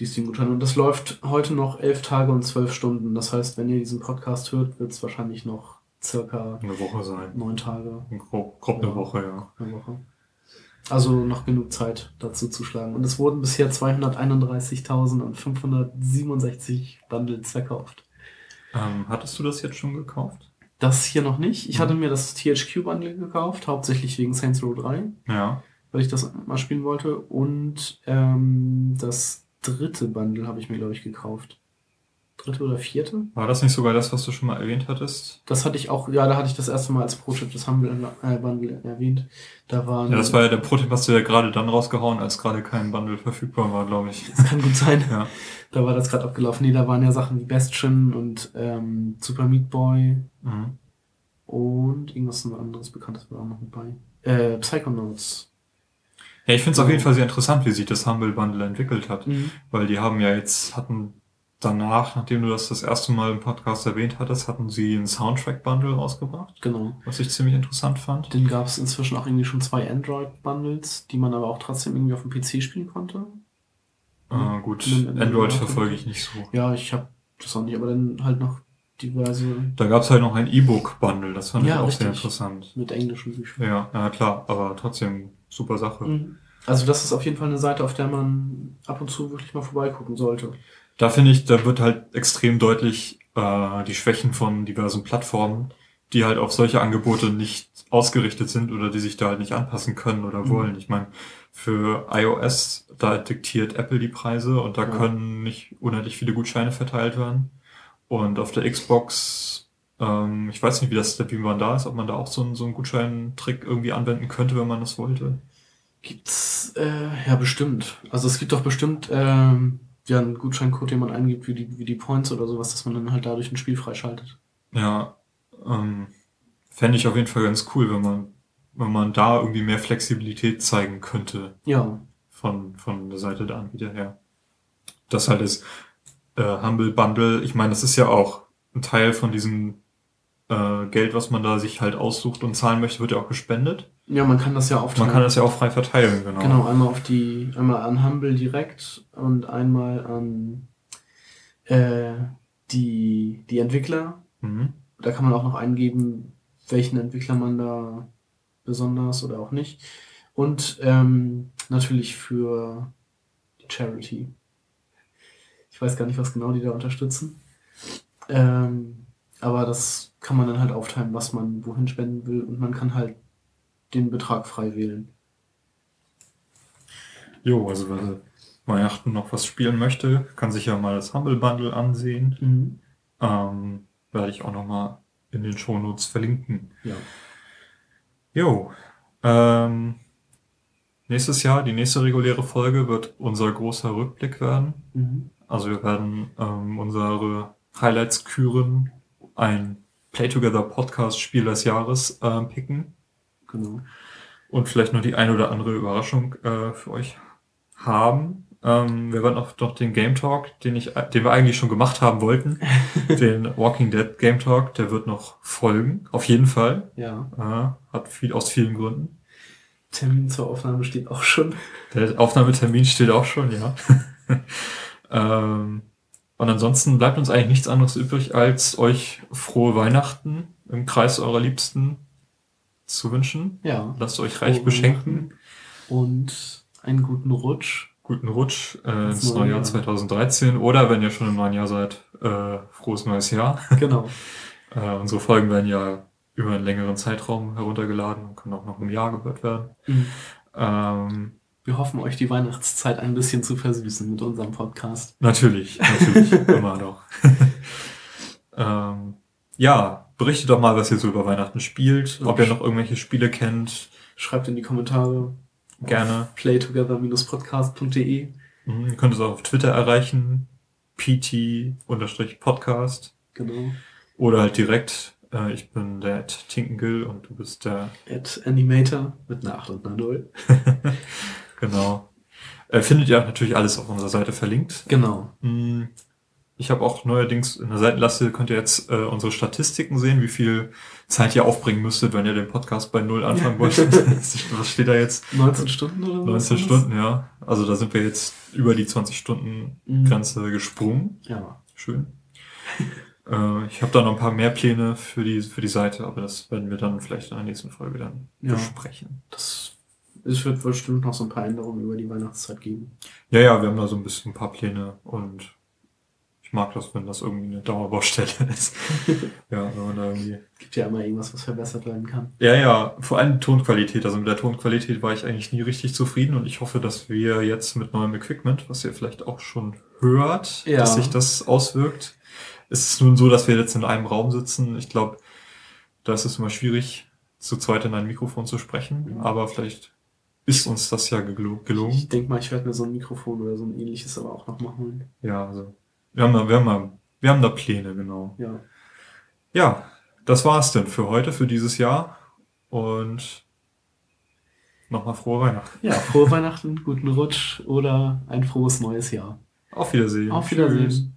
Speaker 3: die Steam-Gutscheine. Und das läuft heute noch elf Tage und zwölf Stunden. Das heißt, wenn ihr diesen Podcast hört, wird es wahrscheinlich noch circa
Speaker 2: Eine Woche sein.
Speaker 3: neun Tage
Speaker 2: Grob, grob eine
Speaker 3: Ja.
Speaker 2: Woche, ja.
Speaker 3: eine Woche. Also noch genug Zeit dazu zu schlagen. Und es wurden bisher 231.567 Bundles verkauft.
Speaker 2: Ähm, hattest du das jetzt schon gekauft?
Speaker 3: Das hier noch nicht. Ich
Speaker 2: Mhm.
Speaker 3: hatte mir das THQ-Bundle gekauft, hauptsächlich wegen Saints Row 3,
Speaker 2: Ja.
Speaker 3: weil ich das mal spielen wollte. Und ähm, das dritte Bundle habe ich mir, glaube ich, gekauft. Dritte oder vierte?
Speaker 2: War das nicht sogar das, was du schon mal erwähnt hattest?
Speaker 3: Das hatte ich auch, ja, da hatte ich das erste Mal als Pro-Chip das Humble äh, Bundle erwähnt. Da waren.
Speaker 2: Ja, das war ja der Prototyp, hast du ja gerade dann rausgehauen, als gerade kein Bundle verfügbar war, glaube ich.
Speaker 3: Das kann gut sein.
Speaker 2: Ja.
Speaker 3: Da war das gerade abgelaufen. Nee, da waren ja Sachen wie Bastion und ähm, Super Meat Boy
Speaker 2: Mhm.
Speaker 3: und irgendwas anderes Bekanntes war auch noch mit bei. Äh, Psychonauts.
Speaker 2: Ja, ich finde es auf jeden Fall sehr interessant, wie sich das Humble Bundle entwickelt hat.
Speaker 3: Mhm.
Speaker 2: Weil die haben ja jetzt, hatten danach, nachdem du das das erste Mal im Podcast erwähnt hattest, hatten sie ein Soundtrack-Bundle rausgebracht,
Speaker 3: Genau.
Speaker 2: was ich ziemlich interessant fand.
Speaker 3: Den gab es inzwischen auch irgendwie schon zwei Android-Bundles, die man aber auch trotzdem irgendwie auf dem PC spielen konnte.
Speaker 2: Äh, gut, Android verfolge ich nicht so.
Speaker 3: Ja, ich habe das auch nicht, aber dann halt noch diverse
Speaker 2: Da gab es halt noch ein E-Book-Bundle, das fand
Speaker 3: Ja,
Speaker 2: ich auch sehr
Speaker 3: richtig.
Speaker 2: interessant.
Speaker 3: mit englischen Büchern.
Speaker 2: Ja, ja, klar, aber trotzdem super Sache.
Speaker 3: Mhm. Also das ist auf jeden Fall eine Seite, auf der man ab und zu wirklich mal vorbeigucken sollte.
Speaker 2: Da finde ich, da wird halt extrem deutlich äh, die Schwächen von diversen Plattformen, die halt auf solche Angebote nicht ausgerichtet sind oder die sich da halt nicht anpassen können oder
Speaker 3: Mhm.
Speaker 2: wollen. Ich meine, für iOS, da diktiert Apple die Preise und da
Speaker 3: Ja.
Speaker 2: können nicht unendlich viele Gutscheine verteilt werden. Und auf der Xbox, ähm, ich weiß nicht, wie das, wie man da ist, ob man da auch so einen, so einen Gutscheintrick irgendwie anwenden könnte, wenn man das wollte.
Speaker 3: Gibt's, äh, ja, bestimmt. Also es gibt doch bestimmt, ähm, ja, einen Gutscheincode, den man eingibt, wie die, wie die Points oder sowas, dass man dann halt dadurch ein Spiel freischaltet.
Speaker 2: Ja, ähm, fände ich auf jeden Fall ganz cool, wenn man, wenn man da irgendwie mehr Flexibilität zeigen könnte
Speaker 3: Ja,
Speaker 2: von, von der Seite der Anbieter her. Das halt ist äh, Humble Bundle, ich meine, das ist ja auch ein Teil von diesem äh, Geld, was man da sich halt aussucht und zahlen möchte, wird ja auch gespendet.
Speaker 3: ja, man kann das ja aufteilen.
Speaker 2: Man kann das ja auch frei verteilen, genau.
Speaker 3: Genau, einmal auf die, einmal an Humble direkt und einmal an äh, die, die Entwickler.
Speaker 2: Mhm.
Speaker 3: Da kann man auch noch eingeben, welchen Entwickler man da besonders oder auch nicht. Und ähm, natürlich für die Charity. Ich weiß gar nicht, was genau die da unterstützen. Ähm, aber das kann man dann halt aufteilen, was man wohin spenden will. Und man kann halt den Betrag frei wählen.
Speaker 2: Jo, also wer Weihnachten noch was spielen möchte, kann sich ja mal das Humble Bundle ansehen.
Speaker 3: Mhm.
Speaker 2: Ähm, werde ich auch nochmal in den Shownotes verlinken.
Speaker 3: Ja.
Speaker 2: Jo. Ähm, nächstes Jahr, die nächste reguläre Folge wird unser großer Rückblick werden.
Speaker 3: Mhm.
Speaker 2: Also wir werden ähm, unsere Highlights küren, ein Play Together Podcast Spiel des Jahres äh, picken
Speaker 3: Genau.
Speaker 2: und vielleicht noch die eine oder andere Überraschung äh, für euch haben. Ähm, wir werden auch noch den Game Talk, den ich, den wir eigentlich schon gemacht haben wollten, den Walking Dead Game Talk, der wird noch folgen, auf jeden Fall.
Speaker 3: Ja.
Speaker 2: Äh, hat viel aus vielen Gründen.
Speaker 3: Termin zur Aufnahme steht auch schon.
Speaker 2: Der Aufnahmetermin steht auch schon, ja. ähm, und ansonsten bleibt uns eigentlich nichts anderes übrig, als euch frohe Weihnachten im Kreis eurer Liebsten zu wünschen.
Speaker 3: Ja.
Speaker 2: Lasst euch reich
Speaker 3: Frohe
Speaker 2: beschenken.
Speaker 3: Und einen guten Rutsch.
Speaker 2: Guten Rutsch äh,
Speaker 3: Ins neue
Speaker 2: Jahr. 2013 oder wenn ihr schon im neuen Jahr seid, äh, frohes neues Jahr.
Speaker 3: Genau.
Speaker 2: Äh, unsere Folgen werden ja über einen längeren Zeitraum heruntergeladen und können auch noch im Jahr gehört werden.
Speaker 3: Mhm.
Speaker 2: Ähm,
Speaker 3: Wir hoffen, euch die Weihnachtszeit ein bisschen zu versüßen mit unserem Podcast.
Speaker 2: Natürlich, natürlich, immer noch. ähm, ja, berichtet doch mal, was ihr so über Weihnachten spielt, ob ihr noch irgendwelche Spiele kennt,
Speaker 3: Schreibt in die Kommentare.
Speaker 2: gerne.
Speaker 3: playtogether-podcast.de.
Speaker 2: Mhm, Ihr könnt es auch auf Twitter erreichen, pt-podcast
Speaker 3: Genau.
Speaker 2: oder halt direkt, äh, ich bin der Ed Tinkengill und du bist der,
Speaker 3: At Animator mit einer 8 und einer 0.
Speaker 2: genau. Äh, findet ihr natürlich alles auf unserer Seite verlinkt.
Speaker 3: Genau.
Speaker 2: Mm, Ich habe auch neuerdings in der Seitenlaste könnt ihr jetzt äh, unsere Statistiken sehen, wie viel Zeit ihr aufbringen müsstet, wenn ihr den Podcast bei Null anfangen wolltet. Was steht da jetzt?
Speaker 3: 19 Stunden oder so?
Speaker 2: 19 Stunden, ja. Also da sind wir jetzt über die 20 Stunden
Speaker 3: Mhm.
Speaker 2: Grenze gesprungen.
Speaker 3: Ja.
Speaker 2: Schön. äh, ich habe da noch ein paar mehr Pläne für die, für die Seite, aber das werden wir dann vielleicht in der nächsten Folge dann
Speaker 3: Ja.
Speaker 2: besprechen.
Speaker 3: Das, es wird bestimmt noch so ein paar Änderungen über die Weihnachtszeit geben.
Speaker 2: Ja, ja, wir haben da so ein bisschen ein paar Pläne und ich mag das, wenn das irgendwie eine Dauerbaustelle ist. ja, wenn man da irgendwie.
Speaker 3: Gibt ja immer irgendwas, was verbessert werden kann.
Speaker 2: Ja, ja, vor allem Tonqualität. Also mit der Tonqualität war ich eigentlich nie richtig zufrieden und ich hoffe, dass wir jetzt mit neuem Equipment, was ihr vielleicht auch schon hört,
Speaker 3: Ja.
Speaker 2: dass sich das auswirkt. Es ist nun so, dass wir jetzt in einem Raum sitzen. Ich glaube, da ist es immer schwierig, zu zweit in ein Mikrofon zu sprechen,
Speaker 3: Mhm.
Speaker 2: aber vielleicht ist uns das ja gelu- gelungen.
Speaker 3: Ich denke mal, ich werde mir so ein Mikrofon oder so ein ähnliches aber auch noch mal holen.
Speaker 2: Ja, also wir haben da, wir haben da, wir haben da Pläne, genau.
Speaker 3: Ja.
Speaker 2: Ja, das war's denn für heute, für dieses Jahr. Und nochmal frohe Weihnachten.
Speaker 3: Ja, frohe Weihnachten, guten Rutsch oder ein frohes neues Jahr.
Speaker 2: Auf Wiedersehen.
Speaker 3: Auf Wiedersehen.
Speaker 2: Tschüss.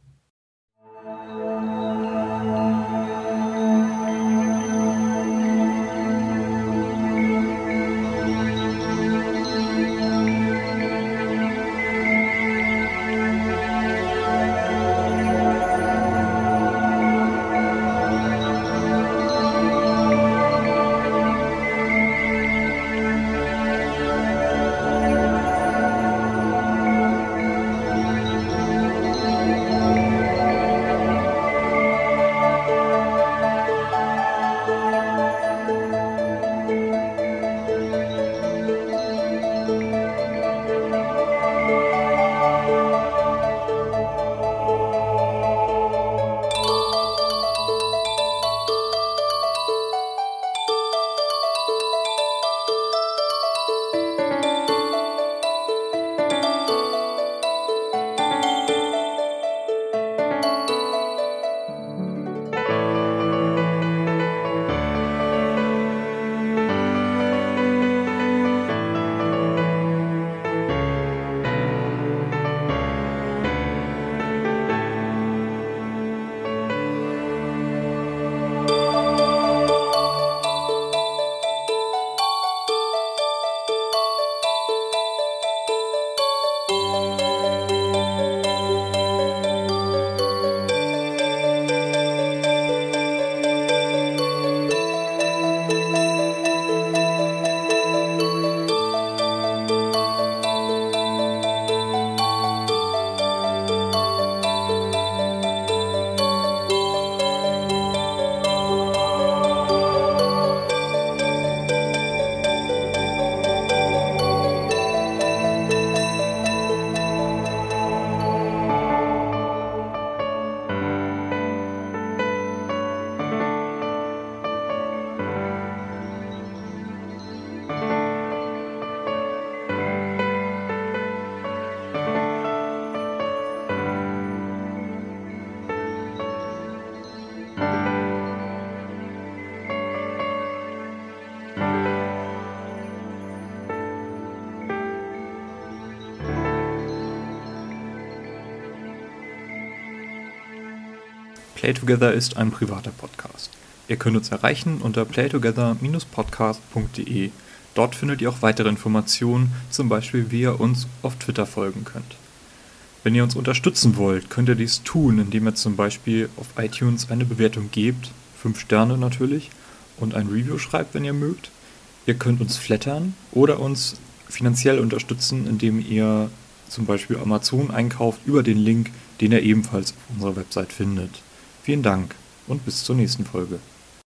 Speaker 2: Playtogether ist ein privater Podcast. Ihr könnt uns erreichen unter playtogether-podcast.de. Dort findet ihr auch weitere Informationen, zum Beispiel wie ihr uns auf Twitter folgen könnt. Wenn ihr uns unterstützen wollt, könnt ihr dies tun, indem ihr zum Beispiel auf iTunes eine Bewertung gebt, 5 Sterne natürlich, und ein Review schreibt, wenn ihr mögt. Ihr könnt uns flattern oder uns finanziell unterstützen, indem ihr zum Beispiel Amazon einkauft über den Link, den ihr ebenfalls auf unserer Website findet. Vielen Dank und bis zur nächsten Folge.